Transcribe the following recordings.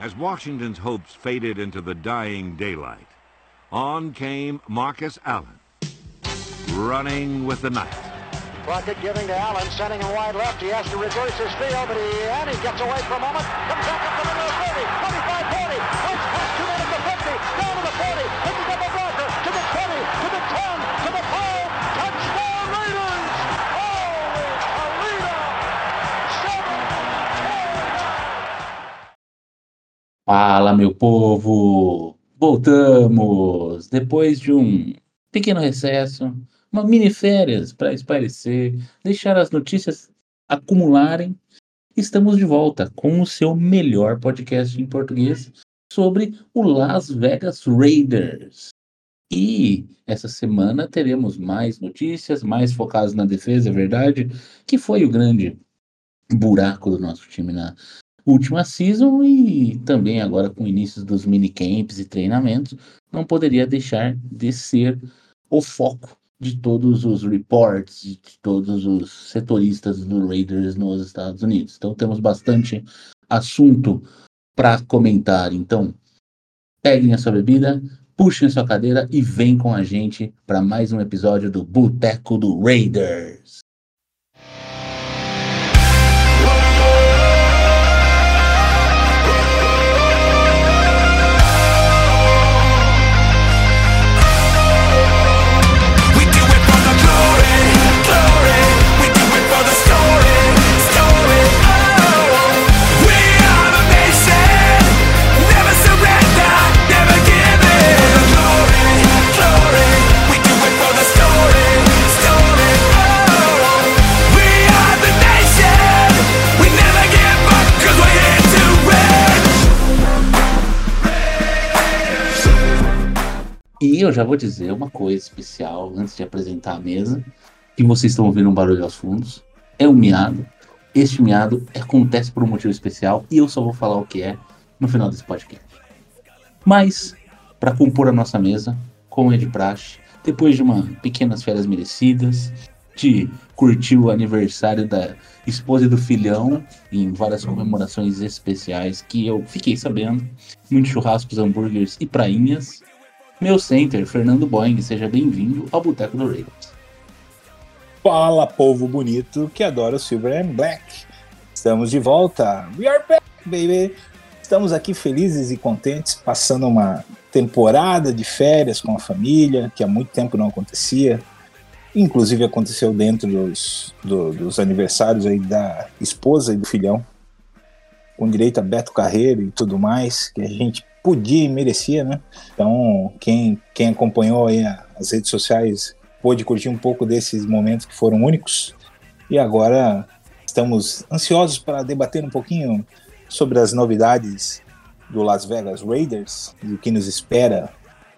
as Washington's hopes faded into the dying daylight, on came Marcus Allen, running with the night. Crockett giving to Allen, sending him wide left. He has to reverse his field, but he, and he gets away for a moment. Comes up Fala, meu povo! Voltamos! Depois de um pequeno recesso, uma mini férias para espairecer, deixar as notícias acumularem, estamos de volta com o seu melhor podcast em português sobre o Las Vegas Raiders. E essa semana teremos mais notícias, mais focadas na defesa, é verdade, que foi o grande buraco do nosso time na última season e também agora com o início dos minicamps e treinamentos, não poderia deixar de ser o foco de todos os reports, de todos os setoristas do Raiders nos Estados Unidos. Então temos bastante assunto para comentar. Então, peguem a sua bebida, puxem a sua cadeira e vem com a gente para mais um episódio do Boteco do Raiders. E eu já vou dizer uma coisa especial antes de apresentar a mesa, que vocês estão ouvindo um barulho aos fundos. É um miado. Este miado acontece por um motivo especial e eu só vou falar o que é no final desse podcast. Mas, para compor a nossa mesa, como é de praxe, depois de uma pequenas férias merecidas, de curtir o aniversário da esposa e do filhão em várias comemorações especiais que eu fiquei sabendo, muitos churrascos, hambúrgueres e prainhas, meu center, Fernando Boing, seja bem-vindo ao Boteco do Raiders. Fala, povo bonito que adora o Silver and Black. Estamos de volta. We are back, baby. Estamos aqui felizes e contentes, passando uma temporada de férias com a família, que há muito tempo não acontecia. Inclusive aconteceu dentro dos, do- dos aniversários aí da esposa e do filhão, com direito a Beto Carreiro e tudo mais, que a gente podia e merecia, né? Então, quem, quem acompanhou aí as redes sociais pôde curtir um pouco desses momentos que foram únicos. E agora estamos ansiosos para debater um pouquinho sobre as novidades do Las Vegas Raiders e o que nos espera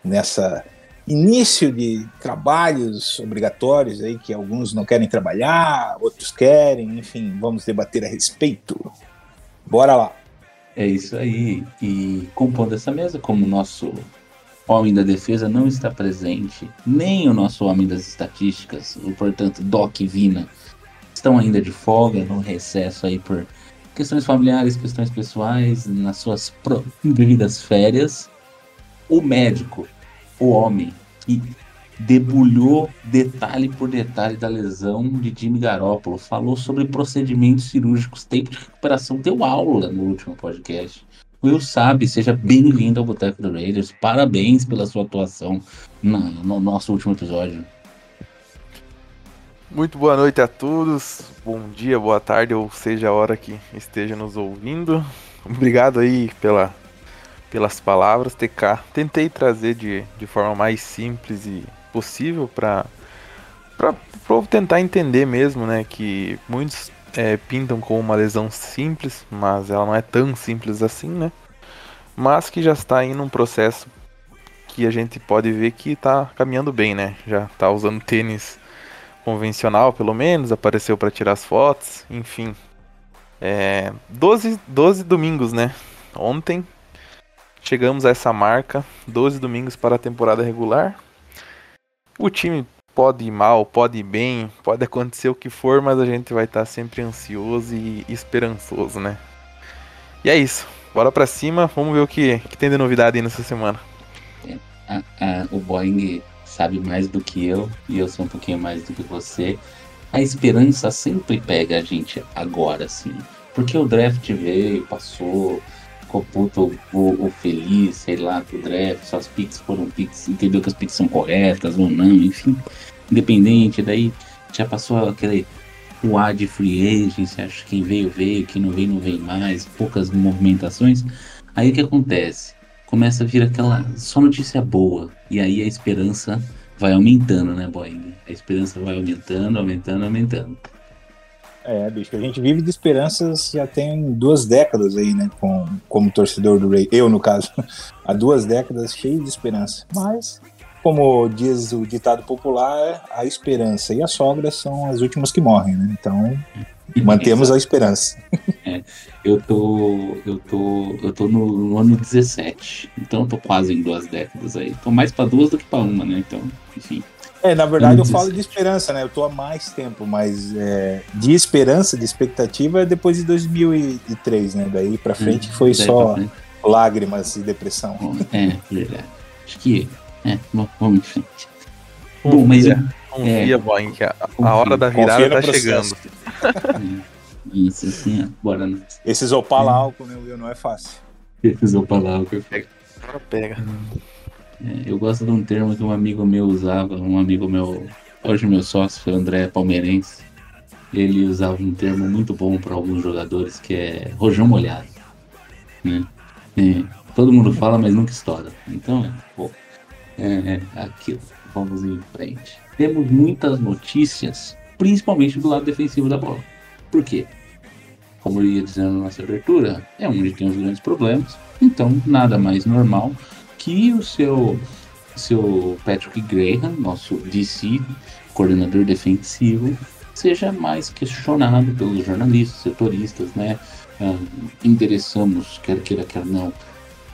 nessa início de trabalhos obrigatórios aí que alguns não querem trabalhar, outros querem, enfim, vamos debater a respeito. Bora lá. É isso aí. E compondo essa mesa, como o nosso homem da defesa não está presente, nem o nosso homem das estatísticas, o portanto Doc e Vina, estão ainda de folga, no recesso aí por questões familiares, questões pessoais, nas suas devidas férias. O médico, o homem que debulhou detalhe por detalhe da lesão de Jimmy Garoppolo, falou sobre procedimentos cirúrgicos, tempo de recuperação, deu aula no último podcast. Will sabe, seja bem-vindo ao Boteco do Raiders. Parabéns pela sua atuação no nosso último episódio. Muito boa noite a todos, bom dia, boa tarde, ou seja a hora que esteja nos ouvindo. Obrigado aí pela, pelas palavras, TK. Tentei trazer de, de forma mais simples e possível para para tentar entender mesmo, né, que muitos é, pintam com uma lesão simples, mas ela não é tão simples assim, né? Mas que já está aí num processo que a gente pode ver que está caminhando bem, né? Já está usando tênis convencional, pelo menos, apareceu para tirar as fotos, enfim. É, 12, 12 domingos, né? Ontem chegamos a essa marca, 12 domingos para a temporada regular. O time pode ir mal, pode ir bem, pode acontecer o que for, mas a gente vai estar sempre ansioso e esperançoso, né? E é isso. bora pra cima, vamos ver o que, que tem de novidade aí nessa semana. A- a- o Boeing sabe mais do que eu e eu sou um pouquinho mais do que você. A esperança sempre pega a gente agora, assim. Porque o draft veio, passou, ficou puto ou, feliz, sei lá, com o draft, só as picks foram picks, entendeu que as picks são corretas ou não, enfim. Independente, daí já passou aquele o ar de free agency, acho que quem veio, veio, quem não veio, não veio mais, poucas movimentações. Aí o que acontece? Começa a vir aquela só notícia boa, e aí a esperança vai aumentando, né, Boeing? A esperança vai aumentando, aumentando, aumentando. É, bicho, a gente vive de esperanças já tem duas décadas aí, né? Com, como torcedor do Ray. Eu, no caso, há duas décadas cheio de esperança. Mas, como diz o ditado popular, a esperança e a sogra são as últimas que morrem, né? Então, mantemos a esperança. Eu tô. Eu tô. Eu tô no, no ano 17. Então tô quase em duas décadas aí. Tô mais pra duas do que pra uma, né? Então, enfim. É, na verdade eu Ano falo 17. de esperança, né? Eu tô há mais tempo, mas é, de esperança, de expectativa é depois de 2003, né? Daí pra frente foi Daí só frente. lágrimas e depressão. É, verdade. Acho que. É, bom, vamos em frente. Bom, mas confia, é. Boeing, que a, a hora da virada tá processo. chegando. Isso, assim, ó, bora né? Esses Opala álcool, né, Will, não é fácil. Usou palavra perfeito. Agora pega. É, eu gosto de um termo que um amigo meu usava, um amigo meu, hoje meu sócio, André Palmeirense, ele usava um termo muito bom para alguns jogadores que é rojão molhado. Né? É, todo mundo fala, mas nunca estoura. Então, pô, é, é aquilo. Vamos em frente. Temos muitas notícias, principalmente do lado defensivo da bola. Por quê? Como eu ia dizendo na nossa abertura, é onde tem os grandes problemas. Então, nada mais normal que o seu, seu Patrick Graham, nosso DC, coordenador defensivo, seja mais questionado pelos jornalistas, setoristas, né? Ah, interessamos, quer queira, quer não,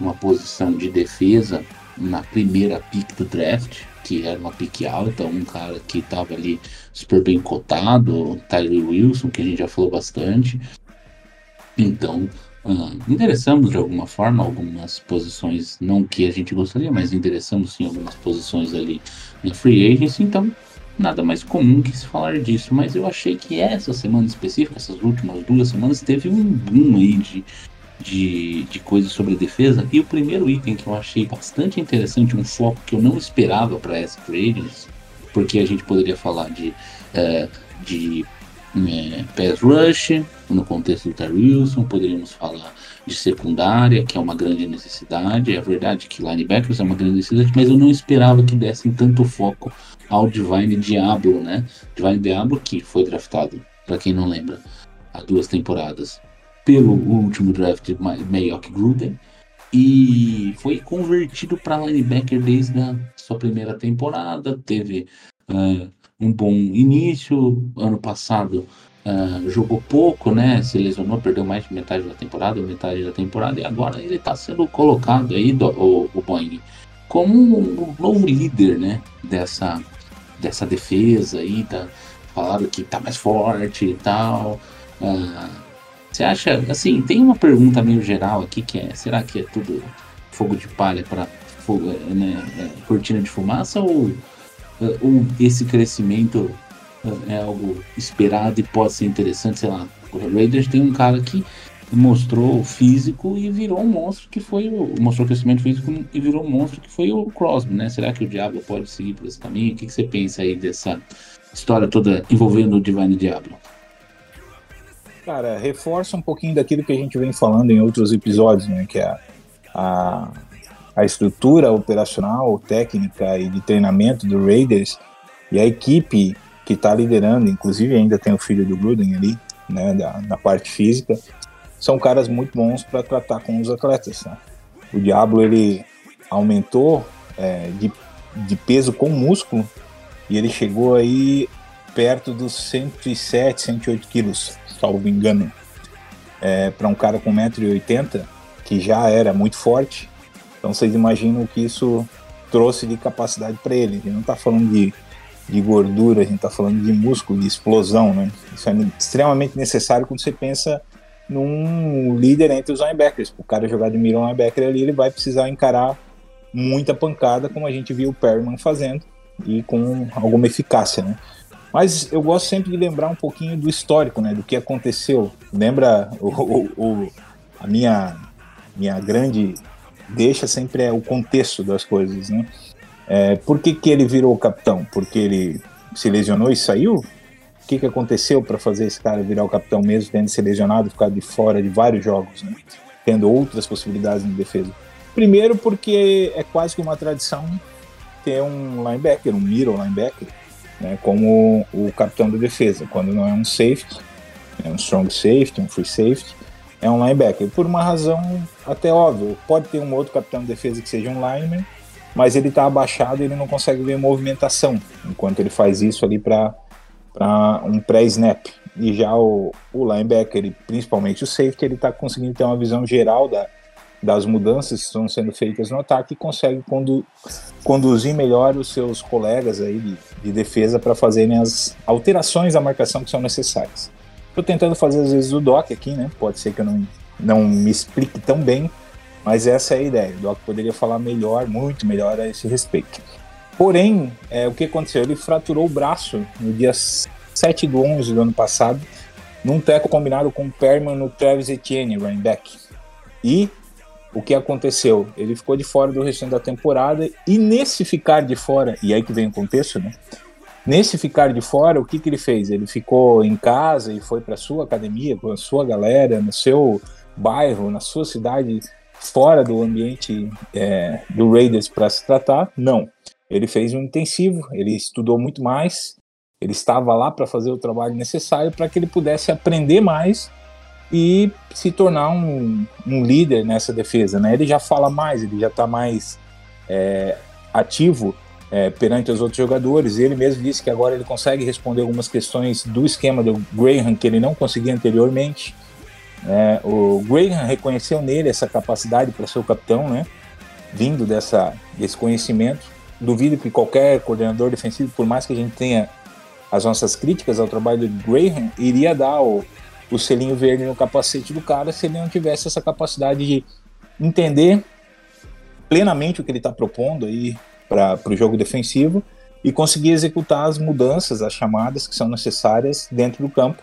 uma posição de defesa na primeira pick do draft, que era uma pick alta, um cara que estava ali super bem cotado, o Tyler Wilson, que a gente já falou bastante. Então, ah, interessamos de alguma forma algumas posições, não que a gente gostaria, mas interessamos sim algumas posições ali na free agency, então nada mais comum que se falar disso. Mas eu achei que essa semana específica, essas últimas duas semanas, teve um boom aí de, de, de coisas sobre defesa. E o primeiro item que eu achei bastante interessante, um foco que eu não esperava para essa free agency, porque a gente poderia falar de, eh, de é, pass rush, no contexto do Terry Wilson, poderíamos falar de secundária, que é uma grande necessidade. É verdade que linebackers é uma grande necessidade, mas eu não esperava que dessem tanto foco ao Divine Diablo, né? Divine Diablo, que foi draftado, para quem não lembra, há duas temporadas, pelo último draft de Ma- Mayock Gruden, e foi convertido para linebacker desde a sua primeira temporada. Teve ah, um bom início. Ano passado ah, jogou pouco, né? Se lesionou, perdeu mais de metade da temporada, metade da temporada, e agora ele está sendo colocado aí, do, o, o Boeing, como um novo líder, né? Dessa, dessa defesa aí, tá? Falaram que tá mais forte e tal. Ah, você acha, assim, tem uma pergunta meio geral aqui que é, será que é tudo fogo de palha para né, é, cortina de fumaça ou, ou esse crescimento é, é algo esperado e pode ser interessante, sei lá, o Raiders tem um cara que mostrou físico e virou um monstro que foi o mostrou crescimento físico e virou um monstro que foi o Crosby, né? Será que o Diablo pode seguir por esse caminho? O que, que você pensa aí dessa história toda envolvendo o Divine Diablo? Cara, reforça um pouquinho daquilo que a gente vem falando em outros episódios, né? Que é a, a estrutura operacional, técnica e de treinamento do Raiders e a equipe que está liderando, inclusive ainda tem o filho do Gruden ali, né? Da, na parte física, são caras muito bons para tratar com os atletas. Né? O Diablo ele aumentou é, de, de peso com músculo e ele chegou aí perto dos 107, 108 quilos, salvo engano. É, para um cara com 1,80m, que já era muito forte. Então vocês imaginam o que isso trouxe de capacidade para ele. A gente não está falando de, de gordura, a gente está falando de músculo, de explosão. Né? Isso é extremamente necessário quando você pensa num líder entre os linebackers. O cara jogar de middle linebacker ali, ele vai precisar encarar muita pancada, como a gente viu o Perryman fazendo, e com alguma eficácia, né? Mas eu gosto sempre de lembrar um pouquinho do histórico, né? Do que aconteceu. Lembra o, o, o a minha, minha grande deixa sempre é o contexto das coisas, né? É, por que, que ele virou capitão? Porque ele se lesionou e saiu? O que, que aconteceu para fazer esse cara virar o capitão mesmo, tendo se lesionado e ficado de fora de vários jogos, né? tendo outras possibilidades de defesa? Primeiro, porque é quase que uma tradição ter um linebacker, um middle linebacker, né, como o capitão da defesa, quando não é um safety, é um strong safety, um free safety, é um linebacker. Por uma razão até óbvia, pode ter um outro capitão de defesa que seja um lineman, mas ele está abaixado e ele não consegue ver movimentação enquanto ele faz isso ali para um pré-snap. E já o, o linebacker, e principalmente o safety, ele está conseguindo ter uma visão geral da, das mudanças que estão sendo feitas no ataque e consegue condu conduzir melhor os seus colegas aí de, de defesa para fazerem as alterações da marcação que são necessárias. Estou tentando fazer às vezes o doc aqui, né? Pode ser que eu não, não me explique tão bem, mas essa é a ideia. O Doc poderia falar melhor, muito melhor a esse respeito. Porém, é, o que aconteceu? Ele fraturou o braço no dia 7 do 11 do ano passado, num teco combinado com o Perman no Travis Etienne, running back. E o que aconteceu? Ele ficou de fora do restante da temporada e nesse ficar de fora, e aí que vem o contexto, né? Nesse ficar de fora, o que, que ele fez? Ele ficou em casa e foi para sua academia, com a sua galera, no seu bairro, na sua cidade, fora do ambiente é, do Raiders para se tratar, não. Ele fez um intensivo, ele estudou muito mais, ele estava lá para fazer o trabalho necessário para que ele pudesse aprender mais e se tornar um, um, líder nessa defesa. Né? Ele já fala mais, ele já está mais é, ativo é, perante os outros jogadores. Ele mesmo disse que agora ele consegue responder algumas questões do esquema do Graham que ele não conseguia anteriormente. É, o Graham reconheceu nele essa capacidade para ser o capitão, né? Vindo dessa, desse conhecimento. Duvido que qualquer coordenador defensivo, por mais que a gente tenha as nossas críticas ao trabalho do Graham, iria dar o, o selinho verde no capacete do cara se ele não tivesse essa capacidade de entender plenamente o que ele está propondo aí para o jogo defensivo e conseguir executar as mudanças, as chamadas que são necessárias dentro do campo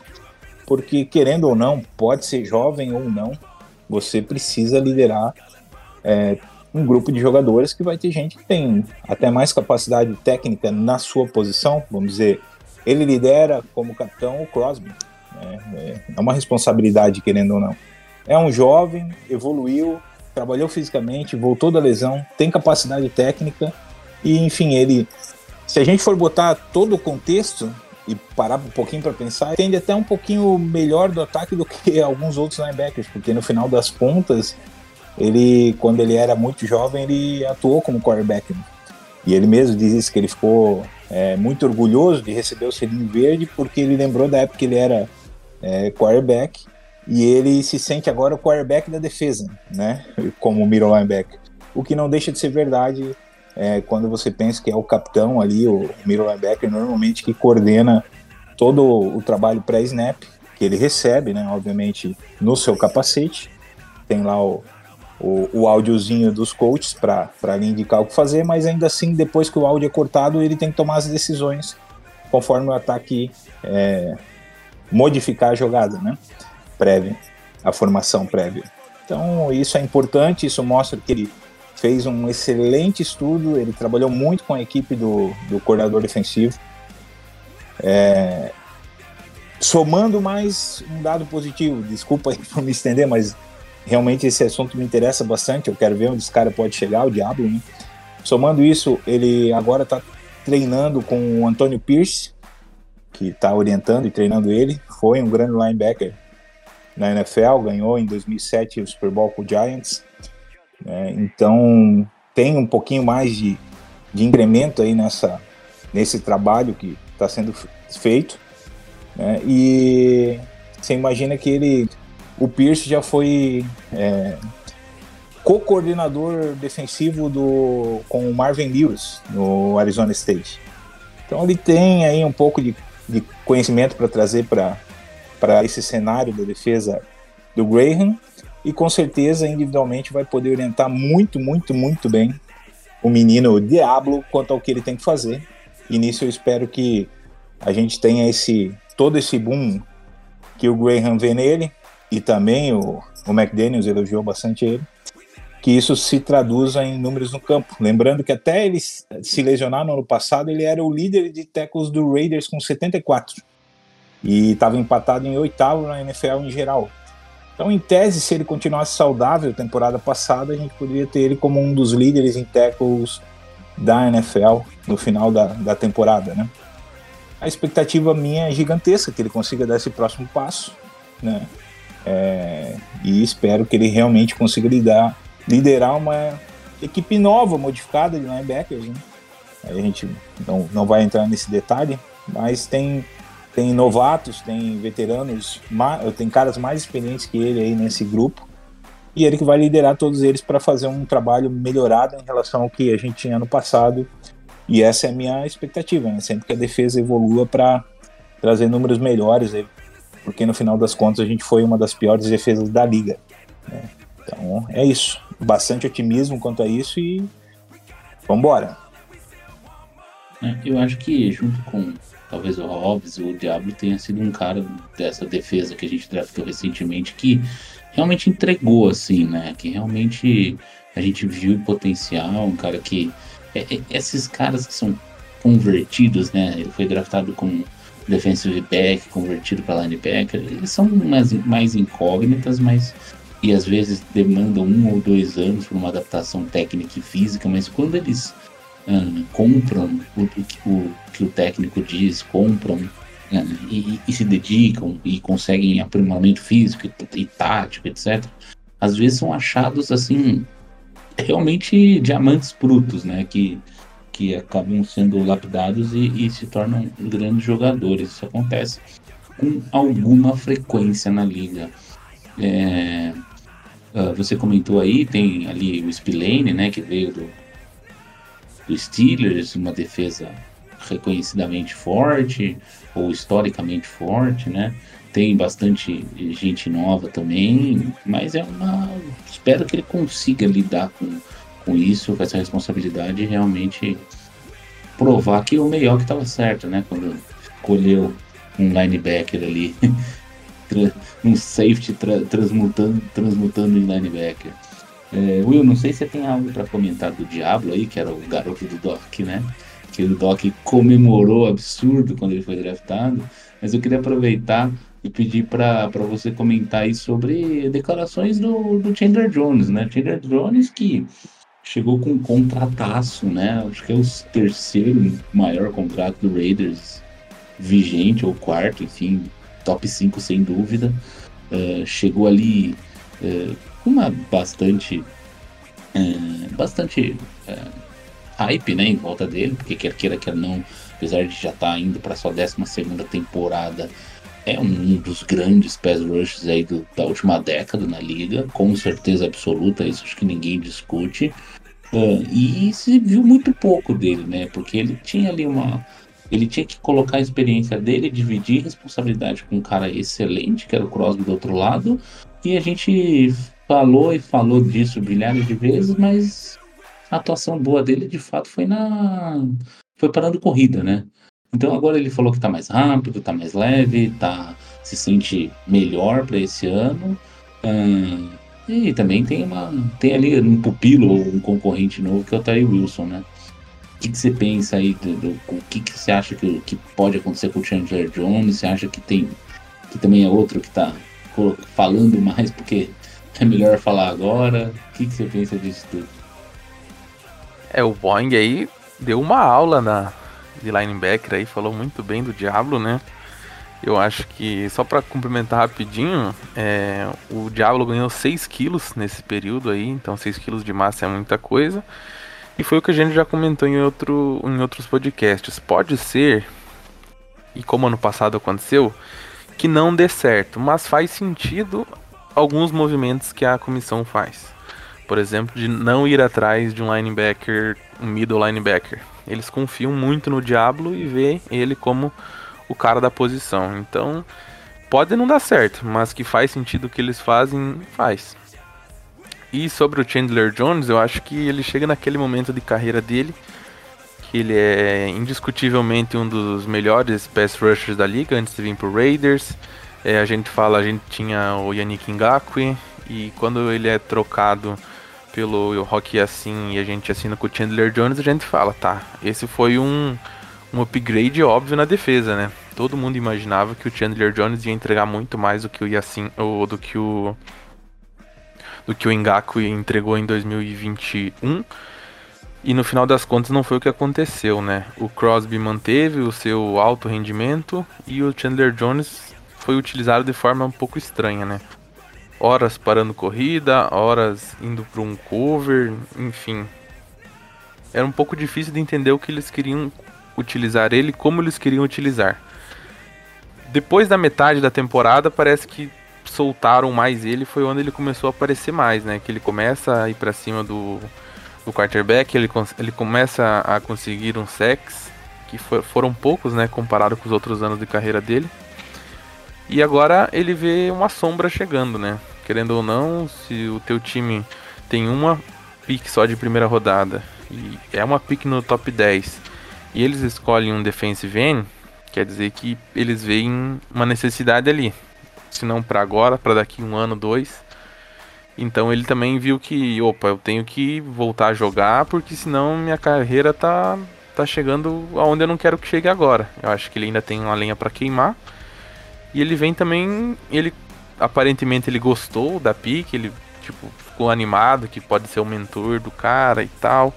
porque querendo ou não, pode ser jovem ou não, você precisa liderar é, um grupo de jogadores que vai ter gente que tem até mais capacidade técnica na sua posição, vamos dizer, ele lidera como capitão o Crosby, né? é uma responsabilidade querendo ou não. É um jovem, evoluiu, trabalhou fisicamente, voltou da lesão, tem capacidade técnica e enfim ele se a gente for botar todo o contexto, e parar um pouquinho para pensar, tende até um pouquinho melhor do ataque do que alguns outros linebackers, porque no final das contas, ele, quando ele era muito jovem, ele atuou como quarterback. Né? E ele mesmo diz isso, que ele ficou é, muito orgulhoso de receber o selinho verde, porque ele lembrou da época que ele era é, quarterback, e ele se sente agora o quarterback da defesa, né? Como middle linebacker. O que não deixa de ser verdade é, quando você pensa que é o capitão ali, o middle linebacker, normalmente que coordena todo o trabalho pré-snap que ele recebe, né, obviamente, no seu capacete. Tem lá o, o, o áudiozinho dos coaches para lhe indicar o que fazer, mas ainda assim, depois que o áudio é cortado, ele tem que tomar as decisões conforme o ataque é, modificar a jogada, né, prévia, a formação prévia. Então, isso é importante, isso mostra que ele fez um excelente estudo, ele trabalhou muito com a equipe do, do coordenador defensivo. É, somando mais um dado positivo, desculpa aí por me estender, mas realmente esse assunto me interessa bastante, eu quero ver onde esse cara pode chegar, o Diablo, né? Somando isso, ele agora está treinando com o Antônio Pierce, que está orientando e treinando ele, foi um grande linebacker na NFL, ganhou em 2007 o Super Bowl com o Giants, né? Então tem um pouquinho mais de, de incremento aí nessa, nesse trabalho que está sendo feito. Né? E você imagina que ele, o Pierce já foi é, co-coordenador defensivo do, com o Marvin Lewis no Arizona State. Então ele tem aí um pouco de, de conhecimento para trazer para esse cenário da defesa do Graham e com certeza individualmente vai poder orientar muito, muito, muito bem o menino Diablo quanto ao que ele tem que fazer. E nisso eu espero que a gente tenha esse todo esse boom que o Graham vê nele e também o, o McDaniels elogiou bastante ele, que isso se traduza em números no campo. Lembrando que até ele se lesionar no ano passado, ele era o líder de tackles do Raiders com 74 e estava empatado em oitavo na NFL em geral. Então, em tese, se ele continuasse saudável temporada passada, a gente poderia ter ele como um dos líderes em tackles da NFL no final da, da temporada, né? A expectativa minha é gigantesca que ele consiga dar esse próximo passo, né? É, e espero que ele realmente consiga lidar, liderar uma equipe nova, modificada de linebackers. Né? a gente não, não vai entrar nesse detalhe, mas tem tem novatos, tem veteranos, tem caras mais experientes que ele aí nesse grupo. E ele que vai liderar todos eles para fazer um trabalho melhorado em relação ao que a gente tinha no passado. E essa é a minha expectativa, né? sempre que a defesa evolua para trazer números melhores, porque no final das contas a gente foi uma das piores defesas da liga. Né? Então é isso. Bastante otimismo quanto a isso e vamos embora. É, eu acho que junto com talvez o Hobbs, o Diablo tenha sido um cara dessa defesa que a gente draftou recentemente que realmente entregou, assim, né? Que realmente a gente viu o potencial, um cara que. É, é, esses caras que são convertidos, né? Ele foi draftado como defensive back, convertido para linebacker. Eles são mais, mais incógnitas, mas. E às vezes demandam um ou dois anos para uma adaptação técnica e física, mas quando eles compram o, o, que o técnico diz, compram uh, e, e, se dedicam e conseguem aprimoramento físico e, e tático, etc. Às vezes são achados assim realmente diamantes brutos, né? Que, que acabam sendo lapidados e, e, se tornam grandes jogadores. Isso acontece com alguma frequência na liga. É, uh, você comentou aí, tem ali o Spillane, né? Que veio do, do Steelers, uma defesa reconhecidamente forte ou historicamente forte, né? Tem bastante gente nova também, mas é uma. Espero que ele consiga lidar com, com isso, com essa responsabilidade e realmente provar que o melhor que estava certo, né? Quando escolheu um linebacker ali, um safety tra transmutando, transmutando em linebacker. É, Will, não sei se você tem algo para comentar do Diablo aí, que era o garoto do Doc, né? Que o Doc comemorou absurdo quando ele foi draftado. Mas eu queria aproveitar e pedir para você comentar aí sobre declarações do, do Chandler Jones, né? Chandler Jones que chegou com um contrataço, né? Acho que é o terceiro maior contrato do Raiders vigente, ou quarto, enfim, top 5 sem dúvida. Uh, chegou ali uh, uma bastante é, bastante é, hype né, em volta dele, porque quer queira, quer não, apesar de já estar tá indo para sua 12 temporada, é um dos grandes pass rushes aí do, da última década na liga, com certeza absoluta, isso acho que ninguém discute. Uh, e se viu muito pouco dele, né? Porque ele tinha ali uma. Ele tinha que colocar a experiência dele, dividir responsabilidade com um cara excelente, que era o Crosby do outro lado, e a gente falou e falou disso milhares de vezes, mas a atuação boa dele de fato foi na foi parando corrida, né? Então agora ele falou que tá mais rápido, tá mais leve, tá se sente melhor para esse ano. Hum, e também tem uma tem ali um pupilo ou um concorrente novo que é o Terry Wilson, né? O que, que você pensa aí do, do o que, que você acha que, que pode acontecer com o Chandler Jones? Você acha que tem que também é outro que tá falando mais porque é melhor falar agora? O que, que você pensa disso tudo? É, o Boeing aí deu uma aula na, de linebacker aí, falou muito bem do Diablo, né? Eu acho que, só para complementar rapidinho, é, o Diablo ganhou 6 quilos nesse período aí, então 6 quilos de massa é muita coisa. E foi o que a gente já comentou em, outro, em outros podcasts. Pode ser, e como ano passado aconteceu, que não dê certo, mas faz sentido alguns movimentos que a comissão faz. Por exemplo, de não ir atrás de um linebacker, um middle linebacker. Eles confiam muito no Diablo e vê ele como o cara da posição. Então, pode não dar certo, mas que faz sentido o que eles fazem, faz. E sobre o Chandler Jones, eu acho que ele chega naquele momento de carreira dele que ele é indiscutivelmente um dos melhores pass rushers da liga antes de vir pro Raiders. É, a gente fala, a gente tinha o Yannick Ngakwe e quando ele é trocado pelo Rock assim e a gente assina com o Chandler Jones, a gente fala, tá, esse foi um, um upgrade óbvio na defesa, né? Todo mundo imaginava que o Chandler Jones ia entregar muito mais do que o Yassin, ou do que o do que o Ngakwe entregou em 2021. E no final das contas não foi o que aconteceu, né? O Crosby manteve o seu alto rendimento e o Chandler Jones foi utilizado de forma um pouco estranha, né? Horas parando corrida, horas indo para um cover, enfim. Era um pouco difícil de entender o que eles queriam utilizar ele, como eles queriam utilizar. Depois da metade da temporada, parece que soltaram mais ele, foi onde ele começou a aparecer mais, né? Que ele começa a ir para cima do do quarterback, ele, ele começa a conseguir um sex, que for, foram poucos, né, comparado com os outros anos de carreira dele. E agora ele vê uma sombra chegando, né? Querendo ou não, se o teu time tem uma pick só de primeira rodada e é uma pick no top 10 e eles escolhem um defensive end, quer dizer que eles veem uma necessidade ali. Se não para agora, para daqui um ano, dois, então ele também viu que, opa, eu tenho que voltar a jogar porque senão minha carreira tá tá chegando aonde eu não quero que chegue agora. Eu acho que ele ainda tem uma lenha para queimar. E ele vem também, ele aparentemente ele gostou da pique, ele tipo ficou animado que pode ser o mentor do cara e tal.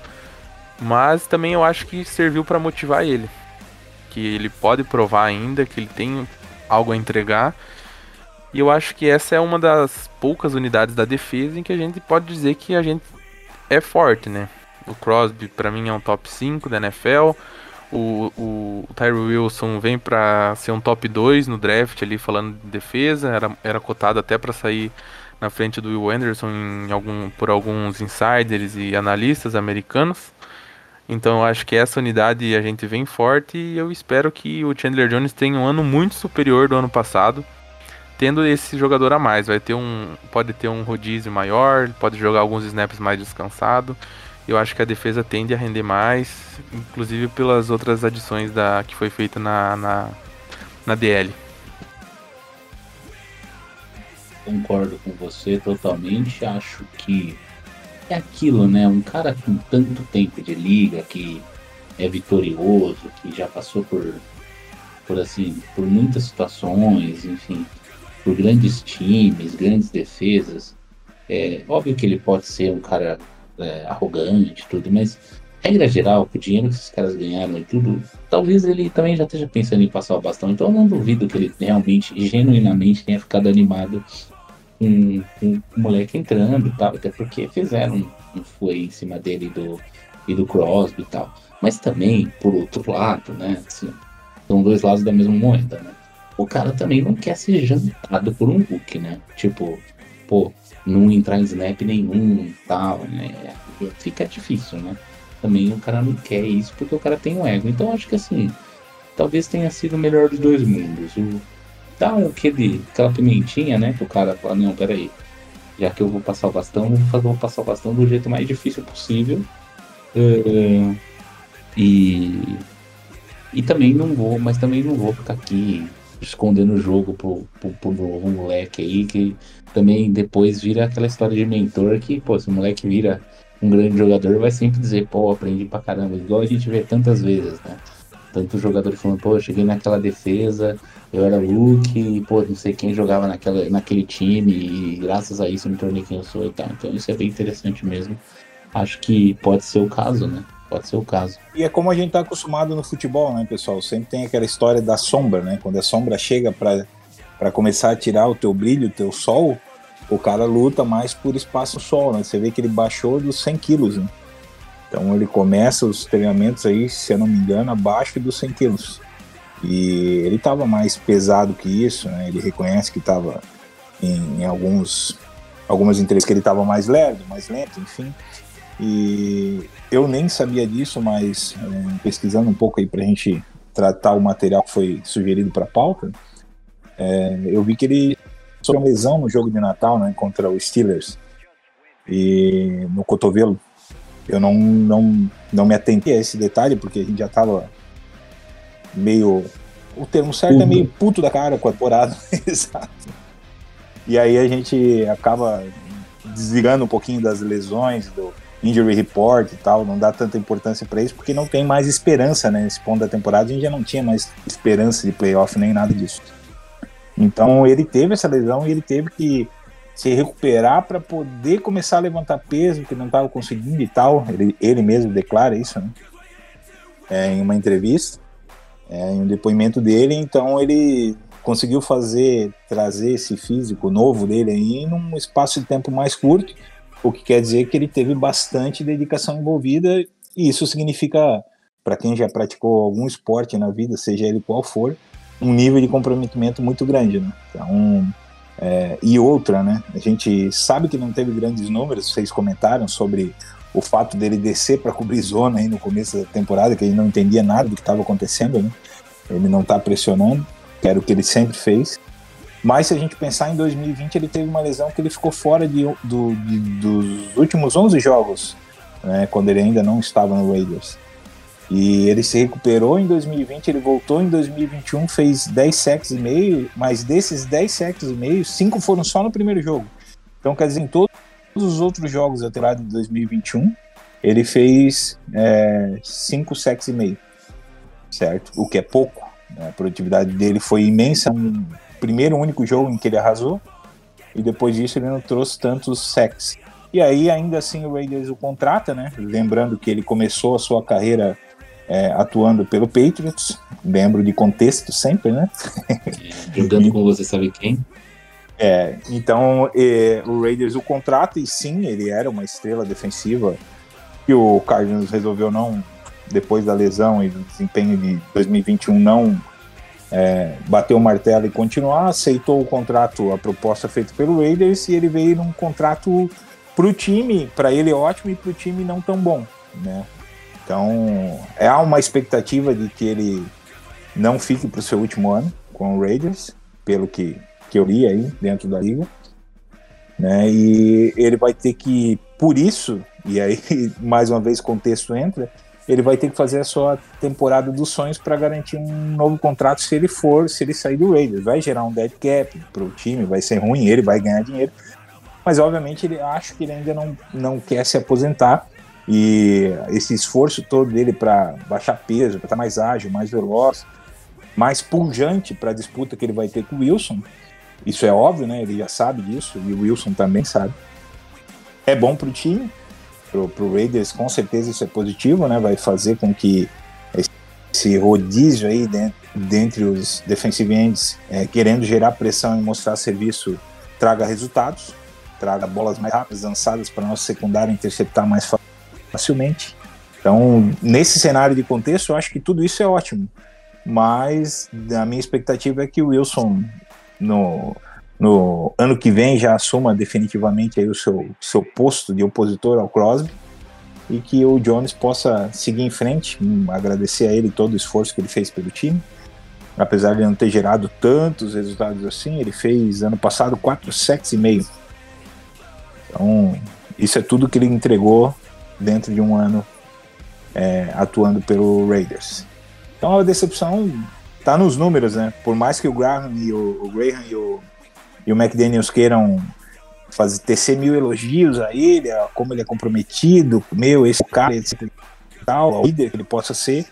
Mas também eu acho que serviu para motivar ele, que ele pode provar ainda que ele tem algo a entregar e eu acho que essa é uma das poucas unidades da defesa em que a gente pode dizer que a gente é forte, né? O Crosby, para mim, é um top 5 da NFL. O, o, Wilson vem para ser um top 2 no draft ali, falando de defesa. Era, era cotado até para sair na frente do Will Anderson em algum, por alguns insiders e analistas americanos. Então eu acho que essa unidade a gente vem forte e eu espero que o Chandler Jones tenha um ano muito superior do ano passado tendo esse jogador a mais. Vai ter um. Pode ter um rodízio maior, pode jogar alguns snaps mais descansado. Eu acho que a defesa tende a render mais, inclusive pelas outras adições da, que foi feita na, na, na DL. Concordo com você totalmente. Acho que é aquilo, né? Um cara com tanto tempo de liga que é vitorioso, que já passou por, por assim, por muitas situações, enfim, por grandes times, grandes defesas. É óbvio que ele pode ser um cara é, arrogante tudo, mas regra geral, com o dinheiro que esses caras ganharam e tudo, talvez ele também já esteja pensando em passar o bastão. Então eu não duvido que ele realmente, genuinamente, tenha ficado animado com, com o moleque entrando e tal, até porque fizeram um, foi em cima dele e do, e do Crosby e tal. Mas também, por outro lado, né? Assim, são dois lados da mesma moeda, né? o cara também não quer ser jantado por um Hulk, né? Tipo, pô, não entrar em snap nenhum e tal, né? Fica difícil, né? Também o cara não quer isso porque o cara tem um ego. Então acho que assim, talvez tenha sido o melhor dos dois mundos. O, dá aquele, aquela pimentinha, né? Que o cara fala, não, peraí. Já que eu vou passar o bastão, vou, vou passar o bastão do jeito mais difícil possível. Uh, e. E também não vou, mas também não vou ficar aqui escondendo o jogo pro, pro, pro novo moleque aí, que também depois vira aquela história de mentor que, pô, se o moleque vira um grande jogador, vai sempre dizer, pô, aprendi pra caramba, igual a gente vê tantas vezes, né? Tanto jogador falando, pô, eu cheguei naquela defesa, eu era Luke, e, pô, não sei quem jogava naquela, naquele time, e graças a isso me tornei quem eu sou e tal. Então isso é bem interessante mesmo. Acho que pode ser o caso, né? Pode ser o caso. E é como a gente está acostumado no futebol, né, pessoal? Sempre tem aquela história da sombra, né? Quando a sombra chega para começar a tirar o teu brilho, o teu sol, o cara luta mais por espaço sol, né? Você vê que ele baixou dos 100 quilos, né? Então ele começa os treinamentos aí, se eu não me engano, abaixo dos 100 quilos. E ele estava mais pesado que isso, né? Ele reconhece que estava em, em, alguns algumas entrevistas que ele estava mais lerdo, mais lento, enfim. E eu nem sabia disso, mas é, pesquisando um pouco aí para a gente tratar o material que foi sugerido para a pauta, É, eu vi que ele sofreu uma lesão no jogo de Natal, né, contra os Steelers, e no cotovelo. Eu não, não, não me atentei a esse detalhe, porque a gente já estava meio. O termo certo é meio puto da cara com a temporada. Exato. E aí a gente acaba desligando um pouquinho das lesões, do injury report e tal, não dá tanta importância para isso, porque não tem mais esperança, né? Nesse ponto da temporada a gente já não tinha mais esperança de playoff nem nada disso. Então ele teve essa lesão e ele teve que se recuperar para poder começar a levantar peso, que não estava conseguindo e tal. Ele, ele mesmo declara isso, né? É, em uma entrevista, é, em um depoimento dele. Então ele conseguiu fazer, trazer esse físico novo dele aí num espaço de tempo mais curto, o que quer dizer que ele teve bastante dedicação envolvida. E isso significa, para quem já praticou algum esporte na vida, seja ele qual for, um nível de comprometimento muito grande, né? Então, é, e outra, né? A gente sabe que não teve grandes números, vocês comentaram sobre o fato dele descer para cobrir zona aí no começo da temporada, que ele não entendia nada do que estava acontecendo, né? Ele não está pressionando, que era o que ele sempre fez. Mas se a gente pensar em 2020, ele teve uma lesão que ele ficou fora de, do, de, dos últimos 11 jogos, né? Quando ele ainda não estava no Raiders. E ele se recuperou em 2020, ele voltou em 2021, fez 10 sacks e meio, mas desses 10 sacks e meio, 5 foram só no primeiro jogo. Então, quer dizer, em todos os outros jogos da temporada de 2021, ele fez 5 é, sacks e meio, certo? O que é pouco. Né? A produtividade dele foi imensa primeiro único jogo em que ele arrasou, e depois disso ele não trouxe tantos sacks. E aí, ainda assim, o Raiders o contrata, né? Lembrando que ele começou a sua carreira é, atuando pelo Patriots, membro de contexto sempre, né? Jogando com você sabe quem. É, então é, o Raiders o contrata e sim, ele era uma estrela defensiva que o Cardinals resolveu não, depois da lesão e do desempenho de 2021, não é, bater o martelo e continuar, aceitou o contrato, a proposta feita pelo Raiders e ele veio num contrato para o time, para ele ótimo e para o time não tão bom, né? Então, há uma expectativa de que ele não fique para o seu último ano com o Raiders, pelo que, que eu li aí dentro da liga. Né? E ele vai ter que, por isso, e aí mais uma vez contexto entra, ele vai ter que fazer a sua temporada dos sonhos para garantir um novo contrato se ele for, se ele sair do Raiders. Vai gerar um dead cap para o time, vai ser ruim, ele vai ganhar dinheiro. Mas obviamente ele acho que ele ainda não, não quer se aposentar e esse esforço todo dele para baixar peso, para estar tá mais ágil, mais veloz, mais pungente para a disputa que ele vai ter com o Wilson, isso é óbvio, né? Ele já sabe disso e o Wilson também sabe. É bom para o time, para o Raiders, com certeza isso é positivo, né? Vai fazer com que esse rodízio aí dentro, dentre os defensive ends, é, querendo gerar pressão e mostrar serviço, traga resultados, traga bolas mais rápidas, lançadas para nossa secundária interceptar mais facilmente. Então, nesse cenário de contexto, eu acho que tudo isso é ótimo. Mas a minha expectativa é que o Wilson, no, no ano que vem, já assuma definitivamente aí o seu, seu posto de opositor ao Crosby e que o Jones possa seguir em frente. Agradecer a ele todo o esforço que ele fez pelo time. Apesar de não ter gerado tantos resultados assim, ele fez ano passado 4 sacks e meio. Então, isso é tudo que ele entregou dentro de um ano é, atuando pelo Raiders. Então a decepção está nos números, né? Por mais que o Graham e o, o Graham e o, e o McDaniels queiram fazer, tecer mil elogios a ele, a como ele é comprometido, meu, esse cara, etc. Tal, o líder que ele possa ser,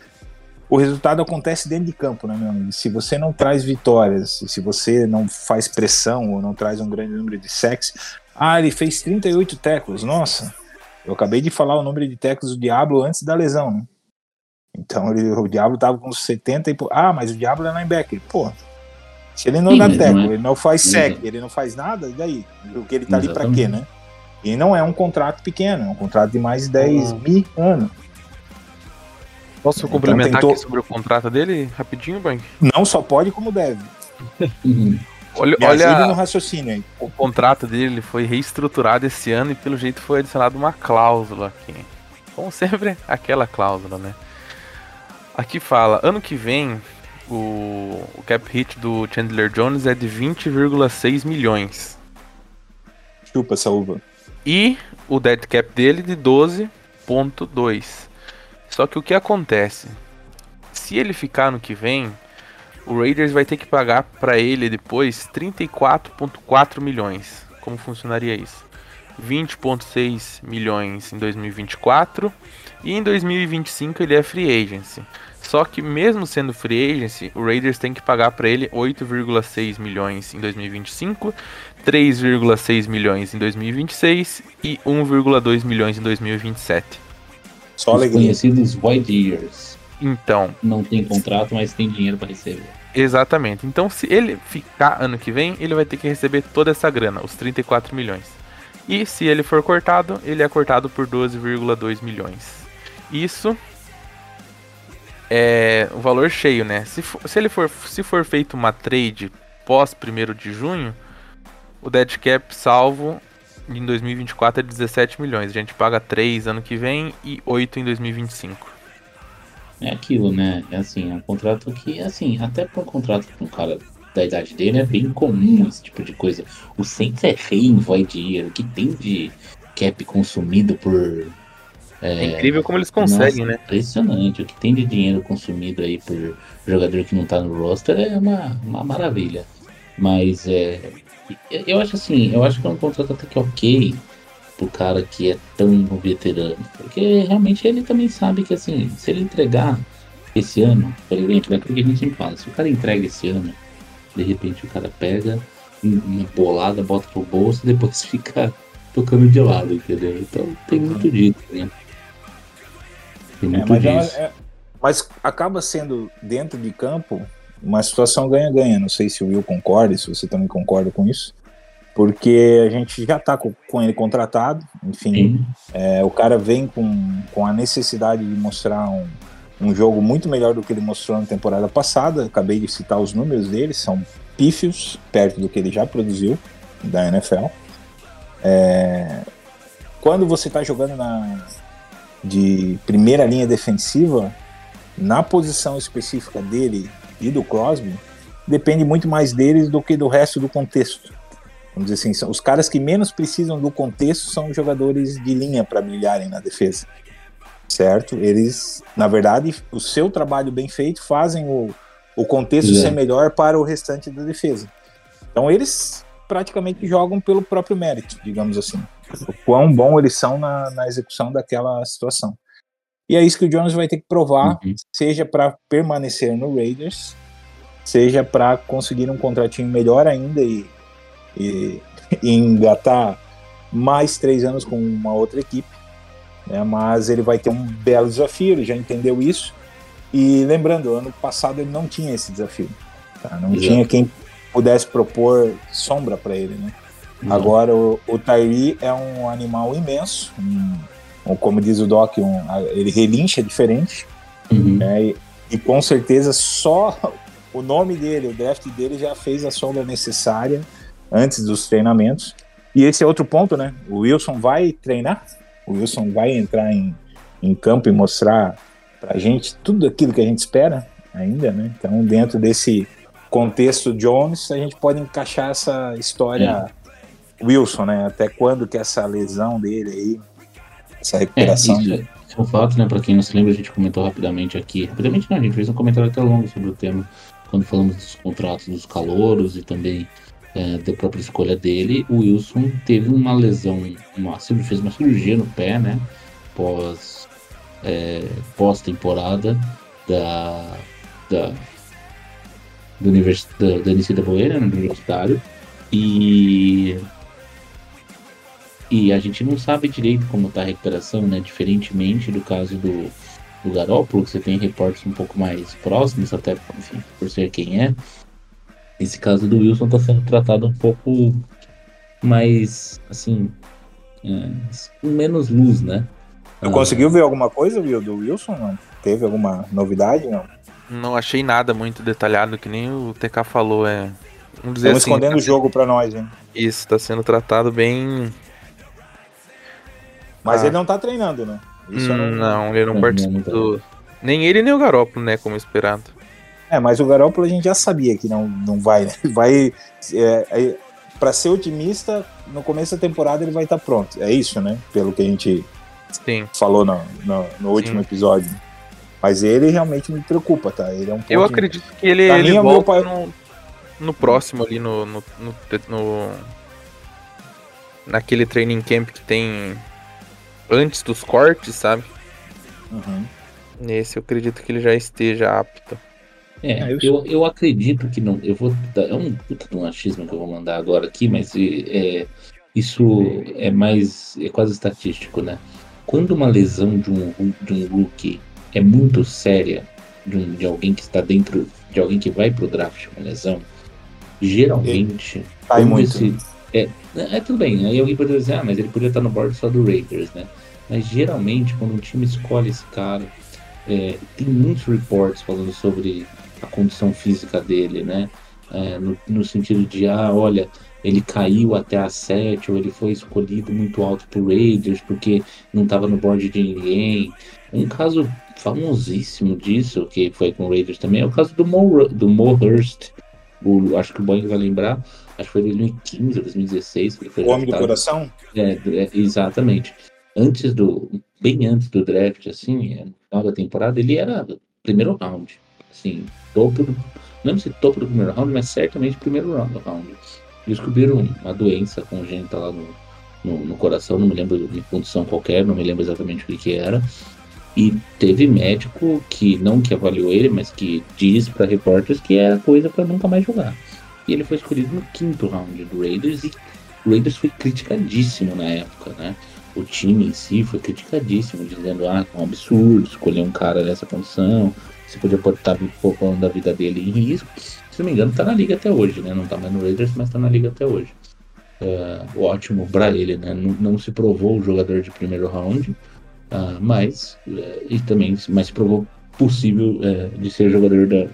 o resultado acontece dentro de campo, né, meu amigo? Se você não traz vitórias, se você não faz pressão ou não traz um grande número de sacks, ah, ele fez 38 tackles, nossa, eu acabei de falar o número de tecos do Diablo antes da lesão, né? Então ele, o Diablo tava com 70 e. Ah, mas o Diablo é linebacker. Pô, se ele não Sim, dá teco, é. ele não faz sec, ele não faz nada, e daí? O que ele tá Exatamente. ali pra quê, né? E não é um contrato pequeno, é um contrato de mais de 10 uhum. mil anos. Posso então, complementar tentou... aqui sobre o contrato dele, rapidinho, Bank? Não só pode, como deve. Olha, olha no raciocínio aí. O contrato dele foi reestruturado esse ano e pelo jeito foi adicionado uma cláusula aqui. Como sempre, aquela cláusula, né? Aqui fala, ano que vem o, o cap hit do Chandler Jones é de 20,6 milhões. Chupa essa uva. E o dead cap dele de 12,2. Só que o que acontece? Se ele ficar no que vem, o Raiders vai ter que pagar para ele depois 34,4 milhões. Como funcionaria isso? 20,6 milhões em 2024 e em 2025 ele é free agency. Só que mesmo sendo free agency, o Raiders tem que pagar para ele 8,6 milhões em 2025, 3,6 milhões em 2026 e 1,2 milhões em 2027. Só Os alegria. conhecidos Void Years. Então, Não tem contrato, mas tem dinheiro para receber. exatamente. Então, se ele ficar ano que vem, ele vai ter que receber toda essa grana, os 34 milhões. E se ele for cortado, ele é cortado por 12,2 milhões. Isso é o valor cheio, né? Se, for, se ele for, se for feito uma trade pós 1 de junho, o dead cap salvo em 2024 é 17 milhões. A gente paga 3 ano que vem e 8 em 2025. É aquilo, né? É assim, é um contrato que, assim, até para um contrato com um cara da idade dele é bem comum esse tipo de coisa. O Saints é rei em Void Year. O que tem de cap consumido por. É, incrível como eles conseguem, Nossa, né? Impressionante. O que tem de dinheiro consumido aí por jogador que não tá no roster é uma, uma maravilha. Mas é. eu- acho assim, eu acho que é um contrato até que ok pro cara que é tão veterano. Porque realmente ele também sabe que assim, se ele entregar esse ano, por exemplo, é aquilo que a gente sempre fala, se o cara entrega esse ano, de repente o cara pega um- uma bolada, bota pro bolso e depois fica tocando de lado, entendeu? Então tem muito disso, né? Tem É, muito mas, é- disso. é- mas acaba sendo, dentro de campo, uma situação ganha-ganha. Não sei se o Will concorda, se você também concorda com isso. Porque a gente já tá com, com ele contratado, enfim, é, o cara vem com, com a necessidade de mostrar um, um jogo muito melhor do que ele mostrou na temporada passada. Acabei de citar os números dele, são pífios, perto do que ele já produziu da NFL. É, quando você está jogando na, de primeira linha defensiva, na posição específica dele e do Crosby, depende muito mais deles do que do resto do contexto. Vamos dizer assim, são os caras que menos precisam do contexto são os jogadores de linha para brilharem na defesa. Certo? Eles, na verdade, o seu trabalho bem feito fazem o, o contexto É. ser melhor para o restante da defesa. Então eles praticamente jogam pelo próprio mérito, digamos assim. O quão bom eles são na, na execução daquela situação. E é isso que o Jones vai ter que provar, Uhum. seja para permanecer no Raiders, seja para conseguir um contratinho melhor ainda e, e, e engatar mais três anos com uma outra equipe. né? Mas ele vai ter um belo desafio, ele já entendeu isso. E lembrando, ano passado ele não tinha esse desafio. tá? Não Exato. tinha quem pudesse propor sombra para ele. Né? Agora o, o Tyree é um animal imenso, um- um, como diz o Doc, um, ele relincha diferente, Uhum. né? E, e com certeza só o nome dele, o draft dele já fez a sombra necessária antes dos treinamentos. E esse é outro ponto, né? O Wilson vai treinar, o Wilson vai entrar em, em campo e mostrar pra gente tudo aquilo que a gente espera ainda, né? Então, dentro desse contexto Jones, a gente pode encaixar essa história Wilson, né? Até quando que essa lesão dele aí, essa É, recuperação isso dele. é, é um fato, né? Pra quem não se lembra, a gente comentou rapidamente aqui. Rapidamente não, a gente fez um comentário até longo sobre o tema quando falamos dos contratos dos calouros e também é, da própria escolha dele. O Wilson teve uma lesão, uma, fez uma cirurgia no pé, né? Pós, é, pós-temporada da, da, do, univers, da, da NCAA, né? No universitário. E e a gente não sabe direito como está a recuperação, né? Diferentemente do caso do, do Garópolo, que você tem reportes um pouco mais próximos, até enfim, por ser quem é. Esse caso do Wilson está sendo tratado um pouco mais, assim, é, com menos luz, né? Tu conseguiu ver alguma coisa, viu, do Wilson? Não? Teve alguma novidade? Não. Não achei nada muito detalhado, que nem o TK falou. É. Vamos dizer Estão assim, escondendo tá o jogo pra nós, hein? Isso, tá sendo tratado bem. Mas Ah. ele não tá treinando, né? Isso Hum, não, ele não Não, participa não tá. do. Nem ele nem o Garópolo, né? Como esperado. É, mas o Garoppolo a gente já sabia que não, não vai, né? Vai. É, é, para ser otimista, no começo da temporada ele vai estar pronto. É isso, né? Pelo que a gente Sim. falou no, no, no último Sim. episódio. Mas ele realmente me preocupa, tá? Ele é um Eu acredito que ele, Pra ele mim, é volta pai- no, no próximo ali, no, no, no, no- Naquele training camp que tem antes dos cortes, sabe? Uhum. Nesse eu acredito que ele já esteja apto. É, É, eu eu, eu acredito que não. Eu vou dar. É um puta de um achismo que eu vou mandar agora aqui, mas é, isso é mais. É quase estatístico, né? Quando uma lesão de um, de um rookie é muito séria, de, um- de alguém que está dentro. De alguém que vai pro draft com lesão, geralmente. Cai muito. esse- é, é, tudo bem. Aí alguém poderia dizer, ah, mas ele podia estar no board só do Raiders, né? Mas geralmente, quando um time escolhe esse cara, é, tem muitos reports falando sobre a condição física dele, né? É, no, no sentido de, ah, olha, ele caiu até a 7, ou ele foi escolhido muito alto pro Raiders porque não estava no board de ninguém. Um caso famosíssimo disso, que foi com o Raiders também, é o caso do Mo, do Mo Hurst. O, acho que o Boeing vai lembrar, acho que foi 2015 ou 2016 que foi O homem do coração? É, é, exatamente. Antes do. Bem antes do draft, assim, é, no final da temporada, ele era primeiro round. Assim, topo do. Não lembro se topo do primeiro round, mas certamente primeiro round. round. Descobriram uma doença congênita lá no, no, no coração, não me lembro de condição qualquer, não me lembro exatamente o que, que era. E teve médico que, não que avaliou ele, mas que diz para repórteres que era coisa para nunca mais jogar. E ele foi escolhido no quinto round do Raiders e o Raiders foi criticadíssimo na época, né? O time em si foi criticadíssimo, dizendo ah, é um absurdo escolher um cara nessa condição, você podia botar poupando a vida dele em risco. Se não me engano, tá na liga até hoje, né? Não tá mais no Raiders, mas tá na liga até hoje. É, ótimo pra ele, né? Não, não se provou o jogador de primeiro round, ah, mas é, e também mas se provou possível é, de ser jogador da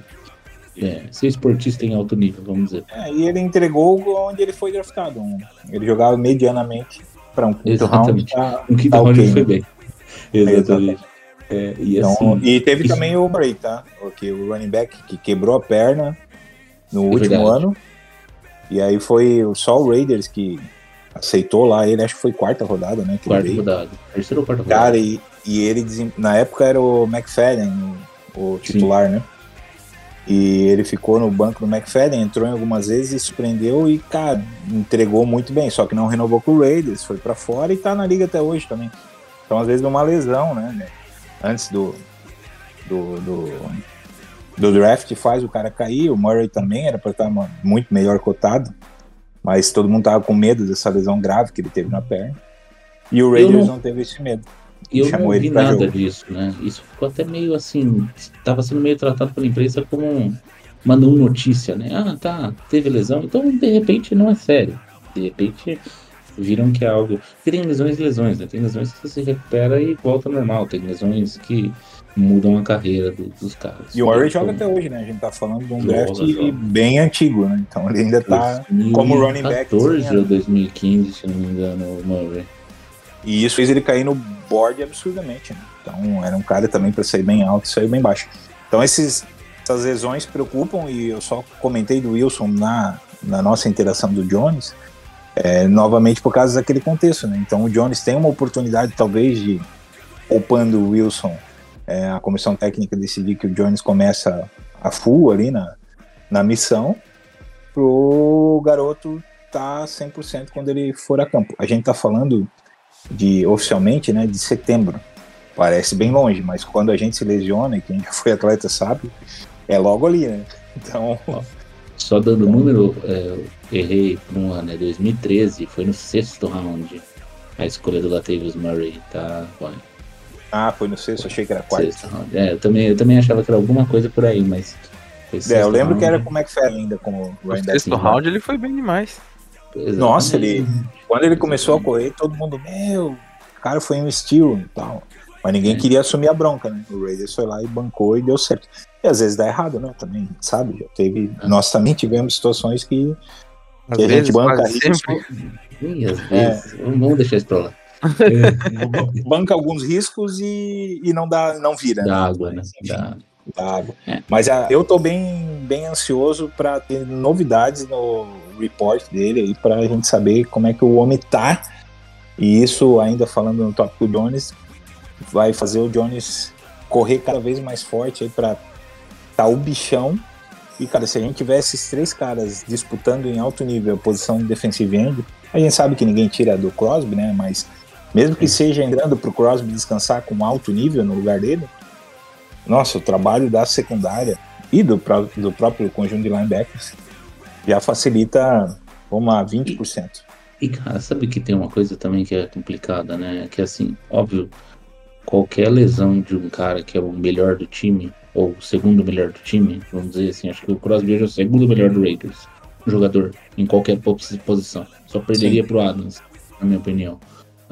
é, ser esportista em alto nível, vamos dizer. É, e ele entregou onde ele foi draftado. um- Ele jogava medianamente para um quinto round. Exatamente. Tá, Um quinto tá round ok, ele foi né? bem. Exatamente. É, e Então, assim, e teve isso- também o Bray, tá? Porque o running back que quebrou a perna no último verdade. ano. E aí foi só o Raiders que aceitou lá ele, acho que foi quarta rodada, né? quarta veio. rodada. Terceira ou quarta rodada? Cara, e, e ele na época era o McFadden, o, titular, né? E ele ficou no banco do McFadden, entrou em algumas vezes e surpreendeu e, cara, entregou muito bem. Só que não renovou com o Raiders, foi pra fora e tá na liga até hoje também. Então, às vezes, numa lesão, né? né, Antes do, do, do, do draft, faz o cara cair. O Murray também era pra estar ma- muito melhor cotado, mas todo mundo tava com medo dessa lesão grave que ele teve na perna. E o Raiders não- não teve esse medo. E eu chamou não vi nada jogo. disso, né? Isso ficou até meio assim. Estava sendo meio tratado pela imprensa como um- uma não notícia, né? Ah, tá, teve lesão, então de repente não é sério. De repente viram que é algo. Porque tem lesões e lesões, né? Tem lesões que você se recupera e volta normal, tem lesões que mudam a carreira do- dos caras. E o Murray joga até hoje, né? A gente tá falando de um Joga, draft joga. bem antigo, né? Então ele ainda tá como running back. 2014 assim, ou né? 2015, se não me engano, o Murray. E isso fez ele cair no board absurdamente, né? Então era um cara também para sair bem alto e sair bem baixo. Então esses, essas lesões preocupam e eu só comentei do Wilson na, na nossa interação do Jones, é, novamente por causa daquele contexto, né? Então o Jones tem uma oportunidade talvez de, poupando o Wilson, é, a comissão técnica decidir que o Jones começa a full ali na, na missão, pro garoto tá 100% quando ele for a campo. A gente tá falando de oficialmente, né, de setembro. Parece bem longe, mas quando a gente se lesiona, e quem já foi atleta sabe, é logo ali, né? Então, Só dando número, é, eu errei por um ano, é 2013, foi no sexto round a escolha do Latavius Murray, tá? Vai, ah, foi no sexto, achei que era quarto. round. É, eu também, eu também achava que era alguma coisa por aí, mas foi É, eu lembro que era com o McFadden ainda como No running back. sexto round ele foi bem demais. Exatamente. Nossa, ele, quando ele começou a correr, todo mundo, meu, o cara foi um estilo e tal. Mas ninguém É. queria assumir a bronca, né? O Raiders foi lá e bancou e deu certo. E às vezes dá errado, né? Também, sabe? Já teve, É. nós também tivemos situações que Às Que a gente vezes, banca sempre. Ih, às É. vezes. Vamos deixar isso pra lá. Banca alguns riscos e, e não dá, não vira. Da né? água, né? Mas, enfim. Da... Vago. É. Mas ah, eu tô bem, bem ansioso para ter novidades no report dele aí para a gente saber como é que o homem tá. E isso, ainda falando no tópico Jones, vai fazer o Jones correr cada vez mais forte aí para tá o bichão. E, cara, se a gente tiver esses três caras disputando em alto nível a posição de defensive end, a gente sabe que ninguém tira do Crosby, né? Mas mesmo que seja entrando pro Crosby descansar com alto nível no lugar dele, nossa, o trabalho da secundária e do, do próprio conjunto de linebackers já facilita, vamos lá, 20%. E, cara, sabe que tem uma coisa também que é complicada, né? Que assim, óbvio, qualquer lesão de um cara que é o melhor do time, ou o segundo melhor do time, vamos dizer assim, acho que o Crosby hoje é o segundo melhor do Raiders, jogador, em qualquer posi- posição. Só perderia pro Adams, na minha opinião.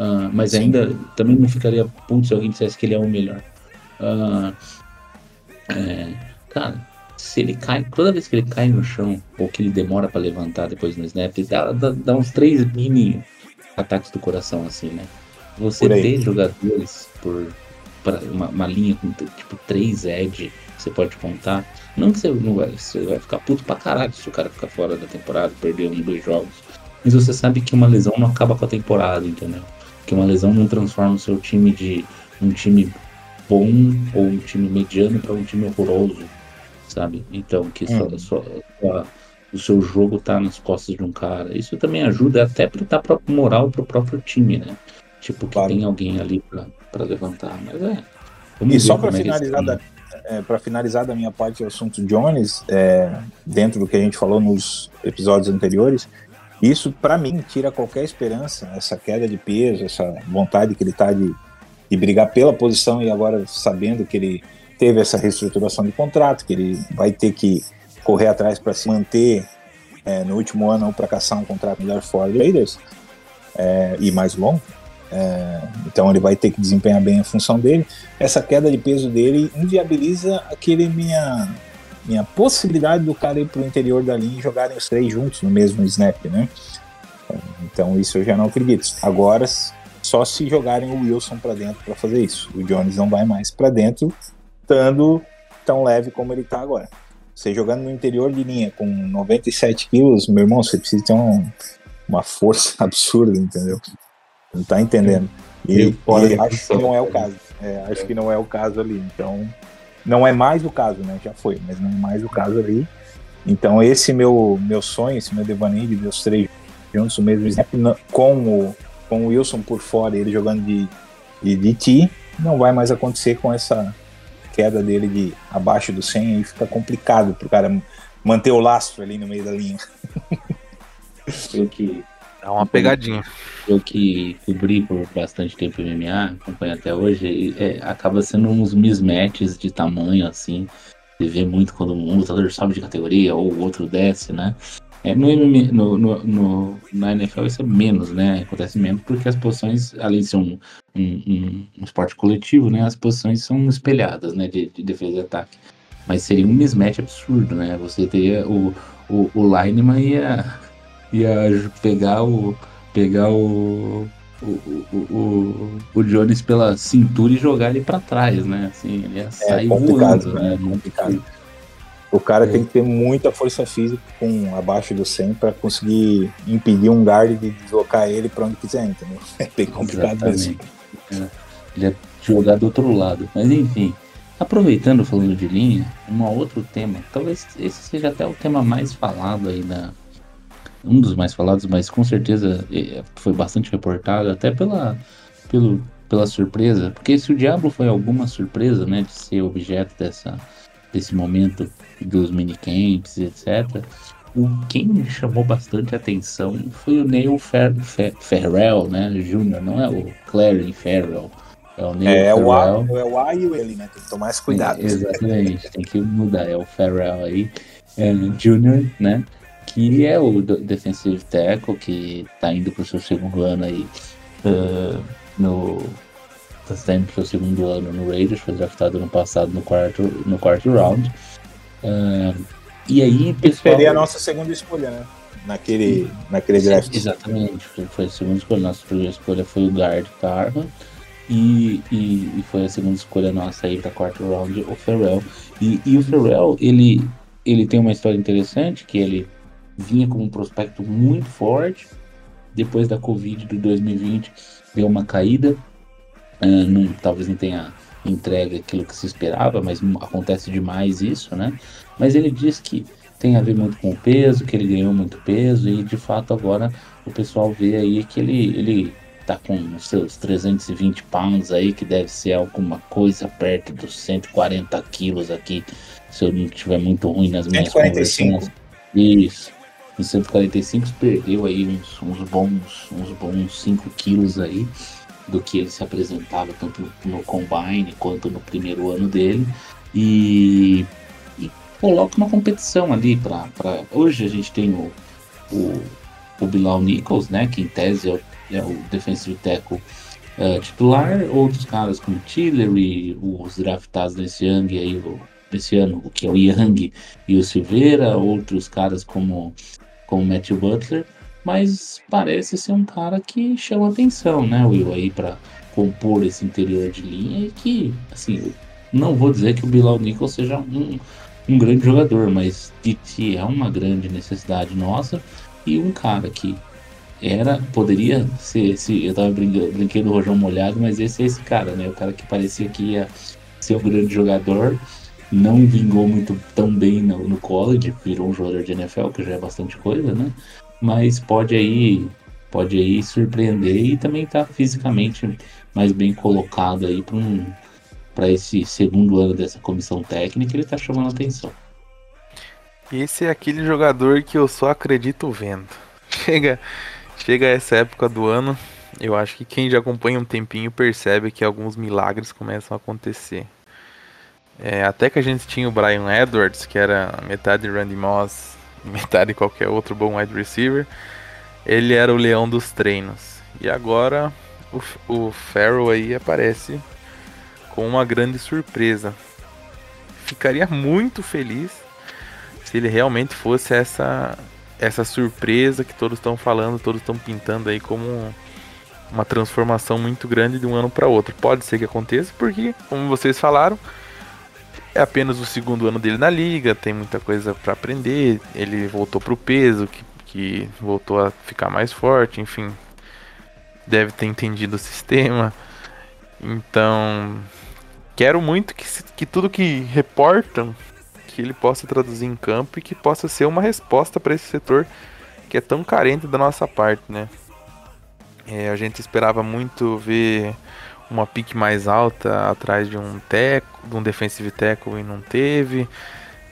Ah, mas Sim. ainda também não ficaria puto se alguém dissesse que ele é o melhor. Ah, é, cara, se ele cai, toda vez que ele cai no chão, ou que ele demora pra levantar depois no snap, dá, dá, dá uns três mini ataques do coração, assim, né? Você ter jogadores por pra uma, uma linha com tipo três edge, você pode contar. Não que você não vai, você vai ficar puto pra caralho se o cara ficar fora da temporada, perder um, dois jogos. Mas você sabe que uma lesão não acaba com a temporada, entendeu? Que uma lesão não transforma o seu time de um time bom ou um time mediano para um time horroroso, sabe? Então, que só- só o seu jogo tá nas costas de um cara. Isso também ajuda até para dar próprio moral pro próprio time, né? Tipo, que Claro. tem alguém ali pra levantar. Mas é. E só para é finalizar, tão. da, é, pra finalizar da minha parte o assunto Jones, é, dentro do que a gente falou nos episódios anteriores, isso para mim tira qualquer esperança, essa queda de peso, essa vontade que ele tá de, de brigar pela posição e agora sabendo que ele teve essa reestruturação de contrato, que ele vai ter que correr atrás para se manter é, no último ano ou para caçar um contrato melhor fora do Raiders é, e mais longo. É, então ele vai ter que desempenhar bem a função dele. Essa queda de peso dele inviabiliza aquele minha minha possibilidade do cara ir para o interior da linha e jogarem os três juntos no mesmo snap, né? Então isso eu já não acredito. Agora só se jogarem o Wilson para dentro para fazer isso. O Jones não vai mais para dentro, estando tão leve como ele está agora. Você jogando no interior de linha com 97 quilos, meu irmão, você precisa ter um- uma força absurda, entendeu? Não tá entendendo. E, e acho que não é o caso. É, acho que não é o caso ali. Então, não é mais o caso, né? Já foi, mas não é mais o caso ali. Então, esse meu meu sonho, esse meu devaneio de ver os três juntos no mesmo snap, com o, com o Wilson por fora, ele jogando de, de, de T, não vai mais acontecer com essa queda dele de abaixo do 100, aí fica complicado pro cara manter o lastro ali no meio da linha. Eu que, Dá uma pegadinha. eu que cobri por bastante tempo MMA, acompanho até hoje, é, acaba sendo uns mismatches de tamanho, assim. Você vê muito quando um lutador sobe de categoria ou o outro desce, né? É, no, MMA no, no, no- na NFL isso é menos, né? Acontece menos porque as posições, além de ser um, um, um- um esporte coletivo, né? As posições são espelhadas, né? De, de defesa e ataque. Mas seria um mismatch absurdo, né? Você teria o, o, o lineman ia, ia pegar o. pegar o. O, o, o, Jones pela cintura e jogar ele pra trás, né? Assim, ele ia sair complicado, voando, né? É complicado. O cara tem que ter muita força física com abaixo do 100 para conseguir impedir um guard de deslocar ele para onde quiser, entendeu? É bem complicado mesmo. Exatamente. É, Ele ia jogar do outro lado. Mas enfim, aproveitando falando de linha, um outro tema, talvez esse seja até o tema mais falado aí da. Um dos mais falados, mas com certeza eh, foi bastante reportado, até pela, pelo, pela surpresa. Porque se o Diablo foi alguma surpresa, né, de ser objeto dessa, desse momento dos minicamps etc. O quem chamou bastante atenção foi o Neil Fer, Fer, Ferrell, né, Júnior, não é o Clary Ferrell, é o Neil É, o A, é o A e o ele, né? Tem que tomar esse cuidado. É, exatamente, tem que mudar, é o Ferrell aí, é, Júnior, né, que é o defensive tackle que tá indo pro seu segundo ano aí ah, no tá saindo pro seu segundo ano no Raiders, foi draftado no passado no quarto, no quarto round. Ah, e aí, pessoal. Seria a nossa segunda escolha, né? Naquele, naquele draft. Exatamente, foi, foi a segunda escolha. Nossa primeira escolha foi o guard Tarhan. E, e, e foi a segunda escolha nossa aí para quarto round, o Ferrell. E, e o Ferrell, ele, ele tem uma história interessante, que ele vinha com um prospecto muito forte, depois da Covid de 2020 deu uma caída, ah, não, talvez não tenha entregue aquilo que se esperava, mas acontece demais isso, né? Mas ele diz que tem a ver muito com o peso, que ele ganhou muito peso e de fato agora o pessoal vê aí que ele, ele tá com os seus 320 pounds aí, que deve ser alguma coisa perto dos 140 quilos aqui, se eu não estiver muito ruim nas minhas 145. conversões. Isso. Em 145 perdeu aí uns, uns bons uns bons 5 quilos aí do que ele se apresentava tanto no, combine quanto no primeiro ano dele. E, e coloca uma competição ali para hoje a gente tem o, o, o Bilal Nichols né que em tese é o, é o defensive eh, titular outros caras como Tillery os draftados nesse ano aí o nesse ano, o que é o Young e o Silveira, outros caras como como Matthew Butler, mas parece ser um cara que chama atenção, né, Will, aí para compor esse interior de linha e que, assim, não vou dizer que o Bilal Nichols seja um, um grande jogador, mas DT é uma grande necessidade nossa e um cara que era, poderia ser esse, eu tava brincando, brinquei do Rojão Molhado, mas esse é esse cara, né, o cara que parecia que ia ser um grande jogador, não vingou muito tão bem no, no college, virou um jogador de NFL, que já é bastante coisa, né? Mas pode aí, pode aí surpreender e também tá fisicamente mais bem colocado aí para um, esse segundo ano dessa comissão técnica, ele tá chamando atenção. Esse é aquele jogador que eu só acredito vendo. Chega, chega essa época do ano, eu acho que quem já acompanha um tempinho percebe que alguns milagres começam a acontecer. É, até que a gente tinha o Brian Edwards, que era metade Randy Moss metade qualquer outro bom wide receiver, ele era o leão dos treinos. E agora o, o Farrell aí aparece com uma grande surpresa. Ficaria muito feliz se ele realmente fosse essa essa surpresa que todos estão falando, todos estão pintando aí como uma transformação muito grande de um ano para outro. Pode ser que aconteça, porque, como vocês falaram, é apenas o segundo ano dele na liga, tem muita coisa para aprender. Ele voltou pro peso, que, que voltou a ficar mais forte, enfim. Deve ter entendido o sistema. Então, quero muito que, que tudo que reportam que ele possa traduzir em campo e que possa ser uma resposta para esse setor que é tão carente da nossa parte, né? É, a gente esperava muito ver uma pique mais alta atrás de um teco, de um defensive tackle e não teve.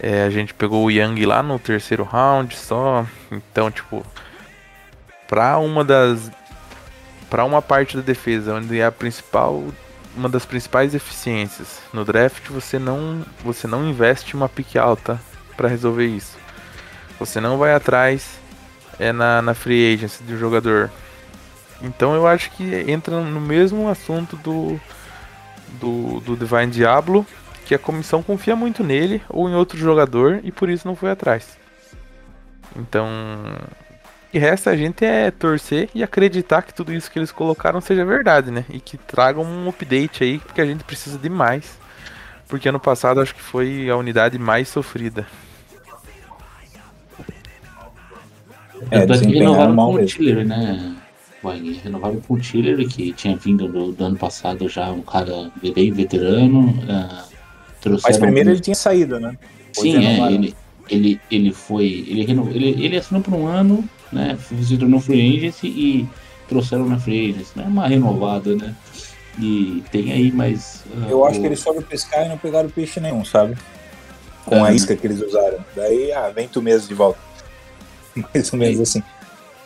É, a gente pegou o Young lá no terceiro round só. Então, tipo, pra uma das para uma parte da defesa onde é a principal uma das principais deficiências no draft, você não você não investe uma pique alta para resolver isso. Você não vai atrás é na, na free agency do jogador. Então eu acho que entra no mesmo assunto do, do, do Divine Diablo, que a comissão confia muito nele ou em outro jogador e por isso não foi atrás. Então, o que resta a gente é torcer e acreditar que tudo isso que eles colocaram seja verdade, né? E que tragam um update aí, porque a gente precisa de mais. Porque ano passado acho que foi a unidade mais sofrida. É, Tanto é que desempenharam renovaram mal com o. Tiller, né? Wagner? Renovaram com o Tiller, que tinha vindo do, do ano passado já um cara bem veterano. trouxeram Mas primeiro um- ele tinha saído, né? Depois Sim, é, ele, ele, ele foi. Ele, reno- ele, ele assinou por um ano, né? Se tornou free agency e trouxeram na free agency. Né? Uma renovada, né? E tem aí mais. ah, Eu acho o- que eles foram pescar e não pegaram peixe nenhum, sabe? Com a É, né? isca que eles usaram. Daí, ah, vem tu mesmo de volta. Mais ou menos assim.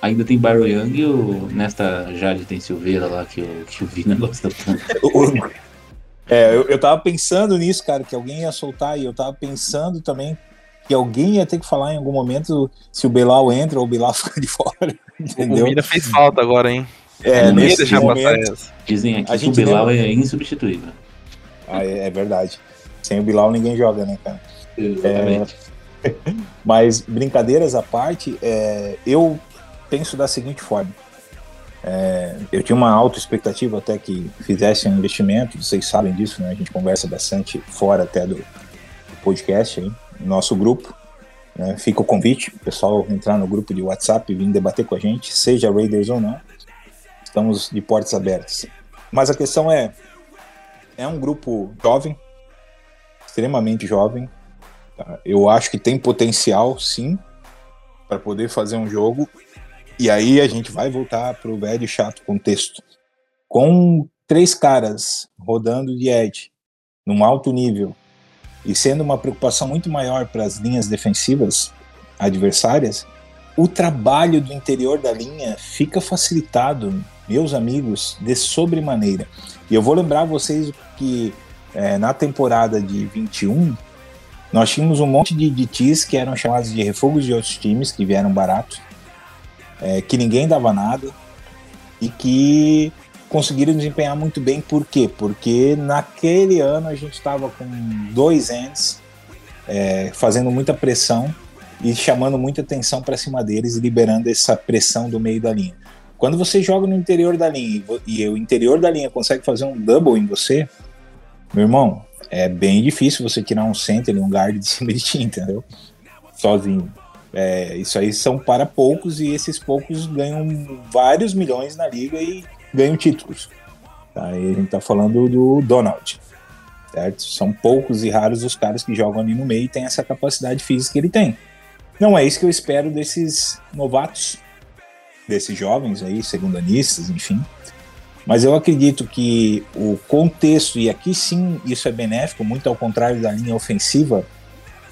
Ainda tem Byron Young e o, nesta Jade tem Silveira lá que o, que o Vina gosta tanto. O- o- É, eu, eu tava pensando nisso, cara, que alguém ia soltar, e eu tava pensando também que alguém ia ter que falar em algum momento se o Belal entra ou o Bilal fica de fora, O entendeu? Mina fez falta agora, hein? É, não nesse deixar passar momento, essa. Dizem A aqui que o gente Bilal lembra- é insubstituível. Ah, é, é verdade. Sem o Bilal ninguém joga, né, cara? Exatamente. Mas brincadeiras à parte, é, eu penso da seguinte forma: É, eu tinha uma alta expectativa até que fizessem um investimento, vocês sabem disso, né? A gente conversa bastante fora até do, do podcast no nosso grupo. né? Fica o convite, pessoal entrar no grupo de WhatsApp e vir debater com a gente, seja Raiders ou não. Estamos de portas abertas. Mas a questão é, é um grupo jovem, extremamente jovem. tá? Eu acho que tem potencial, sim, para poder fazer um jogo. E aí a gente vai voltar pro velho e chato contexto. Com três caras rodando de edge, num alto nível, e sendo uma preocupação muito maior para as linhas defensivas adversárias, o trabalho do interior da linha fica facilitado, meus amigos, de sobremaneira. E eu vou lembrar vocês que é, na temporada de 21, nós tínhamos um monte de DTs que eram chamados de refugos de outros times, que vieram baratos, é, que ninguém dava nada, e que conseguiram desempenhar muito bem. Por quê? Porque naquele ano a gente estava com dois ends, é, fazendo muita pressão e chamando muita atenção para cima deles e liberando essa pressão do meio da linha. Quando você joga no interior da linha e o interior da linha consegue fazer um double em você, meu irmão, é bem difícil você tirar um center um guard de cima de ti, entendeu? Sozinho. É, isso aí são para poucos e esses poucos ganham vários milhões na liga e ganham títulos. Tá? E a gente tá falando do Donald. Certo? São poucos e raros os caras que jogam ali no meio e têm essa capacidade física que ele tem. Não é isso que eu espero desses novatos, desses jovens aí, segundanistas, enfim. Mas eu acredito que o contexto, e aqui sim isso é benéfico, muito ao contrário da linha ofensiva,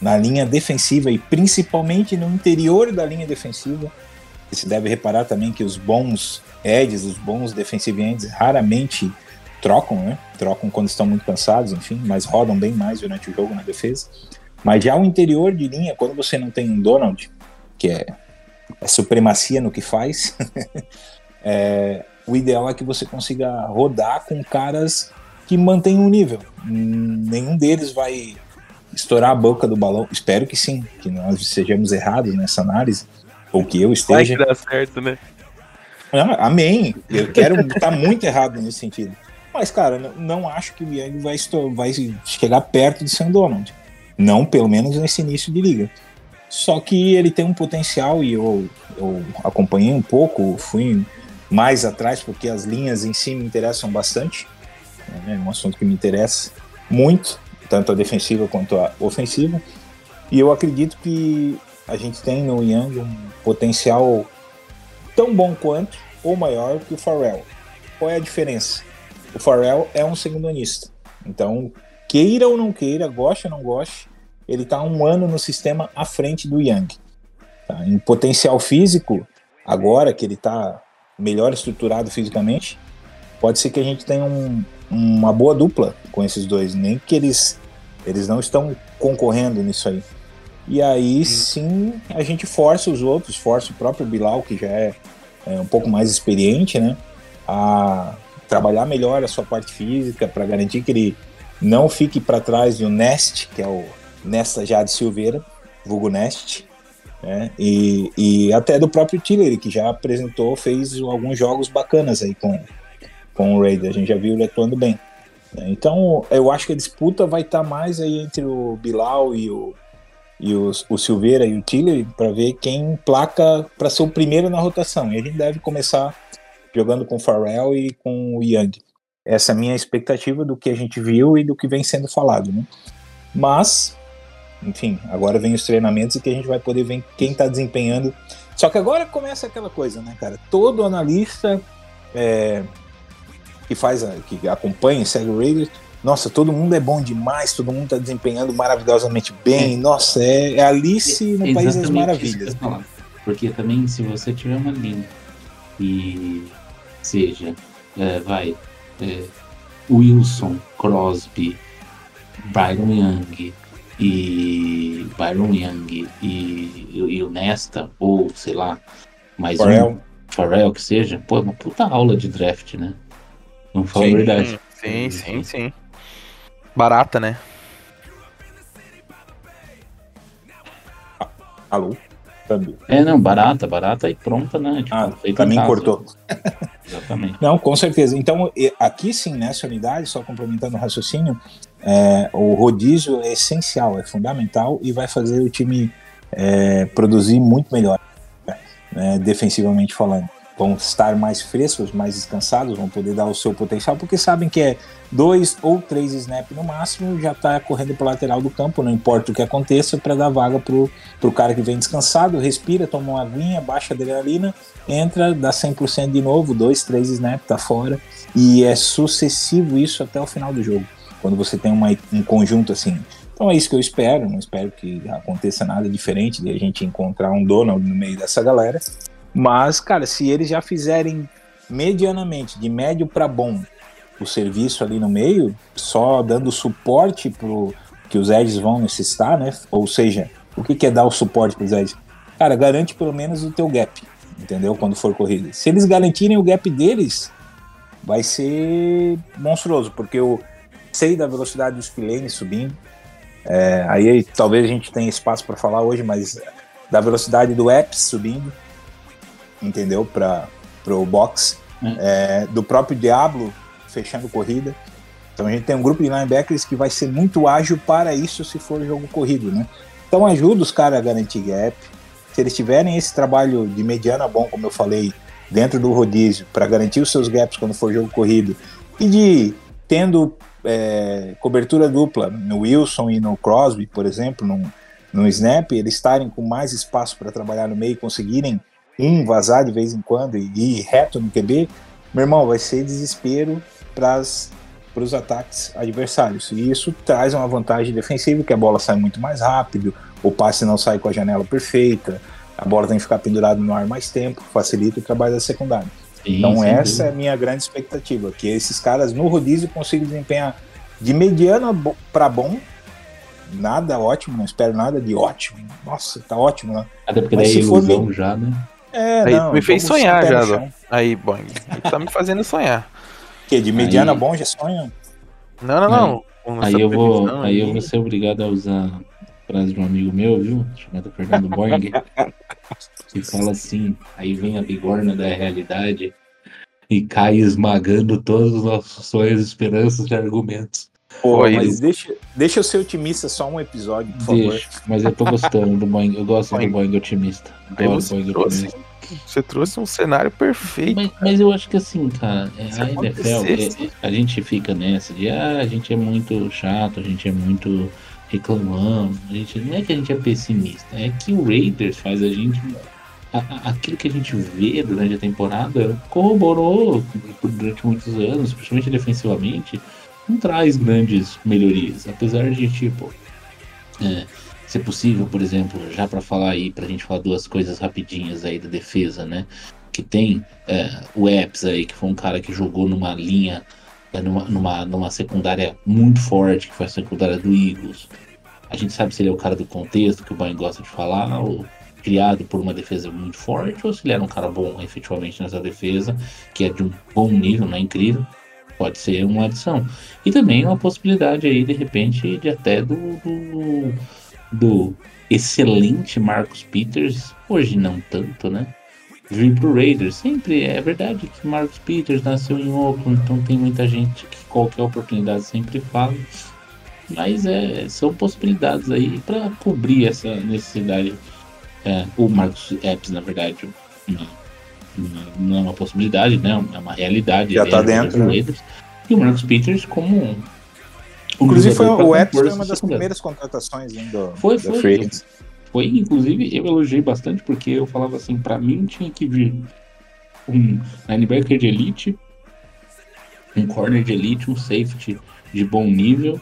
na linha defensiva e principalmente no interior da linha defensiva, você deve reparar também que os bons edges, os bons defensive ends raramente trocam, né? Trocam quando estão muito cansados, enfim, mas rodam bem mais durante o jogo na defesa. Mas já o interior de linha, quando você não tem um Donald, que é, é supremacia no que faz, é, o ideal é que você consiga rodar com caras que mantenham o nível. Hum, Nenhum deles vai estourar a boca do balão. Espero que sim, que nós sejamos errados nessa análise, ou que eu Vai esteja. que dá certo, né? Ah, amém. Eu quero estar muito errado nesse sentido. Mas, cara, não, não acho que o Young vai, vai chegar perto de Sam Donald. Não, pelo menos nesse início de liga. Só que ele tem um potencial e eu, eu acompanhei um pouco, fui mais atrás porque as linhas em si me interessam bastante. É um assunto que me interessa muito, tanto a defensiva quanto a ofensiva. E eu acredito que a gente tem no Young um potencial tão bom quanto ou maior que o Farrell. Qual é a diferença? O Farrell é um segundonista. Então, queira ou não queira, goste ou não goste, ele está um ano no sistema à frente do Young. Tá? Em potencial físico, agora que ele está melhor estruturado fisicamente, pode ser que a gente tenha um- uma boa dupla com esses dois. Nem que eles, eles não estão concorrendo nisso aí. E aí sim a gente força os outros, força o próprio Bilal, que já é, é um pouco mais experiente, né? A trabalhar melhor a sua parte física para garantir que ele não fique para trás do Nest, que é o Nesta Jade Silveira, vulgo Nest, né? E, e até do próprio Tillery, que já apresentou, fez alguns jogos bacanas aí com, com o Raider. A gente já viu ele atuando bem. Então, eu acho que a disputa vai estar mais aí entre o Bilal e o, e o, o Silveira e o Tillery para ver quem placa para ser o primeiro na rotação. E a gente deve começar jogando com o Farrell e com o Young. Essa é a minha expectativa do que a gente viu e do que vem sendo falado, né? Mas, enfim, agora vem os treinamentos e que a gente vai poder ver quem está desempenhando. Só que agora começa aquela coisa, né, cara? Todo analista é, que faz, a, que acompanha, segue o Raiders, nossa, todo mundo é bom demais, todo mundo está desempenhando maravilhosamente bem. Nossa, é, é Alice no É País das Maravilhas. falar. Porque também, se você tiver uma linha e seja, é, vai, é, Wilson, Crosby, Byron Young e Byron Young e, e o Nesta, ou sei lá, mais Farrell. um Farrell que seja, pô, é uma puta aula de draft, né? Não fala a Sim. verdade. Sim, sim, sim. Barata, né? Alô? Câmbio. É, não, barata, barata e pronta, né? Tipo, Ah, pra mim casa. cortou. Exatamente. Não, com certeza. Então, aqui sim, nessa unidade, só complementando o raciocínio, é, o rodízio é essencial, é fundamental e vai fazer o time é, produzir muito melhor, né, defensivamente falando. Vão estar mais frescos, mais descansados, vão poder dar o seu potencial, porque sabem que é dois ou três snap no máximo, já está correndo para lateral do campo, não importa o que aconteça, para dar vaga pro, pro cara que vem descansado, respira, toma uma aguinha, baixa a adrenalina, entra, dá 100% de novo, dois, três snap, tá fora. E é sucessivo isso até o final do jogo, quando você tem uma, um conjunto assim. Então é isso que eu espero, não espero que aconteça nada diferente de a gente encontrar um Donald no meio dessa galera. Mas, cara, se eles já fizerem medianamente, de médio para bom, o serviço ali no meio, só dando suporte pro que os edges vão necessitar, né? Ou seja, o que que é dar o suporte para os? Cara, garante pelo menos o teu gap, entendeu? Quando for corrida. Se eles garantirem o gap deles, vai ser monstruoso, porque eu sei da velocidade dos P-Lane subindo. É, aí talvez a gente tenha espaço para falar hoje, mas da velocidade do Apps subindo, entendeu? Para o box. É, do próprio Diablo fechando corrida. Então a gente tem um grupo de linebackers que vai ser muito ágil para isso se for jogo corrido, né? Então ajuda os caras a garantir gap. Se eles tiverem esse trabalho de mediana bom, como eu falei, dentro do rodízio, para garantir os seus gaps quando for jogo corrido, e de tendo é, cobertura dupla no Wilson e no Crosby, por exemplo, no, no snap, eles estarem com mais espaço para trabalhar no meio e conseguirem um vazar de vez em quando e ir reto no QB, meu irmão, vai ser desespero para os ataques adversários. E isso traz uma vantagem defensiva, que a bola sai muito mais rápido, o passe não sai com a janela perfeita, a bola tem que ficar pendurada no ar mais tempo, facilita o trabalho da secundária. Sim, Então essa dúvida. é a minha grande expectativa, que esses caras no rodízio consigam desempenhar de mediano para bom, nada ótimo, não espero nada de ótimo. Nossa, tá ótimo, né? Até porque Mas daí é ilusão meio- já, né? É, Aí não, me fez sonhar já. Aí, Boing. Aí tá me fazendo sonhar. Que de mediano Aí- bom já sonha? Não, não, não. Com Aí eu vou, aí eu vou ser obrigado a usar a frase de um amigo meu, viu? Chamado Fernando Boing, que fala assim, aí vem a bigorna da realidade e cai esmagando todos os nossos sonhos, esperanças e argumentos. Pô, mas deixa, deixa eu ser otimista só um episódio, por favor. Deixa, mas eu tô gostando do Boing, eu gosto Boing. do Boing otimista. Você Boing trouxe, otimista. você trouxe um cenário perfeito. Mas, mas eu acho que assim, cara, é, a NFL, é- é- a gente fica nessa de ah, a gente é muito chato, a gente é muito reclamando, a gente, não é que a gente é pessimista, é que o Raiders faz a gente. aquilo que a gente vê durante a temporada corroborou durante muitos anos, principalmente defensivamente, não traz grandes melhorias. Apesar de, tipo, é, ser possível, por exemplo, já para falar aí, pra gente falar duas coisas rapidinhas aí da defesa, né? Que tem é, o Epps aí, que foi um cara que jogou numa linha, é, numa, numa, numa secundária muito forte, que foi a secundária do Eagles. A gente sabe se ele é o cara do contexto, que o Brian gosta de falar, ou criado por uma defesa muito forte, ou se ele era um cara bom efetivamente nessa defesa, que é de um bom nível, não é incrível. Pode ser uma adição. E também uma possibilidade aí, de repente, de até do, do, do excelente Marcus Peters, hoje não tanto, né? Vir pro Raiders. Sempre é verdade que Marcus Peters nasceu em Oakland, então tem muita gente que qualquer oportunidade sempre fala. Mas é, são possibilidades aí para cobrir essa necessidade. É, o Marcus Epps, na verdade, uma- não é uma possibilidade, né? É uma realidade. Já tá é jogador dentro, do né? Raiders. E o Marcus Peters como um. Inclusive, foi, o Epps foi uma das primeiras contratações hein, do, Foi, da foi. Foi, inclusive, eu elogiei bastante porque eu falava assim, pra mim tinha que vir um linebacker de elite, um corner de elite, um safety de bom nível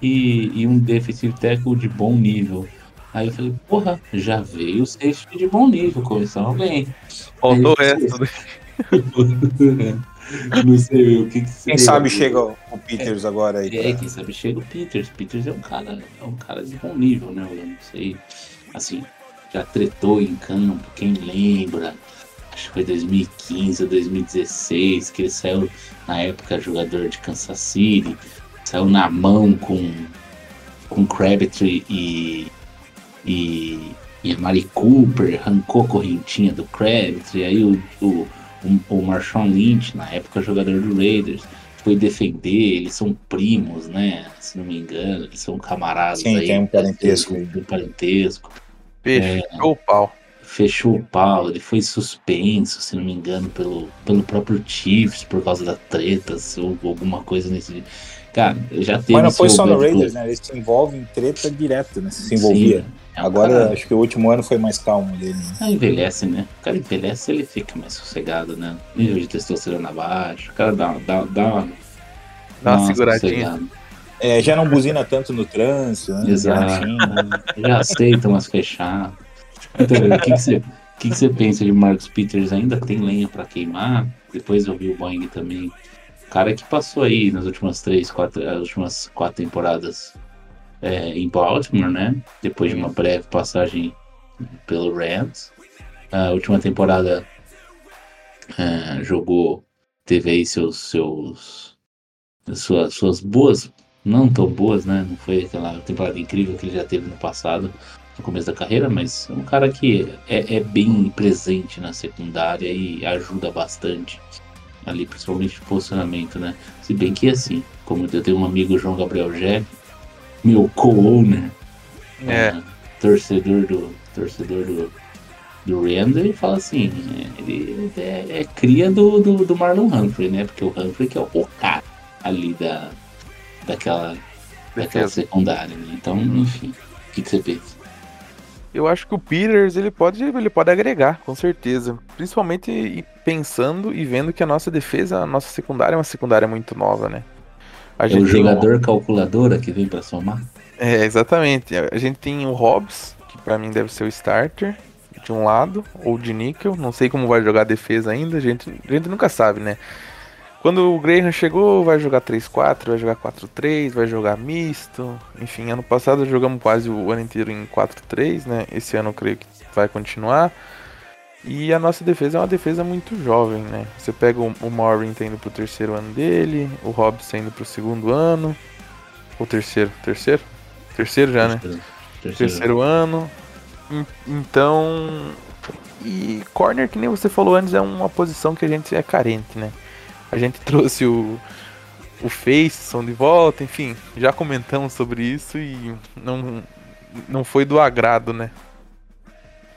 e, e um defensive tackle de bom nível. Aí eu falei, porra, já veio o safety de bom nível, começamos bem. Faltou Aí, essa. né? Não sei o que, que Quem sabe chega o o Peters agora aí. É, pra- quem sabe chega o Peters. Peters é um cara, é um cara de bom nível, né? Eu não sei. Assim, já tretou em campo, quem lembra? Acho que foi 2015 ou 2016, que ele saiu na época jogador de Kansas City, saiu na mão com, com Crabtree e, e E a Mari Cooper arrancou a correntinha do Kravitz, e aí o, o, o, o Marshawn Lynch, na época jogador do Raiders, foi defender, eles são primos, né? Se não me engano, eles são camaradas Sim, aí. tem um parentesco. Do parentesco. Fechou o pau. Fechou o pau, ele foi suspenso, se não me engano, pelo, pelo próprio Chiefs por causa da treta, ou alguma coisa nesse. Cara, já teve. Mas não foi só no Raiders, né? Eles se envolvem em treta direto, né? Se envolvia. Sim, é um Agora, cara- acho que o último ano foi mais calmo dele. Né? Ah, envelhece, né? O cara envelhece, ele fica mais sossegado, né? Nível de testosterona baixo, o cara dá, dá, dá uma, Dá uma seguradinha. sossegada. É, já não buzina tanto no trânsito, né? Exato. Já xinga. Já aceita umas fechadas. Então, o que, que, você, o que, que você pensa de Marcos Peters? Ainda tem lenha pra queimar? Depois eu vi o Boeing também. O cara que passou aí nas últimas três, quatro, as últimas quatro temporadas é, em Baltimore, né? Depois de uma breve passagem pelo Rams. A última temporada é, jogou, teve aí seus, seus suas, suas boas, não tão boas, né? Não foi aquela temporada incrível que ele já teve no passado, no começo da carreira, mas é um cara que é, é bem presente na secundária e ajuda bastante ali, principalmente de posicionamento, né? Se bem que assim, como eu tenho um amigo João Gabriel Gé, meu co-owner, É. ah, torcedor do torcedor do, do Rams, ele fala assim, é, ele é, é cria do, do, do Marlon Humphrey, né? Porque o Humphrey que é o cara ali da, daquela, daquela secundária, né? Então, enfim, o que, que você pensa? Eu acho que o Peters ele pode, ele pode agregar, com certeza. Principalmente pensando e vendo que a nossa defesa, a nossa secundária é uma secundária muito nova, né? A É o tem um- jogador calculadora que vem pra somar? É, exatamente. A gente tem o Hobbs, que pra mim deve ser o starter, de um lado, ou de níquel. Não sei como vai jogar a defesa ainda, a gente, a gente nunca sabe, né? Quando o Graham chegou, vai jogar 3-4, vai jogar 4-3, vai jogar misto. Enfim, ano passado jogamos quase o ano inteiro em 4-3, né? Esse ano eu creio que vai continuar. E a nossa defesa é uma defesa muito jovem, né? Você pega o, o Morin indo pro terceiro ano dele, o Hobbs indo pro segundo ano. Ou terceiro? Terceiro? Terceiro já, né? Terceiro. Terceiro ano. En- Então. E corner, que nem você falou antes, é uma posição que a gente é carente, né? A gente trouxe o, o Faceson de volta, enfim, já comentamos sobre isso e não, não foi do agrado, né?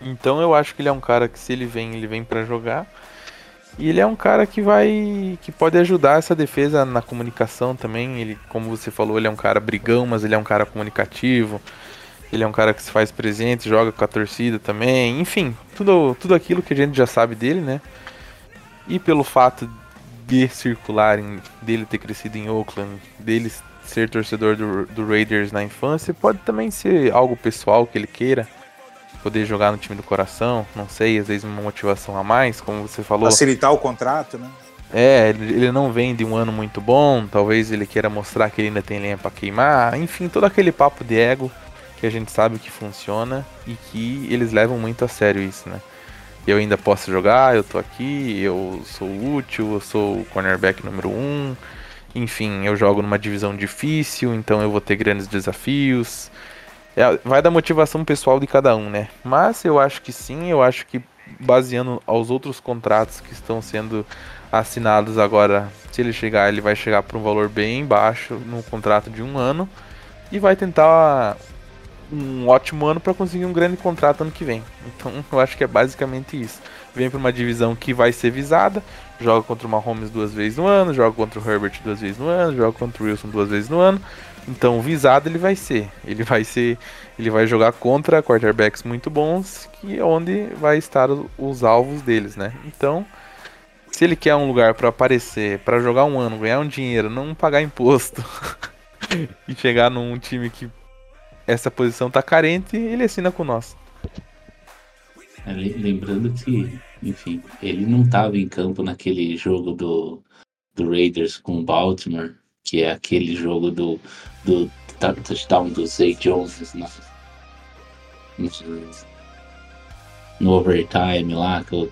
Então eu acho que ele é um cara que se ele vem, ele vem pra jogar. E ele é um cara que vai. que pode ajudar essa defesa na comunicação também. Ele, como você falou, ele é um cara brigão, mas ele é um cara comunicativo. Ele é um cara que se faz presente, joga com a torcida também. Enfim, tudo, tudo aquilo que a gente já sabe dele, né? E pelo fato de circularem, dele ter crescido em Oakland, dele ser torcedor do, do Raiders na infância, pode também ser algo pessoal que ele queira. Poder jogar no time do coração, não sei, às vezes uma motivação a mais, como você falou. Facilitar o contrato, né? É, ele não vem de um ano muito bom, talvez ele queira mostrar que ele ainda tem lenha pra queimar, enfim, todo aquele papo de ego que a gente sabe que funciona e que eles levam muito a sério isso, né? Eu ainda posso jogar, eu tô aqui, eu sou útil, eu sou o cornerback número um, enfim, eu jogo numa divisão difícil, então eu vou ter grandes desafios. É, vai da motivação pessoal de cada um, né? Mas eu acho que sim, eu acho que baseando aos outros contratos que estão sendo assinados agora, se ele chegar, ele vai chegar por um valor bem baixo no contrato de um ano e vai tentar um ótimo ano para conseguir um grande contrato ano que vem. Então eu acho que é basicamente isso. Vem para uma divisão que vai ser visada, joga contra o Mahomes duas vezes no ano, joga contra o Herbert duas vezes no ano, joga contra o Wilson duas vezes no ano. Então visado ele vai ser. Ele vai ser, ele vai jogar contra quarterbacks muito bons, que é onde vai estar os alvos deles, né? Então se ele quer um lugar para aparecer, para jogar um ano, ganhar um dinheiro, não pagar imposto e chegar num time que essa posição tá carente, ele assina com nós. É, le- Lembrando que, enfim, ele não estava em campo naquele jogo do, do Raiders com o Baltimore, que é aquele jogo do, do tou- touchdown do Zay Jones na, no, overtime lá, que, o-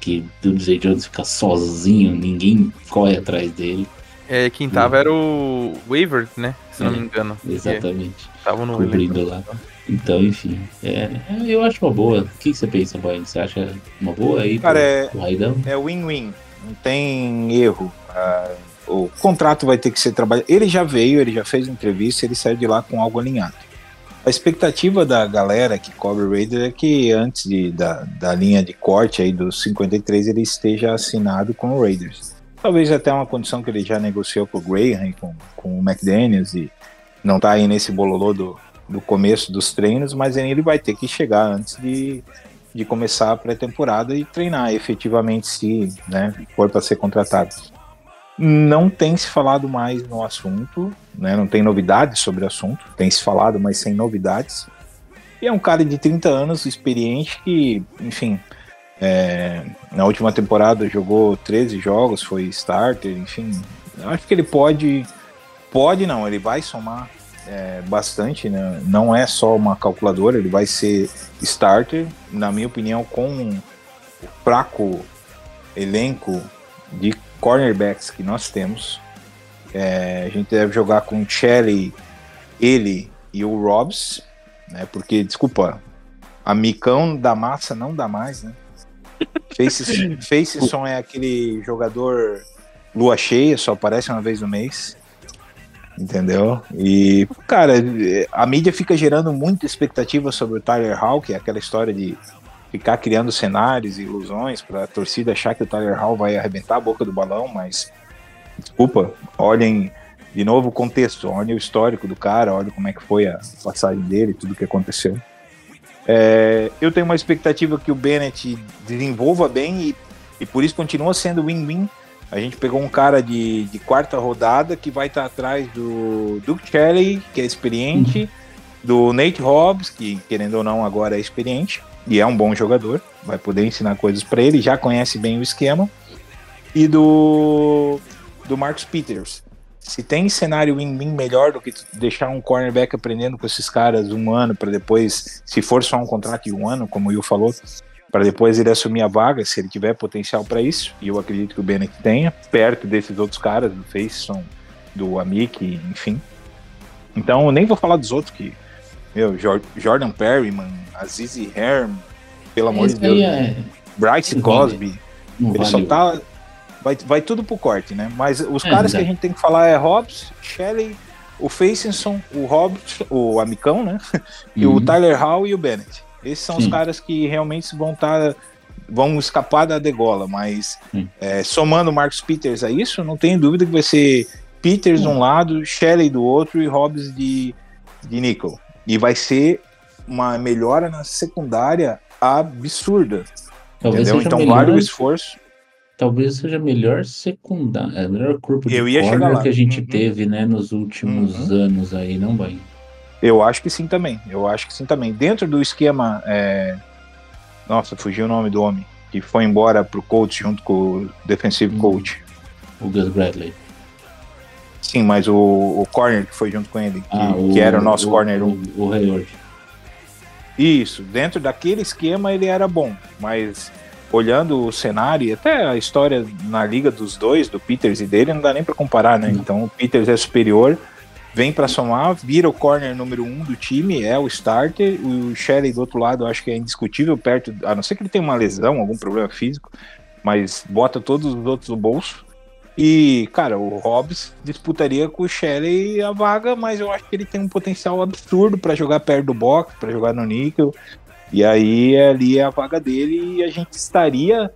Zay Jones fica sozinho, ninguém corre atrás dele. É, quem tava era o Waver, né? Se não É, me engano. Exatamente. Tava no Cobrindo lá. Então, enfim. É, eu acho uma boa. O que, você pensa, boy? Você acha uma boa aí Cara, pro, é-? É win-win, não tem erro. Ah, o contrato vai ter que ser trabalhado. Ele já veio, ele já fez entrevista, ele saiu de lá com algo alinhado. A expectativa da galera que cobre o Raiders é que antes de- da, da linha de corte aí dos 53 ele esteja assinado com o Raiders. Talvez até uma condição que ele já negociou com o Graham com, com o McDaniels e não tá aí nesse bololô do, do começo dos treinos, mas ele vai ter que chegar antes de, de começar a pré-temporada e treinar efetivamente se né, for para ser contratado. Não tem se falado mais no assunto, né, não tem novidades sobre o assunto, tem se falado, mas sem novidades. E é um cara de 30 anos, experiente, que, enfim, é, na última temporada jogou 13 jogos, foi starter, enfim. Acho que ele pode, pode não, ele vai somar é, bastante, né? não é só uma calculadora, ele vai ser starter, na minha opinião, com o fraco elenco de cornerbacks que nós temos. É, a gente deve jogar com o Shelley, ele e o Robs, né? Porque, desculpa, a Micão da massa não dá mais, né? Face, Faceson é aquele jogador lua cheia, só aparece uma vez no mês. Entendeu? E, cara, a mídia fica gerando muita expectativa sobre o Tyler que é aquela história de ficar criando cenários e ilusões para a torcida achar que o Tyler Hall vai arrebentar a boca do balão, mas desculpa, olhem de novo o contexto, olhem o histórico do cara, olhem como é que foi a passagem dele, tudo que aconteceu. É, eu tenho uma expectativa que o Bennett desenvolva bem e, e por isso continua sendo win-win. A gente pegou um cara de, de quarta rodada que vai estar atrás do Duke Shelley, que é experiente, do Nate Hobbs, que querendo ou não agora é experiente e é um bom jogador, vai poder ensinar coisas para ele, já conhece bem o esquema, e do, do Marcus Peters. Se tem cenário win-win melhor do que deixar um cornerback aprendendo com esses caras um ano para depois, se for só um contrato de um ano, como o Will falou, para depois ele assumir a vaga, se ele tiver potencial para isso, e eu acredito que o Bennett tenha, perto desses outros caras, do Faceson, do Amik, enfim. Então, nem vou falar dos outros que meu, Jor- Jordan Perryman, Aziz Herm, pelo amor de Deus, é, Bryce. Cosby, não ele só o- tá. Vai, vai tudo pro corte, né? Mas os É, caras que a gente tem que falar é Hobbs, Shelley, o Facenson, o Hobbs, o Amicão, né? E o Uhum. Tyler Hall e o Bennett. Esses são os Sim. caras que realmente vão estar. vão escapar da degola, mas é, somando o Marcus Peters a isso, não tenho dúvida que vai ser Peters de um lado, Shelley do outro e Hobbs de, de nickel. E vai ser uma melhora na secundária absurda. Talvez entendeu? Então melhor, vale o esforço. talvez seja melhor secundário, é, melhor corpo de Eu ia chegar corner lá. que a gente Uhum. teve, né, nos últimos Uhum. anos aí, não vai. Eu acho que sim também. Eu acho que sim também. Dentro do esquema. é, Nossa, fugiu o nome do homem. Que foi embora pro coach junto com o defensive Hum. coach. O Gus Bradley. Sim, mas o, o corner que foi junto com ele, que, Ah, que era o nosso o, corner 1. O, o Hayward. Isso, dentro daquele esquema ele era bom, mas olhando o cenário e até a história na liga dos dois, do Peters e dele, não dá nem para comparar, né? Então o Peters é superior, vem para somar, vira o corner número um do time, é o starter. O Shelley do outro lado eu acho que é indiscutível, perto, a não ser que ele tenha uma lesão, algum problema físico, mas bota todos os outros no bolso. E, cara, o Hobbs disputaria com o Shelley a vaga, mas eu acho que ele tem um potencial absurdo para jogar perto do box, para jogar no níquel. E aí ali é a vaga dele e a gente estaria.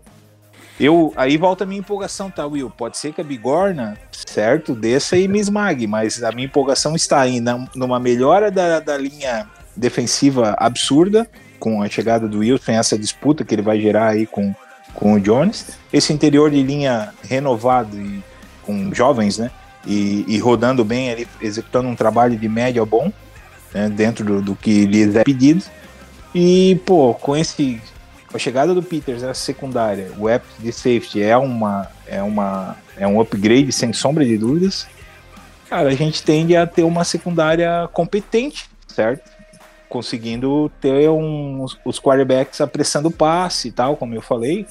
Eu aí volta a minha empolgação, tá, Will? Pode ser que a Bigorna, certo, desça e me esmague, mas a minha empolgação está aí na- numa melhora da, da linha defensiva absurda, com a chegada do Wilson, essa disputa que ele vai gerar aí com, com o Jones. Esse interior de linha renovado e com jovens, né? E, e rodando bem ali, executando um trabalho de média bom, né, dentro do, do que lhes é pedido. E, pô, com esse. A chegada do Peters essa secundária, o app de safety é uma. É uma. É um upgrade sem sombra de dúvidas. Cara, a gente tende a ter uma secundária competente, certo? Conseguindo ter uns, os quarterbacks apressando o passe e tal, como eu falei.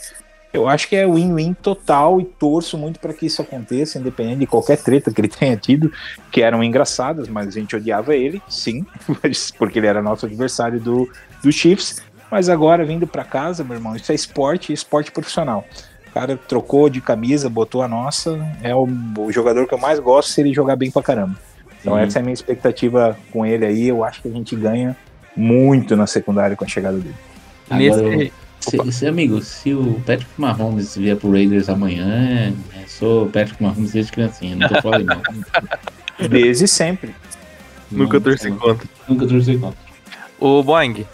Eu acho que é win-win total e torço muito para que isso aconteça, independente de qualquer treta que ele tenha tido, que eram engraçadas, mas a gente odiava ele, sim, porque ele era nosso adversário do, do Chiefs. Mas agora, vindo para casa, meu irmão, isso é esporte, esporte profissional. O cara trocou de camisa, botou a nossa, é o, o jogador que eu mais gosto se ele jogar bem pra caramba. Então, Sim. essa é a minha expectativa com ele aí. Eu acho que a gente ganha muito na secundária com a chegada dele. Agora, Nesse- eu- se, se, amigo, se o Patrick Mahomes vier pro Raiders amanhã, eu sou o Patrick Mahomes desde criancinha, não tô falando não. Desde sempre. Nunca torci contra. Nunca torci contra. Ô, Boeing,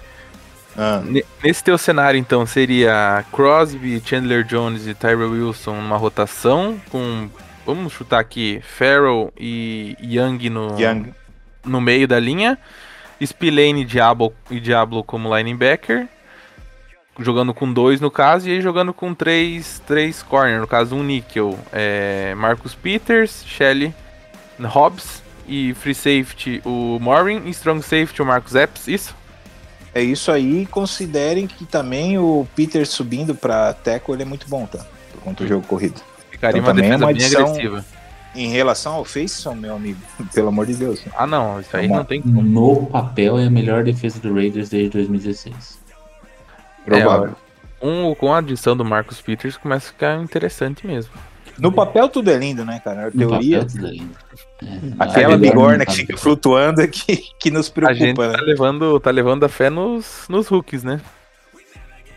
Ah, ne- nesse teu cenário, então, seria Crosby, Chandler Jones e Tyrell Wilson numa rotação com, vamos chutar aqui, Farrell e Young no, Young. no meio da linha, Spillane e Diablo, e Diablo como linebacker, jogando com dois no caso, e aí jogando com três, três corner, no caso um níquel, é, Marcus Peters, Shelley Hobbs e free safety o Morin e strong safety o Marcus Epps, isso? É isso aí. Considerem que também o Peter subindo pra tackle ele é muito bom, tá? Conta do jogo corrido. Ficaria Então uma também é defesa uma bem agressiva. Em relação ao Faceson, meu amigo, pelo amor de Deus. Ah não, isso aí Uma- não tem como. No papel é a melhor defesa do Raiders desde 2016. Provável. Um, com a adição do Marcus Peters começa a ficar interessante mesmo. No papel tudo é lindo, né, cara? A No teoria, papel, tudo é lindo. É, aquela bigorna que fica flutuando é que, que nos A gente preocupa, tá né? levando, tá levando a fé nos, nos rookies, né?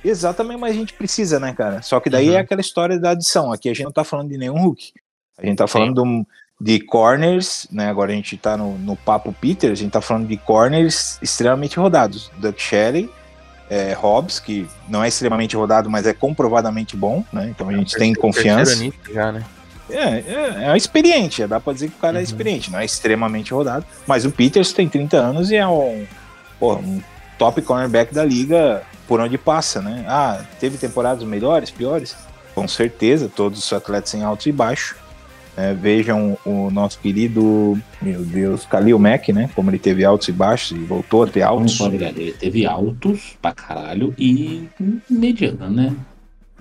Exatamente, mas a gente precisa, né, cara? Só que daí Uhum. é aquela história da adição. Aqui a gente não tá falando de nenhum Hulk. A gente tá falando de, um- de corners, né? Agora a gente tá no, no papo Peter, a gente tá falando de corners extremamente rodados. Duck Shelley, é, Hobbs, que não é extremamente rodado, mas é comprovadamente bom, né? Então a gente tem confiança. Já, né? É, é, é experiente, dá pra dizer que o cara é Uhum. experiente, não é extremamente rodado. Mas o Peters tem 30 anos e é um, pô, um top cornerback da liga por onde passa, né? Ah, teve temporadas melhores, piores? Com certeza, todos os atletas têm altos e baixos. É, vejam o nosso querido, meu Deus, Khalil Mack, né? Como ele teve altos e baixos e voltou a ter altos. verdade, ele teve altos pra caralho e mediano, né?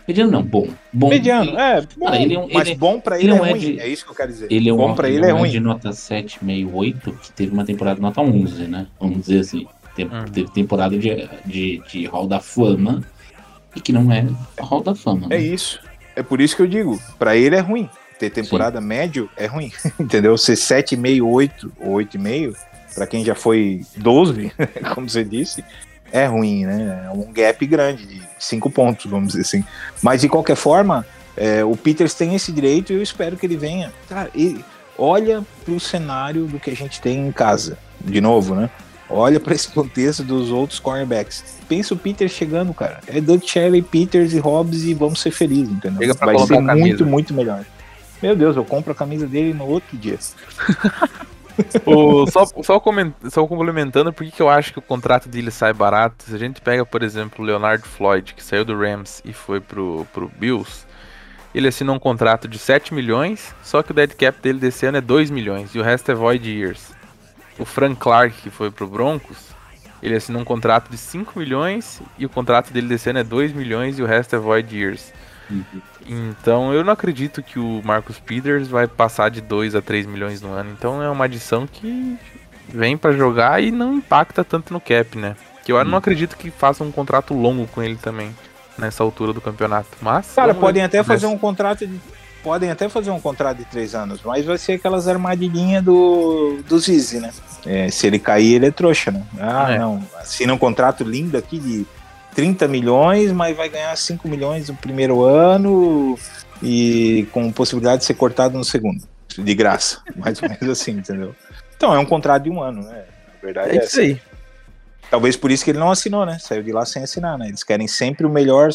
Mediano não, bom. bom Mediano, é, bom, Cara, ele é um- mas ele- bom pra ele, ele é não é ruim, de- é isso que eu quero dizer. Ele é um bom pra ele não é ruim. de nota 7,68, que teve uma temporada nota 11, né? Vamos dizer assim. Tem- Uhum. Teve temporada de, de, de Hall da Fama e que não é Hall da Fama. É né? isso. É por isso que eu digo, pra ele é ruim. Ter temporada médio é ruim, entendeu? Ser 7,5, 8 ou 8,5, pra quem já foi 12, como você disse, é ruim, né? É um gap grande de 5 pontos, vamos dizer assim. Mas de qualquer forma, é, o Peters tem esse direito e eu espero que ele venha. Cara, ele, olha pro cenário do que a gente tem em casa, de novo, né? Olha pra esse contexto dos outros cornerbacks. Pensa o Peters chegando, cara. É Doug Shelley, Peters e Hobbs e vamos ser felizes, entendeu? Chega pra Vai colocar ser a camisa. muito, muito melhor. Meu Deus, eu compro a camisa dele no outro dia. O- só, só, coment- só complementando, por que que eu acho que o contrato dele sai barato? Se a gente pega, por exemplo, o Leonard Floyd, que saiu do Rams e foi pro, pro Bills, ele assinou um contrato de 7 milhões, só que o dead cap dele desse ano é 2 milhões, e o resto é void years. O Frank Clark, que foi pro Broncos, ele assinou um contrato de 5 milhões, e o contrato dele desse ano é 2 milhões, e o resto é void years. Uhum. Então eu não acredito que o Marcus Peters vai passar de 2 a 3 milhões no ano. Então é uma adição que vem pra jogar e não impacta tanto no cap, né? Que eu não acredito que faça um contrato longo com ele também nessa altura do campeonato. Mas Cara, podem até fazer um contrato de. Podem até fazer um contrato de três anos, mas vai ser aquelas armadilhinhas do, do Zizi, né? É, se ele cair, ele é trouxa, né? Ah, É. não. Assina um contrato lindo aqui de 30 milhões, mas vai ganhar 5 milhões no primeiro ano e com possibilidade de ser cortado no segundo. De graça. Mais ou menos assim, entendeu? Então, é um contrato de um ano, né? Na verdade, É é isso aí. Talvez por isso que ele não assinou, né? Saiu de lá sem assinar, né? Eles querem sempre o melhor.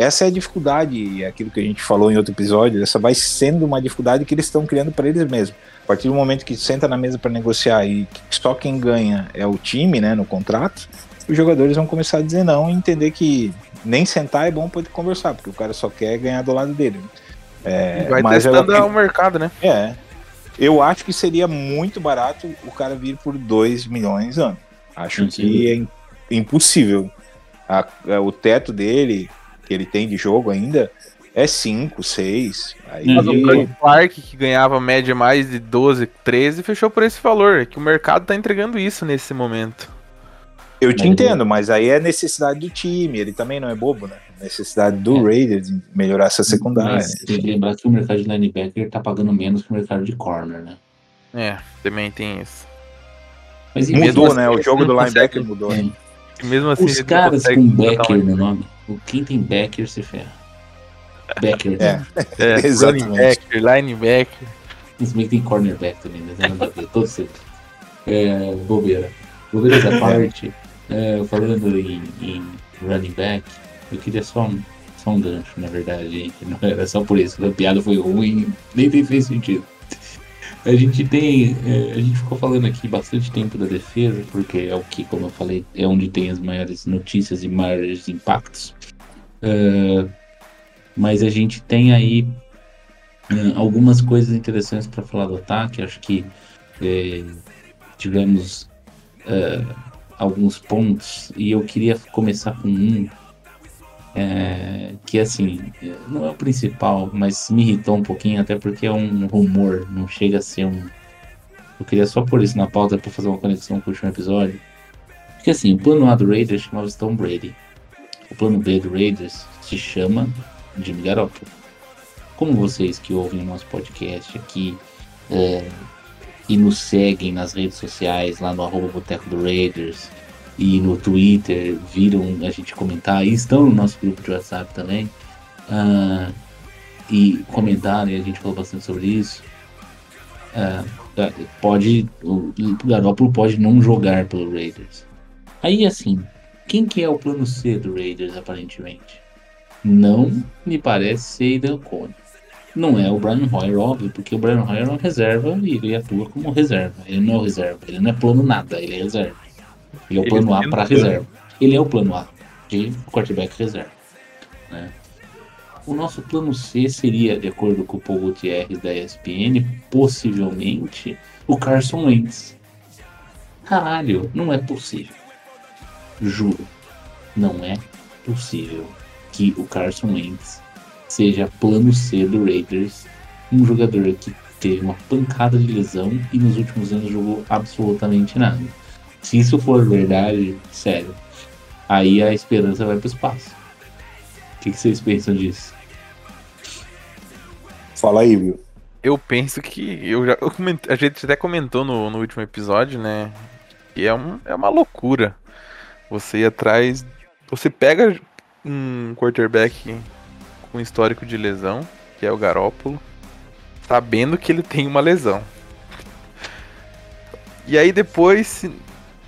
Essa é a dificuldade, e é aquilo que a gente falou em outro episódio. Essa vai sendo uma dificuldade que eles estão criando para eles mesmos. A partir do momento que senta na mesa para negociar e só quem ganha é o time, né, no contrato, os jogadores vão começar a dizer não e entender que nem sentar é bom para conversar, porque o cara só quer ganhar do lado dele. É, vai mas eu- testando o mercado, né? é. Eu acho que seria muito barato o cara vir por 2 milhões ano. Acho Sim, que é im- impossível. A- a- o teto dele, que ele tem de jogo ainda é 5, 6. Aí Mas Mas o Frank Clark, que ganhava média mais de 12, 13, fechou por esse valor. É que o mercado tá entregando isso nesse momento. eu te Mas entendo, mas aí é necessidade do time, ele também não é bobo, né? Necessidade do É. Raiders de melhorar essa secundária. Mas tem que lembrar que o mercado de linebacker tá pagando menos que o mercado de corner, né? É, também tem isso. Mas e mesmo Mudou, assim, né? O jogo do linebacker consegue- mudou. é, né? E mesmo assim, Os ele caras consegue com um- no nome, o quem tem backer se ferra. Backer, É. É, Exatamente. running backer, linebacker. Que tem cornerback também, mas nada a ver, todo sempre. É, bobeira. Bobeira da parte, é, falando em, em running back, eu queria só um, só um gancho, na verdade. Não era só por isso. A piada foi ruim, nem tem- fez sentido. A gente tem. é, a gente ficou falando aqui bastante tempo da defesa, porque é o que, como eu falei, é onde tem as maiores notícias e maiores impactos. É, mas a gente tem aí é, algumas coisas interessantes para falar do ataque. Acho que é, tivemos é, alguns pontos e eu queria começar com um é, que assim não é o principal, mas me irritou um pouquinho até porque é um rumor, não chega a ser um. Eu queria só pôr isso na pauta para fazer uma conexão com o último episódio. Porque assim, o plano A do Raiders chamava Tom Brady. O plano B do Raiders se chama Jimmy Garoppolo como vocês que ouvem o nosso podcast aqui é, e nos seguem nas redes sociais, lá no arroba Boteco do Raiders e no Twitter, viram a gente comentar e estão no nosso grupo de WhatsApp também. ah, e comentaram, e a gente falou bastante sobre isso. ah, pode, o Garoppolo pode não jogar pelo Raiders. Aí assim, quem que é o plano C do Raiders aparentemente? Não me parece ser Aidan Cone. Não é o Brian Hoyer, óbvio, porque o Brian Hoyer é uma reserva e ele atua como reserva. Ele não é o reserva, ele não é plano nada, ele é reserva. Ele é o Ele plano A para reserva. Ele é o plano A de quarterback reserva. né? O nosso plano C seria, de acordo com o Paul Gutierrez da ESPN, possivelmente o Carson Wentz. Caralho, não é possível. Juro, não é possível que o Carson Wentz seja plano C do Raiders, um jogador que teve uma pancada de lesão e nos últimos anos jogou absolutamente nada. Se isso for verdade, sério, aí a esperança vai para o espaço. O que, que vocês pensam disso? Fala aí, viu? Eu penso que. Eu já, eu coment- a gente até comentou no, no último episódio, né? Que é, um, é uma loucura. Você ir atrás. Você pega um quarterback com histórico de lesão, que é o Garópolo, sabendo que ele tem uma lesão. E aí depois,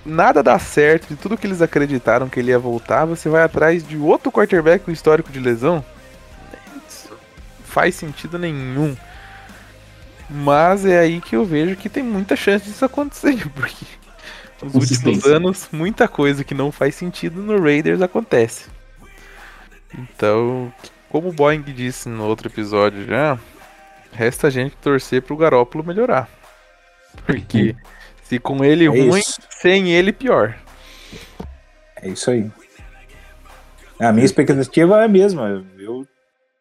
nada dá certo, de tudo que eles acreditaram que ele ia voltar, você vai atrás de outro quarterback com histórico de lesão? Isso faz sentido nenhum. Mas é aí que eu vejo que tem muita chance disso acontecer, porque nos últimos anos muita coisa que não faz sentido no Raiders acontece. Então, como o Boeing disse no outro episódio já, resta a gente torcer pro Garópolo melhorar. Porque se com ele É ruim, isso. sem ele pior. É isso aí. A minha expectativa é a mesma. Eu,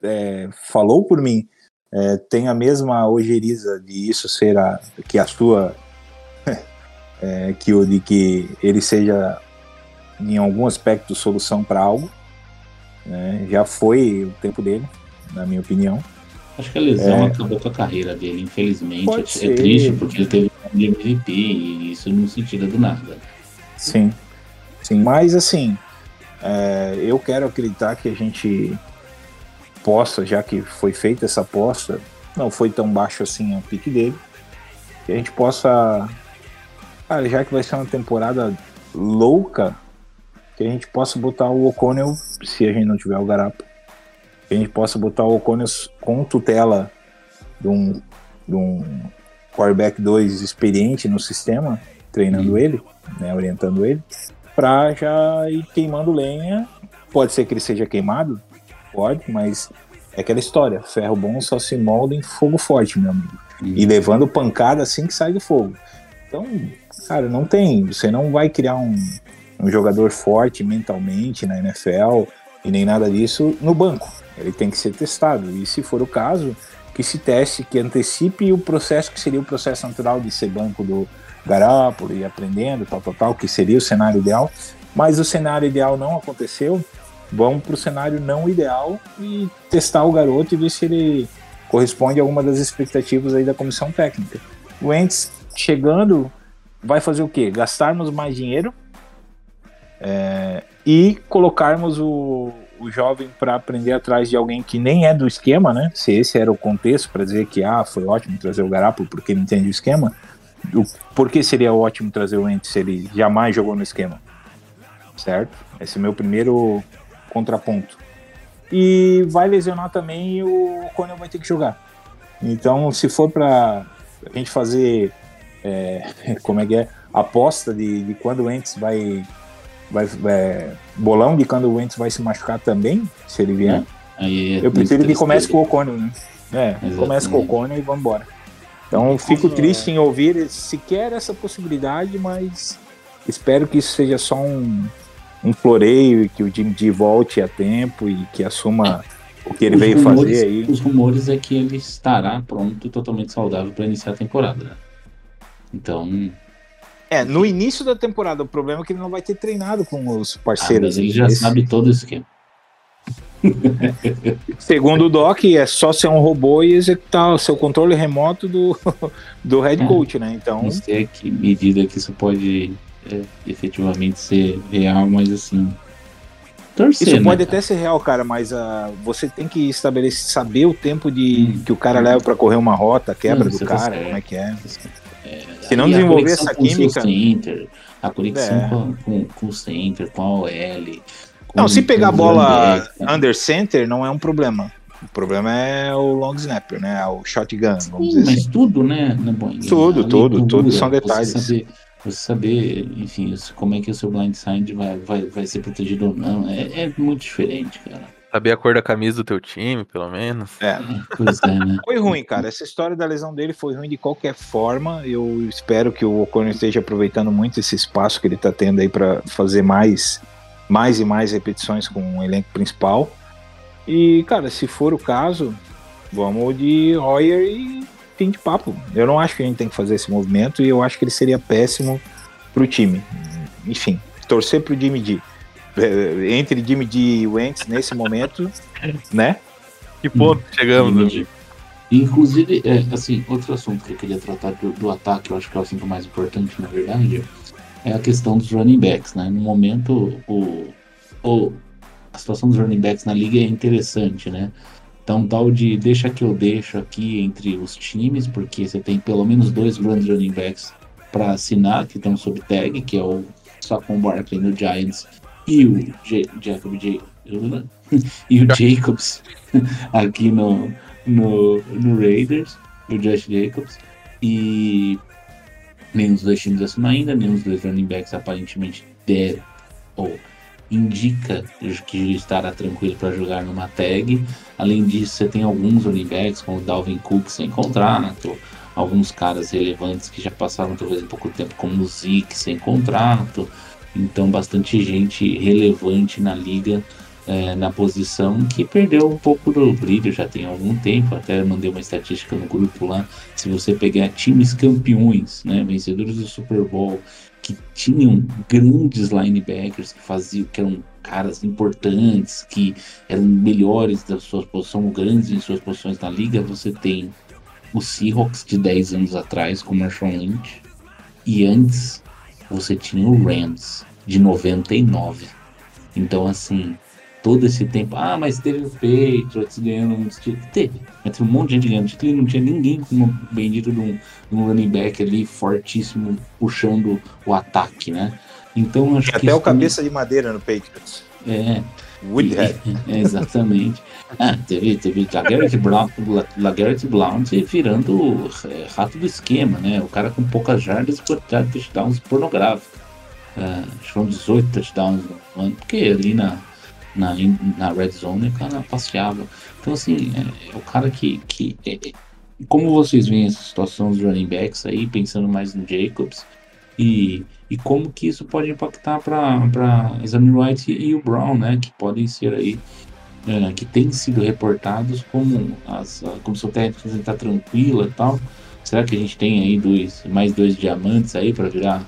é, falou por mim. É, tem a mesma ojeriza de isso ser a, que a sua. é, que o de que ele seja, em algum aspecto, solução para algo. né? Já foi o tempo dele, na minha opinião. Acho que a lesão É. acabou com a carreira dele, infelizmente. Pode é ser. triste porque ele teve um MVP e isso não se tira do nada. Sim, sim. Mas assim, é, eu quero acreditar que a gente possa, já que foi feita essa aposta, não foi tão baixo assim o pique dele, que a gente possa, cara, já que vai ser uma temporada louca, que a gente possa botar o O'Connell, se a gente não tiver o Garapa, que a gente possa botar o O'Connell com tutela de um, de um quarterback 2 experiente no sistema, treinando ele, né, orientando ele, pra já ir queimando lenha. Pode ser que ele seja queimado, pode, mas é aquela história: ferro bom só se molda em fogo forte, meu amigo. Uhum. E levando pancada assim que sai do fogo. Então, cara, não tem. Você não vai criar um, um jogador forte mentalmente na NFL e nem nada disso no banco. Ele tem que ser testado. E se for o caso, que se teste, que antecipe o processo que seria o processo natural de ser banco do Garápolo e aprendendo, tal, tal, tal, que seria o cenário ideal. Mas o cenário ideal não aconteceu. Vamos para o cenário não ideal e testar o garoto e ver se ele corresponde a alguma das expectativas aí da comissão técnica. O Ents chegando vai fazer o quê? Gastarmos mais dinheiro é, e colocarmos o, o jovem para aprender atrás de alguém que nem é do esquema, né? Se esse era o contexto para dizer que ah, foi ótimo trazer o Garapo porque ele entende o esquema, o, por que seria ótimo trazer o Ents se ele jamais jogou no esquema? Certo? Esse é meu primeiro contraponto. E vai lesionar também o Conel vai ter que jogar. Então, se for para a gente fazer, é, como é que é, aposta de, de quando o Ents vai, vai é, bolão de quando o Ents vai se machucar também, se ele vier. Aí é Eu prefiro que comece com o Ocônio, né? É, comece com o Ocônio e vamos embora. Então fico triste em ouvir sequer essa possibilidade, mas espero que isso seja só um, um floreio e que o Jimmy D volte a tempo e que assuma o que ele Os veio rumores- fazer aí. Os rumores é que ele estará pronto e totalmente saudável para iniciar a temporada. né? Então, É, no início da temporada, o problema é que ele não vai ter treinado com os ah, parceiros. mas ele já Esse- sabe todo o esquema. Segundo o Doc, é só ser um robô e executar o seu controle remoto do, do head É. coach, né? Então, Não sei a que medida que isso pode é, efetivamente ser real, mas assim. Torcer, Isso né, pode cara? até ser real, cara, mas ah, você tem que estabelecer, saber o tempo de Hum. que o cara leva pra correr uma rota, quebra Hum, do tá cara, como é que é. É, Se não desenvolver essa química- Center, a conexão É. com, com, com o center, com a OL. com- Não, se pegar a bola back, under center não é um problema. O problema é o long snapper, né? É o shotgun, vamos Sim, dizer mas assim. tudo, né, Boing? Tudo, tudo, tudo são você detalhes. saber- Você saber, enfim, como é que o seu blindside vai, vai, vai ser protegido ou não, é, é muito diferente, cara. Saber a cor da camisa do teu time, pelo menos. É. Pois é, né? Foi ruim, cara. Essa história da lesão dele foi ruim de qualquer forma. Eu espero que o O'Connor esteja aproveitando muito esse espaço que ele tá tendo aí para fazer mais, mais e mais repetições com o elenco principal. E, cara, se for o caso, vamos de Royer e fim de papo. Eu não acho que a gente tem que fazer esse movimento e eu acho que ele seria péssimo pro time. Enfim, torcer pro Jimmy D. Eh, Entre Jimmy D e Wentz nesse momento, né? Que ponto chegamos? né? Entendi. Inclusive, é, assim, outro assunto que eu queria tratar do, do ataque, eu acho que é o assunto mais importante, na verdade, é a questão dos running backs, né? No momento, o, o, a situação dos running backs na liga é interessante, né? Então, tal de deixa que eu deixo aqui entre os times, porque você tem pelo menos dois grandes running backs para assinar, que estão sob tag, que é o Saquon Barkley no Giants e o J Jacob J e o Jacobs aqui no, no, no Raiders, o Josh Jacobs, e nenhum dos dois times assinou ainda, nenhum dos dois running backs aparentemente deve ou indica que estará tranquilo para jogar numa tag. Além disso, você tem alguns running backs, como o Dalvin Cook sem contrato, alguns caras relevantes que já passaram talvez um pouco tempo, como o Zeke sem contrato. Então, bastante gente relevante na liga é, na posição que perdeu um pouco do brilho já tem algum tempo. Até mandei uma estatística no grupo lá. Se você pegar times campeões, né, vencedores do Super Bowl, que tinham grandes linebackers que faziam, que eram caras importantes, que eram melhores das suas posições, grandes em suas posições na liga, você tem o Seahawks de 10 anos atrás com o Marshawn Lynch. E antes você tinha o Rams de 99. Então, assim, todo esse tempo, ah, mas teve o Patriots ganhando muitos títulos. Teve, mas teve um monte de gente ganhando título e não tinha ninguém com um bendito de um, de um running back ali fortíssimo puxando o ataque, né? Então, acho que. Até o isso também- cabeça de madeira no Patriots. É, Woodhead. é, exatamente. Ah, teve, teve LaGarrett Brown, La- Blount virando é, rato do esquema, né? O cara com poucas jardas e quantidade de touchdowns pornográfica. Ah, foram 18 touchdowns no ano, porque ali na, na, na red zone o cara passeava. Então, assim, é, é o cara que. que é- é- como vocês veem essa situação dos running backs aí, pensando mais no Jacobs, E, e como que isso pode impactar para Examine Wright e o Brown, né? Que podem ser aí, é, que têm sido reportados como as, comissão técnica está tranquila e tal. Será que a gente tem aí dois, mais dois diamantes aí para virar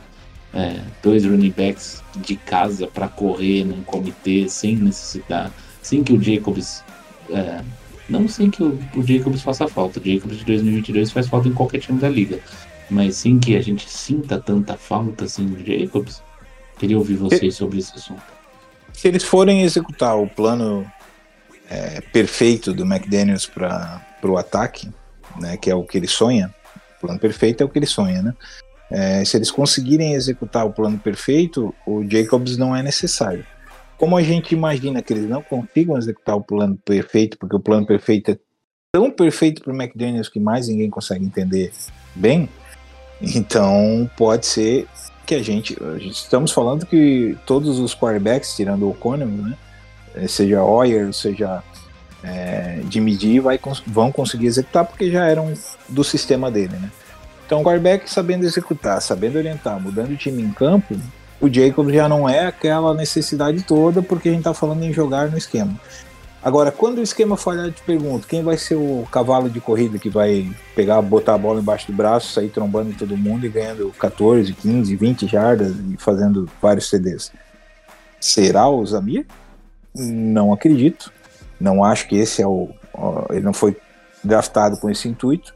é, dois running backs de casa para correr num comitê sem necessitar, sem que o Jacobs. É, não sem que o, o Jacobs faça falta. O Jacobs de 2022 faz falta em qualquer time da liga. Mas sem que a gente sinta tanta falta assim do Jacobs. Queria ouvir vocês sobre esse assunto. Se eles forem executar o plano é, perfeito do McDaniels para o ataque, né, que é o que ele sonha, o plano perfeito é o que ele sonha, né? É, se eles conseguirem executar o plano perfeito, o Jacobs não é necessário. Como a gente imagina que eles não consigam executar o plano perfeito, porque o plano perfeito é tão perfeito para o McDaniels que mais ninguém consegue entender bem, então pode ser que a gente, a gente estamos falando que todos os quarterbacks, tirando o Conner, né, é, seja Hoyer, seja é, Jimmy vai, vão conseguir executar porque já eram do sistema dele, né? Então, o quarterback sabendo executar, sabendo orientar, mudando o time em campo, o Jacob já não é aquela necessidade toda, porque a gente está falando em jogar no esquema. Agora, quando o esquema falhar, eu te pergunto, quem vai ser o cavalo de corrida que vai pegar, botar a bola embaixo do braço, sair trombando em todo mundo e ganhando 14, 15, 20 jardas e fazendo vários CDs? Será o Zamir? Não acredito. Não acho que esse é o. Ele não foi draftado com esse intuito.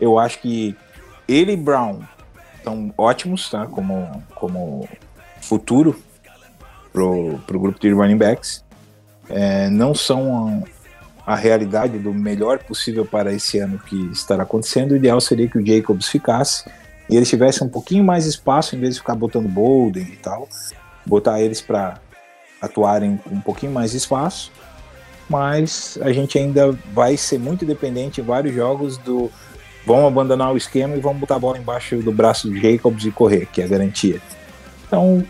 Eu acho que ele e Brown são ótimos, tá? Como, como futuro pro, pro grupo de running backs. É, não são a, a, realidade do melhor possível para esse ano que estará acontecendo. O ideal seria que o Jacobs ficasse e eles tivessem um pouquinho mais espaço em vez de ficar botando Bolden e tal, botar eles para atuarem com um pouquinho mais de espaço. Mas a gente ainda vai ser muito dependente em vários jogos do vamos abandonar o esquema e vamos botar a bola embaixo do braço do Jacobs e correr, que é a garantia. Então,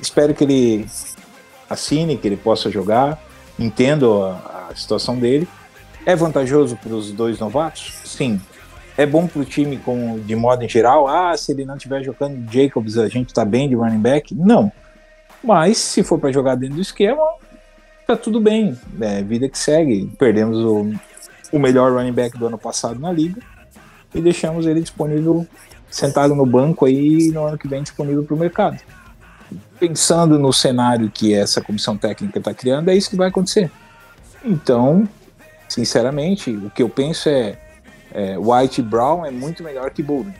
espero que ele assine, que ele possa jogar, entendo a, a situação dele. É vantajoso para os dois novatos? Sim. É bom para o time com, de modo em geral? Ah, se ele não estiver jogando Jacobs, a gente está bem de running back? Não. Mas se for para jogar dentro do esquema, tá tudo bem. É vida que segue. Perdemos o, o melhor running back do ano passado na liga e deixamos ele disponível, sentado no banco aí no ano que vem disponível para o mercado. Pensando no cenário que essa comissão técnica está criando, é isso que vai acontecer. Então, sinceramente, o que eu penso é, é White e Brown é muito melhor que Bolden.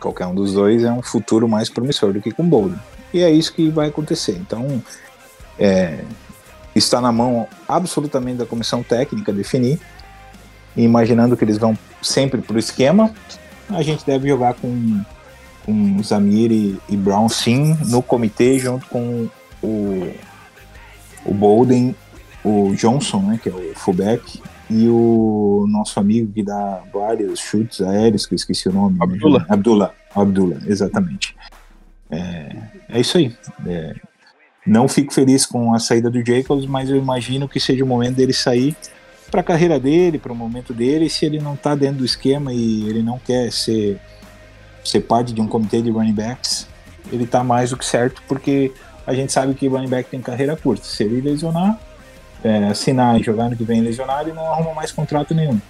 Qualquer um dos dois é um futuro mais promissor do que com Bolden. E é isso que vai acontecer. Então, é, está na mão absolutamente da comissão técnica definir imaginando que eles vão sempre pro esquema, a gente deve jogar com, com Zamir e, e Brown sim no comitê junto com o, o Bolden, o Johnson, né, que é o fullback, e o nosso amigo que dá vários chutes aéreos, que eu esqueci o nome. Abdullah. Né? Abdullah, Abdullah, exatamente. É, é isso aí. É, não fico feliz com a saída do Jacobs, mas eu imagino que seja o momento dele sair para a carreira dele, para o momento dele, se ele não está dentro do esquema e ele não quer ser, ser parte de um comitê de running backs, ele está mais do que certo, porque a gente sabe que running back tem carreira curta. Se ele lesionar, é, assinar e jogar no que vem lesionar, ele não arruma mais contrato nenhum.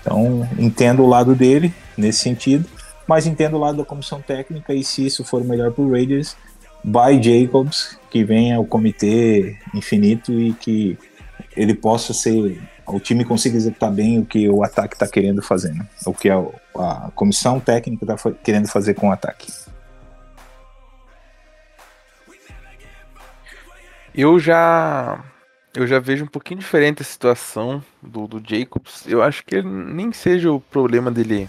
Então, entendo o lado dele nesse sentido, mas entendo o lado da comissão técnica e se isso for melhor para o Raiders, by Jacobs, que venha o comitê infinito e que ele possa ser o time consiga executar bem o que o ataque está querendo fazer, né? o que a, a comissão técnica está querendo fazer com o ataque. Eu já eu já vejo um pouquinho diferente a situação do, do Jacobs. Eu acho que nem seja o problema dele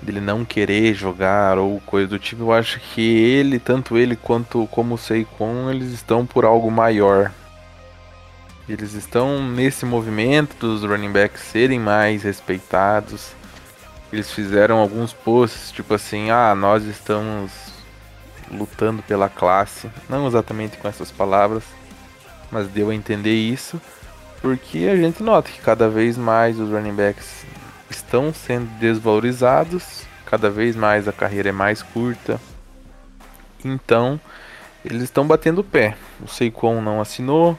dele não querer jogar ou coisa do tipo. Eu acho que ele, tanto ele quanto como o Seikon, eles estão por algo maior eles estão nesse movimento dos running backs serem mais respeitados. Eles fizeram alguns posts tipo assim: ah, nós estamos lutando pela classe. Não exatamente com essas palavras, mas deu a entender isso. Porque a gente nota que cada vez mais os running backs estão sendo desvalorizados, cada vez mais a carreira é mais curta. Então, eles estão batendo o pé. O Saquon não assinou,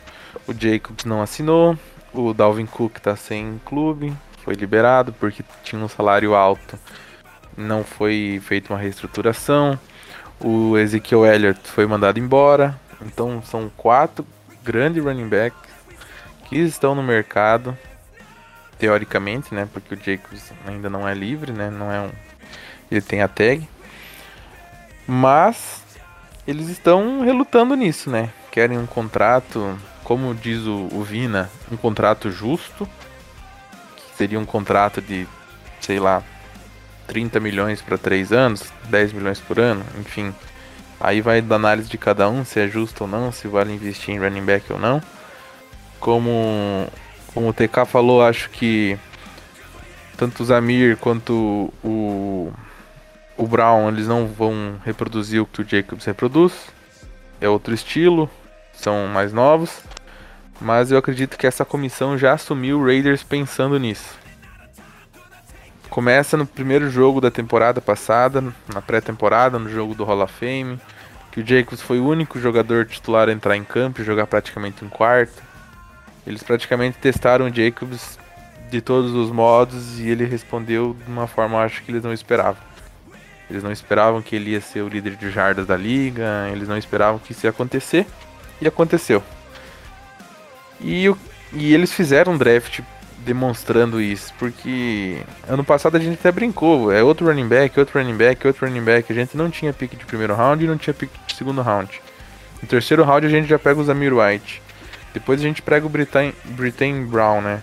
o Jacobs não assinou, o Dalvin Cook tá sem clube, foi liberado porque tinha um salário alto. Não foi feita uma reestruturação. O Ezekiel Elliott foi mandado embora. Então são quatro grandes running backs que estão no mercado teoricamente, né? Porque o Jacobs ainda não é livre, né? Não é um. Ele tem a tag. Mas eles estão relutando nisso, né? Querem um contrato, como diz o, o Vina, um contrato justo. Que seria um contrato de, sei lá, 30 milhões para 3 anos, 10 milhões por ano, enfim. Aí vai da análise de cada um, se é justo ou não, se vale investir em running back ou não. Como como o TK falou, acho que tanto o Zamir quanto o, o Brown, eles não vão reproduzir o que o Jacobs reproduz. É outro estilo, são mais novos. Mas eu acredito que essa comissão já assumiu o Raiders pensando nisso. Começa no primeiro jogo da temporada passada, na pré-temporada, no jogo do Hall of Fame, que o Jacobs foi o único jogador titular a entrar em campo e jogar praticamente um quarto. Eles praticamente testaram o Jacobs de todos os modos e ele respondeu de uma forma acho que eles não esperavam. Eles não esperavam que ele ia ser o líder de jardas da liga, eles não esperavam que isso ia acontecer e aconteceu. E, e eles fizeram um draft demonstrando isso, porque ano passado a gente até brincou, é outro running back, outro running back, outro running back, a gente não tinha pick de primeiro round e não tinha pick de segundo round. No terceiro round a gente já pega o Zamir White. Depois a gente prega o Britain, Britain Brown, né?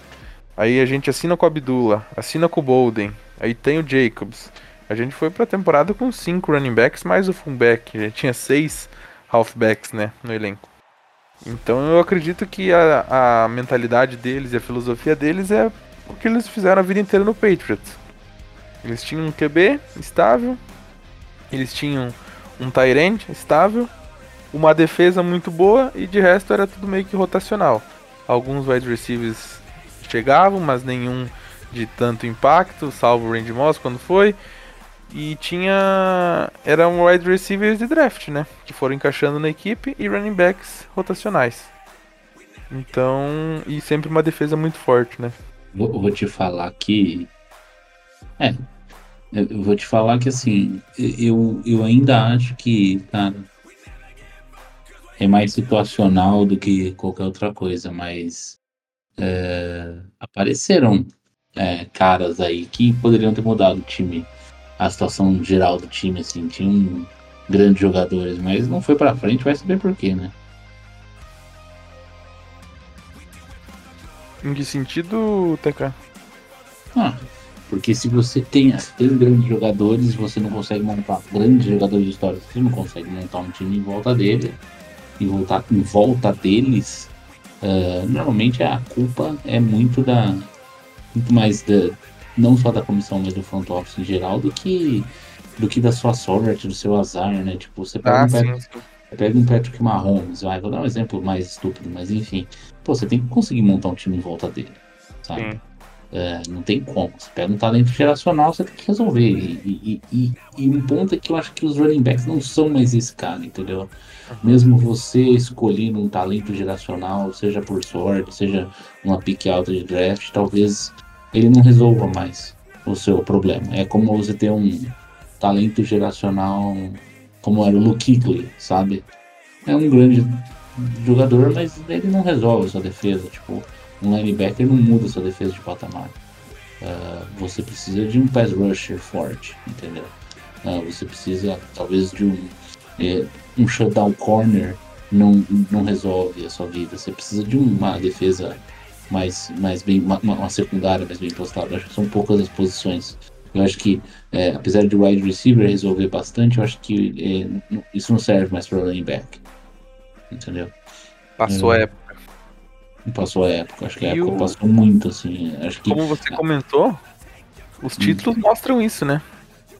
Aí a gente assina com o Abdullah, assina com o Bolden, aí tem o Jacobs. A gente foi pra temporada com cinco running backs mais o fullback. Gente tinha seis halfbacks, né, no elenco. Então eu acredito que a, a mentalidade deles e a filosofia deles é o que eles fizeram a vida inteira no Patriots. Eles tinham um QB estável, eles tinham um Tyrant estável, uma defesa muito boa e de resto era tudo meio que rotacional. Alguns wide receivers chegavam, mas nenhum de tanto impacto, salvo o Randy Moss quando foi. E tinha. Eram wide receivers de draft, né? Que foram encaixando na equipe e running backs rotacionais. Então. E sempre uma defesa muito forte, né? Vou, vou te falar que. É. Eu vou te falar que assim. Eu, eu ainda acho que, cara. É mais situacional do que qualquer outra coisa, mas. É, apareceram é, caras aí que poderiam ter mudado o time a situação geral do time, assim, tinha grandes jogadores, mas não foi pra frente, vai saber por quê, né? Em que sentido, TK? Ah, porque se você tem três grandes jogadores, você não consegue montar grandes jogadores de história, você não consegue montar um time em volta dele, e voltar em volta deles, uh, normalmente a culpa é muito da muito mais da, não só da comissão, mas do front office em geral, do que do que da sua sorte, do seu azar, né? Tipo, você pega, Ah, um, sim. Patrick, você pega um Patrick Mahomes, vai, vou dar um exemplo mais estúpido, mas enfim. Pô, você tem que conseguir montar um time em volta dele, sabe? Sim. É, não tem como. Você pega um talento geracional, você tem que resolver. E, e, e, e um ponto é que eu acho que os running backs não são mais esse cara, entendeu? Mesmo você escolhendo um talento geracional, seja por sorte, seja uma pique alta de draft, talvez ele não resolva mais o seu problema. É como você ter um talento geracional como era o Luke Kuechly, sabe? É um grande jogador, mas ele não resolve a sua defesa. Tipo, um linebacker não muda a sua defesa de patamar. Ah, você precisa de um pass rusher forte, entendeu? Ah, você precisa, talvez, de um, eh, um shutdown corner não, não resolve a sua vida. Você precisa de uma defesa mais, mais bem, uma, uma secundária mais bem postada. Acho que são poucas as posições. Eu acho que, eh, apesar de wide receiver resolver bastante, eu acho que n- isso não serve mais para running back. Entendeu? Passou a Hum. época. Passou a época. Acho que a E época o- passou muito, assim. Acho que Como você comentou, os títulos mostram isso, né?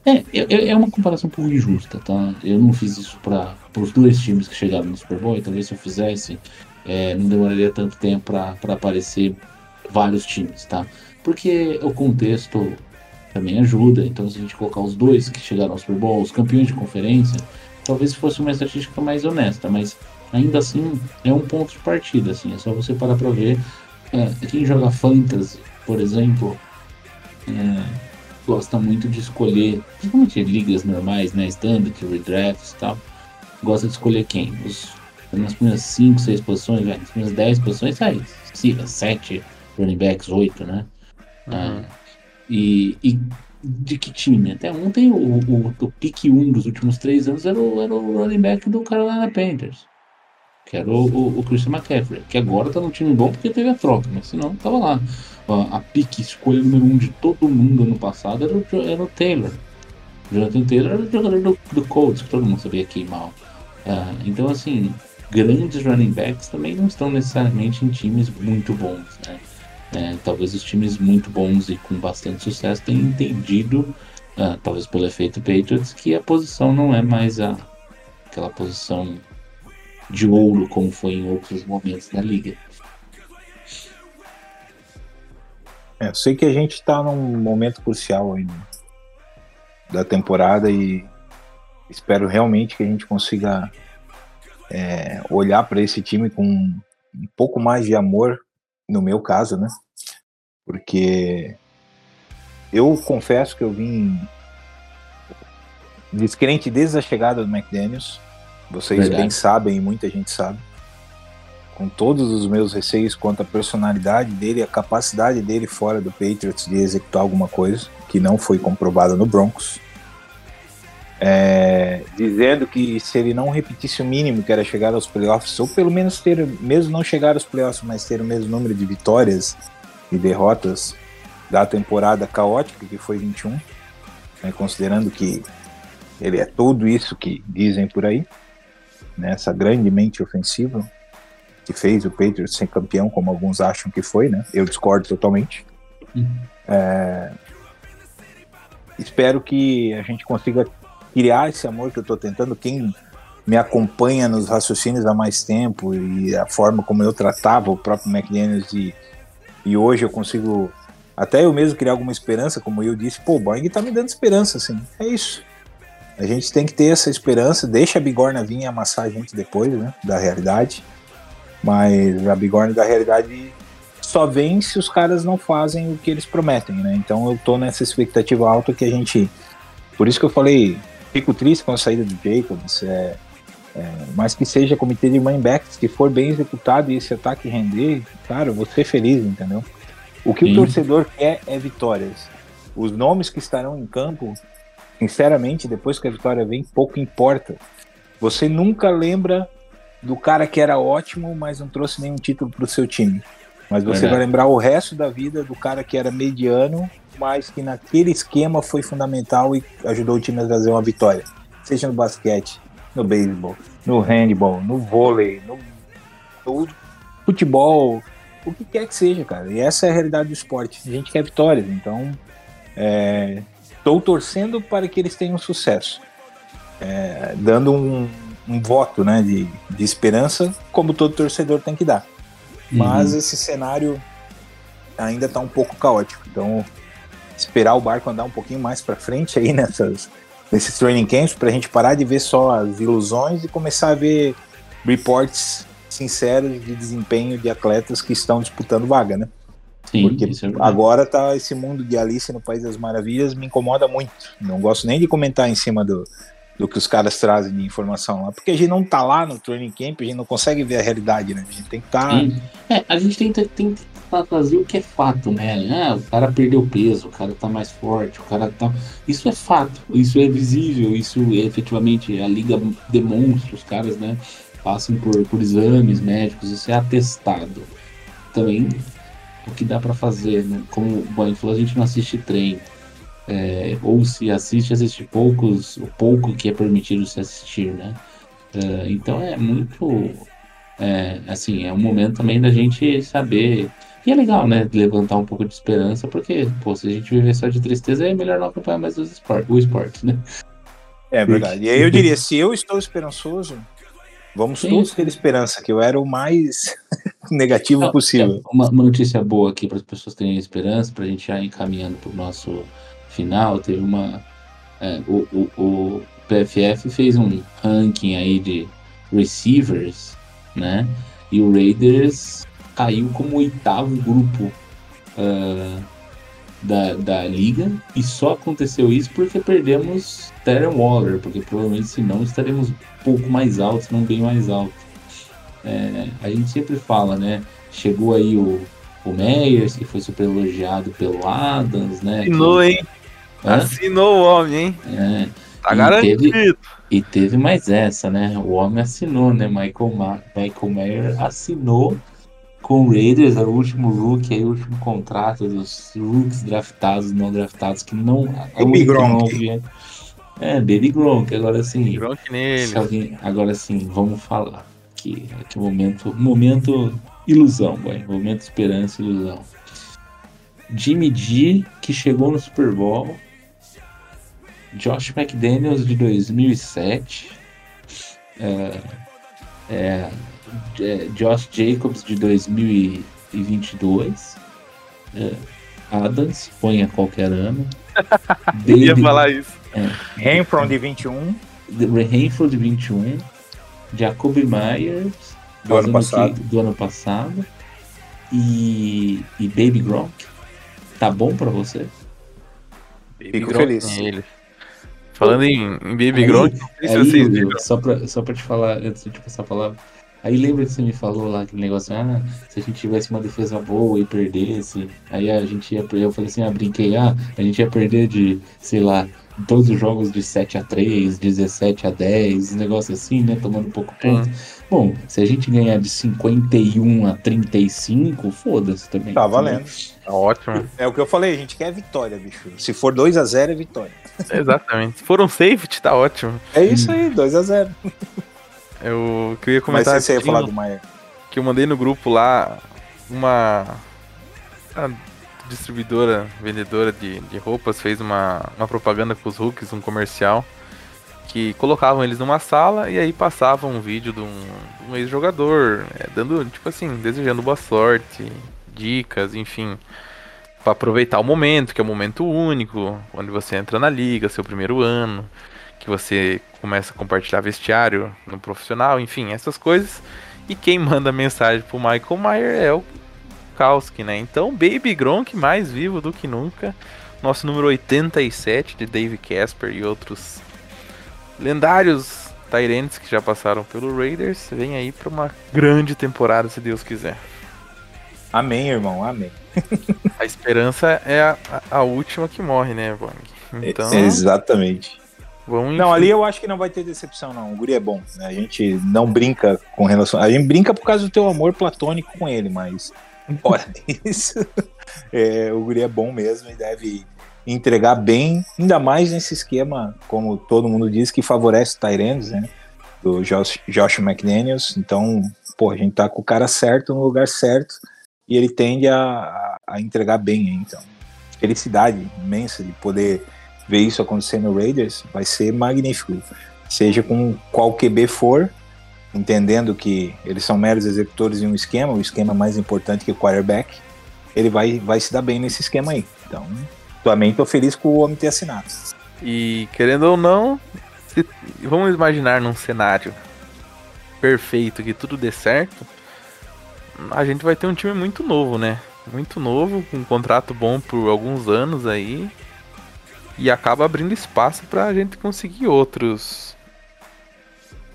É, é, é uma comparação um pouco injusta, tá? Eu não fiz isso para os dois times que chegaram no Super Bowl, e talvez se eu fizesse, é, não demoraria tanto tempo para aparecer vários times, tá? Porque o contexto também ajuda. Então, se a gente colocar os dois que chegaram ao Super Bowl, os campeões de conferência, talvez fosse uma estatística mais honesta, mas ainda assim é um ponto de partida, assim, é só você parar para ver. É, quem joga fantasy, por exemplo, é, gosta muito de escolher, principalmente ligas normais, né, standard, redrafts e tal, gosta de escolher quem? Os, nas primeiras 5, 6 posições, vai, nas primeiras 10 posições, sai 7 running backs, 8, né? Ah, e, e de que time? Até ontem o, o, o pique 1 dos últimos 3 anos era o, era o running back do Carolina Panthers que era o, o, o, Christian McCaffrey, que agora tá num time bom porque teve a troca, mas senão tava lá. A, a pique escolha número um de todo mundo ano passado era o, era o Taylor. O Jonathan Taylor era o jogador do, do Colts, que todo mundo sabia queimar. Uh, então, assim, grandes running backs também não estão necessariamente em times muito bons, né? É, talvez os times muito bons e com bastante sucesso tenham entendido, uh, talvez pelo efeito Patriots, que a posição não é mais a, aquela posição de ouro como foi em outros momentos da liga. É, eu sei que a gente está num momento crucial aí né, da temporada e espero realmente que a gente consiga é, olhar para esse time com um pouco mais de amor, no meu caso, né? Porque eu confesso que eu vim descrente desde a chegada do McDaniels vocês Verdade. bem sabem, e muita gente sabe. Com todos os meus receios quanto à personalidade dele, a capacidade dele fora do Patriots de executar alguma coisa, que não foi comprovada no Broncos. É, dizendo que se ele não repetisse o mínimo que era chegar aos playoffs, ou pelo menos ter, mesmo não chegar aos playoffs, mas ter o mesmo número de vitórias e derrotas da temporada caótica que foi 21, né, considerando que ele é tudo isso que dizem por aí, nessa grande mente ofensiva que fez o Patriots ser campeão, como alguns acham que foi, né? Eu discordo totalmente. Uhum. É... Espero que a gente consiga criar esse amor que eu estou tentando. Quem me acompanha nos raciocínios há mais tempo e a forma como eu tratava o próprio McDaniels e, e hoje eu consigo até eu mesmo criar alguma esperança, como eu disse, pô, o Boeing tá me dando esperança, assim. É isso. A gente tem que ter essa esperança, deixa a bigorna vir e amassar a gente depois, né, da realidade. Mas a bigorna da realidade só vem se os caras não fazem o que eles prometem, né? Então eu tô nessa expectativa alta que a gente. Por isso que eu falei, fico triste com a saída do Jacobs, é, é, mas que seja comitê de running backs, que for bem executado e esse ataque render, cara, eu vou ser feliz, entendeu? O que Sim. o torcedor quer é vitórias. Os nomes que estarão em campo sinceramente, depois que a vitória vem, pouco importa. Você nunca lembra do cara que era ótimo, mas não trouxe nenhum título para o seu time. Mas você vai lembrar o resto da vida do cara que era mediano, mas que naquele esquema foi fundamental e ajudou o time a trazer uma vitória. Seja no basquete, no beisebol, no handball, no vôlei, no, no futebol, o que quer que seja, cara. E essa é a realidade do esporte. A gente quer vitórias, então é, Estou torcendo para que eles tenham sucesso, é, dando um, um, voto né, de, de esperança, como todo torcedor tem que dar. Uhum. Mas esse cenário ainda está um pouco caótico. Então, esperar o barco andar um pouquinho mais para frente aí nessas, nesses training camps, para a gente parar de ver só as ilusões e começar a ver reports sinceros de desempenho de atletas que estão disputando vaga, né? Sim, Porque é agora tá esse mundo de Alice no País das Maravilhas me incomoda muito. Não gosto nem de comentar em cima do, do que os caras trazem de informação lá, porque a gente não tá lá no training camp, a gente não consegue ver a realidade, né? A gente tem que estar. Tá... É, a gente tem que trazer o que é fato, né? Ah, o cara perdeu peso, o cara tá mais forte, o cara tá. Isso é fato, isso é visível, isso é, efetivamente a liga demonstra, os caras, né? Passam por, por exames médicos, isso é atestado. Também o que dá para fazer, né? como o Boeing falou, a gente não assiste treino. É, ou se assiste, assiste poucos, o pouco que é permitido se assistir, né? É, então é muito, é, assim, é um momento também da gente saber, e é legal, né, levantar um pouco de esperança, porque, pô, se a gente viver só de tristeza, é melhor não acompanhar mais os esport, o esporte, né? É verdade. E aí eu diria, se eu estou esperançoso, Vamos Sim. todos ter esperança, que eu era o mais negativo Não, possível. Uma, uma, notícia boa aqui para as pessoas terem esperança, para a gente já ir encaminhando para o nosso final, teve uma. é, o, o, o PFF fez um ranking aí de receivers, né? E o Raiders caiu como oitavo grupo ah, da, da liga. E só aconteceu isso porque perdemos Terran Waller, porque provavelmente senão estaremos um pouco mais altos, não bem mais alto. É, a gente sempre fala, né? Chegou aí o, o Meyers, que foi super elogiado pelo Adams, né? Assinou, hein? Hã? Assinou o homem, hein? É, Tá E garantido. e teve mais essa, né? O homem assinou, né? Michael, Ma Michael Mayer assinou com o Raiders, é o último rookie, aí, o último contrato dos rookies draftados, não draftados, que não. que não Gronk. havia- É, Baby Gronk, agora sim. Gronk nele. Alguém, agora sim, vamos falar. Que, que momento, momento ilusão, boy. Momento esperança e ilusão. Jimmy G, que chegou no Super Bowl. Josh McDaniels de 2007. É, é, é, Josh Jacobs de 2022. É, Adams, põe a qualquer ano. Eu ia David- falar isso. Renfro de 21 Rainfield 21, Jacoby Myers do ano passado. que- do ano passado e, e Baby Gronk. Tá bom pra você? Fico Gronk feliz. nele. Falando em, em Baby não sei se vocês viram. só, pra, só pra te falar, antes de te passar a palavra, aí lembra que você me falou lá aquele negócio, ah, se a gente tivesse uma defesa boa e perdesse, aí a gente ia perder, eu falei assim, ah, brinquei, ah, a gente ia perder de, sei lá, todos os jogos de 7 a 3 17 a 10 um negócio assim, né, tomando pouco ponto. Bom, se a gente ganhar de 51 a 35, foda-se também. Tá valendo. Tá ótimo. É o que eu falei, a gente quer vitória, bicho. Se for 2 a 0 é vitória. Exatamente. Se for um safety, tá ótimo. É isso aí, 2 a 0 Eu queria Mas comentar você ia falar do Maier. que eu mandei no grupo lá uma, uma distribuidora, vendedora de, de roupas fez uma, uma propaganda com os rookies, um comercial, que colocavam eles numa sala e aí passavam um vídeo de um, um ex-jogador, é, dando, tipo assim, desejando boa sorte, dicas, enfim, para aproveitar o momento, que é um momento único, onde você entra na liga, seu primeiro ano, que você começa a compartilhar vestiário no profissional, enfim, essas coisas. E quem manda mensagem pro Michael Mayer é o Kowski, né? Então, Baby Gronk mais vivo do que nunca. Nosso número 87 de Dave Casper e outros lendários Tyrants que já passaram pelo Raiders. Vem aí pra uma grande temporada, se Deus quiser. Amém, irmão, amém. A esperança é a, a- última que morre, né, Bong? Então, Exatamente. vamos Não, ali eu acho que não vai ter decepção, não. O Guri é bom. Né? A gente não brinca com relação. A gente brinca por causa do teu amor platônico com ele, mas. Fora isso, é, o Guri é bom mesmo e deve entregar bem, ainda mais nesse esquema, como todo mundo diz, que favorece o Tyrands, né? Do Josh, Josh McDaniels. Então, pô, a gente tá com o cara certo no lugar certo e ele tende a, a- entregar bem, então. Felicidade imensa de poder ver isso acontecer no Raiders vai ser magnífico. Seja com qual QB for, entendendo que eles são meros executores de um esquema, o esquema mais importante que o quarterback, ele vai, vai se dar bem nesse esquema aí. Então, também tô feliz com o homem ter assinado. E querendo ou não, se- vamos imaginar num cenário perfeito que tudo dê certo, a gente vai ter um time muito novo, né? Muito novo, com um contrato bom por alguns anos aí. E acaba abrindo espaço pra gente conseguir outros.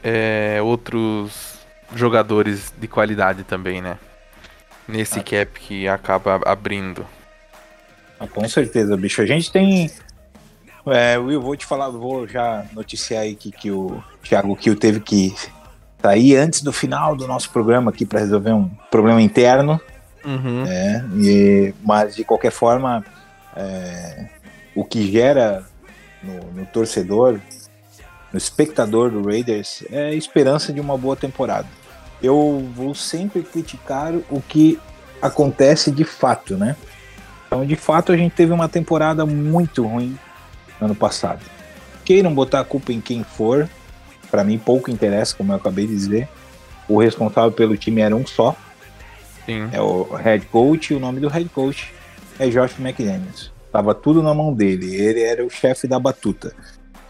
É, outros jogadores de qualidade também, né? Nesse cap que acaba abrindo. Ah, com certeza, bicho. A gente tem. É, Will, vou te falar, vou já noticiar aí que, que o Thiago Kiel teve que sair antes do final do nosso programa aqui para resolver um problema interno. Uhum. né? E- mas de qualquer forma, é, o que gera no, no torcedor, no espectador do Raiders, é a esperança de uma boa temporada. Eu vou sempre criticar o que acontece de fato, né? Então, de fato, a gente teve uma temporada muito ruim ano passado. Queiram botar a culpa em quem for, para mim pouco interessa, como eu acabei de dizer. O responsável pelo time era um só, Sim. é o head coach, e o nome do head coach é Josh McDaniels. Tava tudo na mão dele. Ele era o chefe da batuta.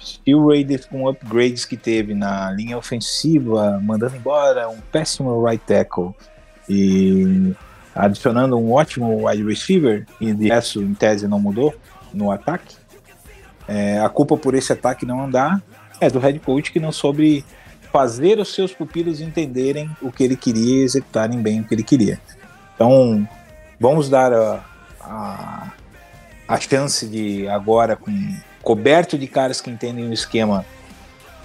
Se o Raiders com upgrades que teve na linha ofensiva, mandando embora um péssimo right tackle e adicionando um ótimo wide receiver, e de resto, em tese, não mudou no ataque. É, a culpa por esse ataque não andar é do head coach que não soube fazer os seus pupilos entenderem o que ele queria e executarem bem o que ele queria. Então, vamos dar a, a, a chance de agora, com coberto de caras que entendem o esquema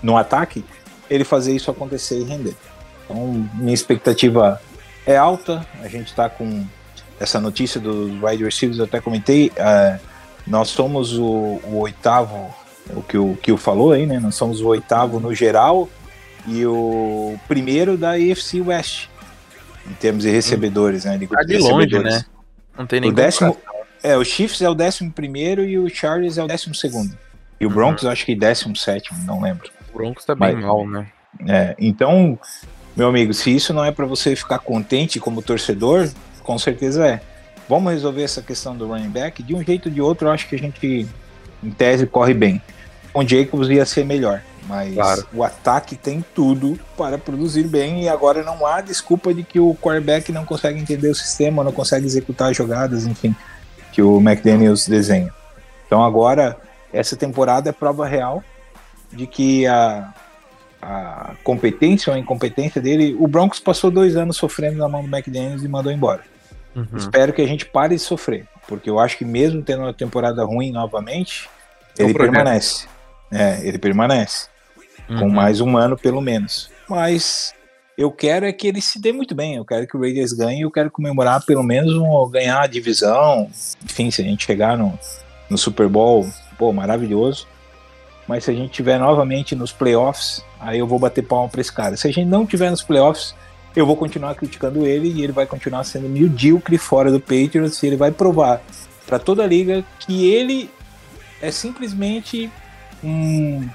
no ataque, ele fazer isso acontecer e render. Então, minha expectativa é alta. A gente está com essa notícia dos wide receivers, eu até comentei. é, nós somos o, o oitavo, o que o que o falou aí, né? Nós somos o oitavo no geral e o primeiro da AFC West em termos de recebedores, né? Tá de longe, né? Não tem nem O décimo. É, o Chiefs é o décimo primeiro e o Chargers é o décimo segundo. E o Broncos, eu acho que décimo sétimo, não lembro. O Broncos tá bem Mas- mal, né? É, então, meu amigo, se isso não é para você ficar contente como torcedor, com certeza é. Vamos resolver essa questão do running back. De um jeito ou de outro, eu acho que a gente, em tese, corre bem. Com o Jacobs ia ser melhor, mas Claro. o ataque tem tudo para produzir bem e agora não há desculpa de que o quarterback não consegue entender o sistema, não consegue executar jogadas, enfim, que o McDaniels desenha. Então agora, essa temporada é prova real de que a, a competência ou a incompetência dele. O Broncos passou dois anos sofrendo na mão do McDaniels e mandou embora. Uhum. Espero que a gente pare de sofrer, porque eu acho que mesmo tendo uma temporada ruim novamente, É ele projeto. permanece. É, ele permanece. Com Uhum. mais um ano, pelo menos. Mas eu quero é que ele se dê muito bem. Eu quero que o Raiders ganhe. Eu quero comemorar pelo menos um, ganhar a divisão. Enfim, se a gente chegar no, no Super Bowl, pô, maravilhoso. Mas se a gente tiver novamente nos playoffs, aí eu vou bater palma pra esse cara. Se a gente não tiver nos playoffs, eu vou continuar criticando ele e ele vai continuar sendo medíocre fora do Patriots e ele vai provar para toda a liga que ele é simplesmente um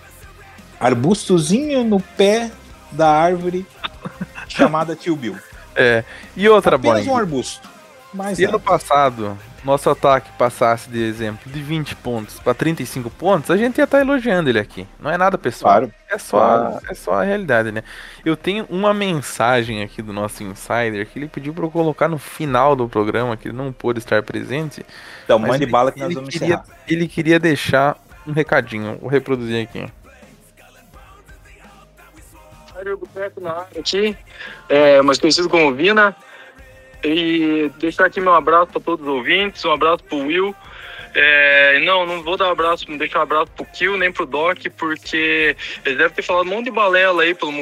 arbustozinho no pé da árvore chamada Tio Bill. É. E outra, Apenas Boing. um arbusto. Mas Se ano passado nosso ataque passasse de exemplo de 20 pontos para 35 pontos, a gente ia estar elogiando ele aqui. Não é nada pessoal. claro, É só, Claro. é só a realidade, né? Eu tenho uma mensagem aqui do nosso insider que ele pediu para eu colocar no final do programa, que ele não pôde estar presente. então mande ele- bala que nós vamos queria, encerrar. ele queria deixar um recadinho. Vou reproduzir aqui. Mário Boteco na área aqui, é, mais conhecido como Vina. E deixar aqui meu abraço para todos os ouvintes, um abraço pro Will. É, não, não vou dar um abraço, não deixar um abraço pro Kill nem pro Doc, porque eles devem ter falado um monte de balela aí, pelo,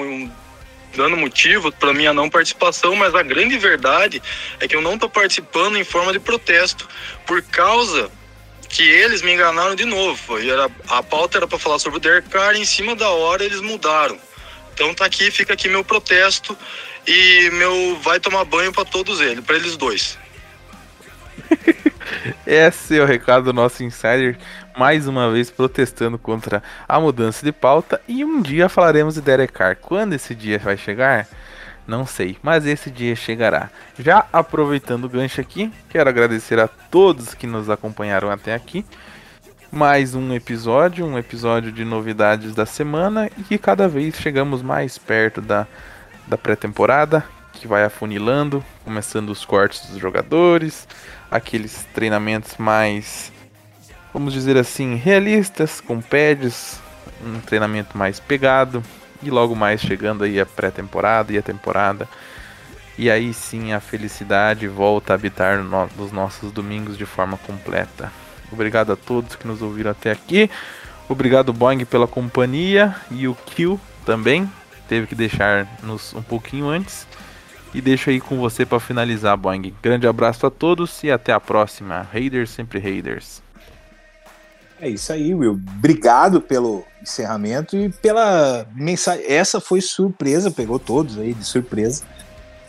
dando motivo para minha não participação, mas a grande verdade é que eu não tô participando em forma de protesto, por causa que eles me enganaram de novo. E era, a pauta era para falar sobre o e em cima da hora eles mudaram. Então tá aqui, fica aqui meu protesto e meu vai tomar banho pra todos eles, pra eles dois. Esse é o recado do nosso insider, mais uma vez protestando contra a mudança de pauta. E um dia falaremos de Derek Carr. Quando esse dia vai chegar? Não sei, mas esse dia chegará. Já aproveitando o gancho aqui, quero agradecer a todos que nos acompanharam até aqui. Mais um episódio, um episódio de novidades da semana e que cada vez chegamos mais perto da, da pré-temporada, que vai afunilando, começando os cortes dos jogadores, aqueles treinamentos mais, vamos dizer assim, realistas, com pads, um treinamento mais pegado, e logo mais chegando aí a pré-temporada e a temporada. E aí sim a felicidade volta a habitar no, no- nos nossos domingos de forma completa. Obrigado a todos que nos ouviram até aqui. Obrigado Boeing pela companhia e o Kill também teve que deixar-nos um pouquinho antes. E deixo aí com você para finalizar, Boeing. Grande abraço a todos e até a próxima. Raiders sempre Raiders. É isso aí, Will. Obrigado pelo encerramento e pela mensagem. Essa foi surpresa, pegou todos aí de surpresa,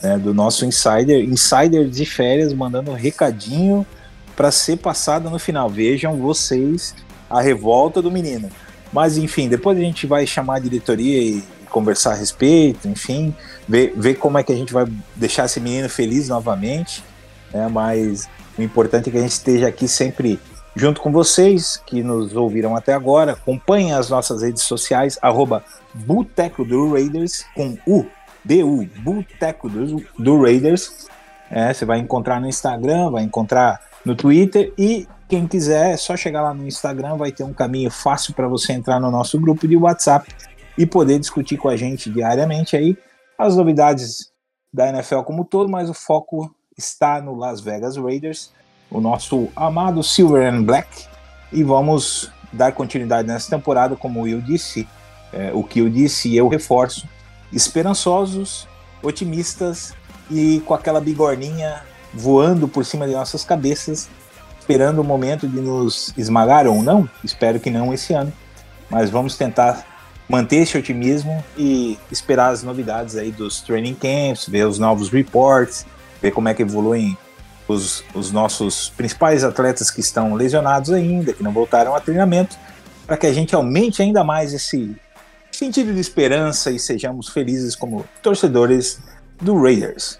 né, do nosso insider, insider de férias, mandando um recadinho para ser passado no final. Vejam vocês a revolta do menino. Mas enfim, depois a gente vai chamar a diretoria e conversar a respeito, enfim, ver, ver como é que a gente vai deixar esse menino feliz novamente. Né, mas o importante é que a gente esteja aqui sempre junto com vocês que nos ouviram até agora. Acompanhem as nossas redes sociais, arroba Boteco do Raiders, com U, B-U, Boteco do, do Raiders. É, você vai encontrar no Instagram, vai encontrar no Twitter. E quem quiser é só chegar lá no Instagram, vai ter um caminho fácil para você entrar no nosso grupo de WhatsApp e poder discutir com a gente diariamente aí as novidades da NFL como um todo, mas o foco está no Las Vegas Raiders, o nosso amado Silver and Black, e vamos dar continuidade nessa temporada, como Will disse, é, o que eu disse e eu reforço, esperançosos, otimistas e com aquela bigorninha voando por cima de nossas cabeças, esperando o momento de nos esmagar ou não. Espero que não esse ano, mas vamos tentar manter esse otimismo e esperar as novidades aí dos training camps, ver os novos reports, ver como é que evoluem os, os nossos principais atletas que estão lesionados ainda, que não voltaram a treinamento, para que a gente aumente ainda mais esse sentido de esperança e sejamos felizes como torcedores do Raiders.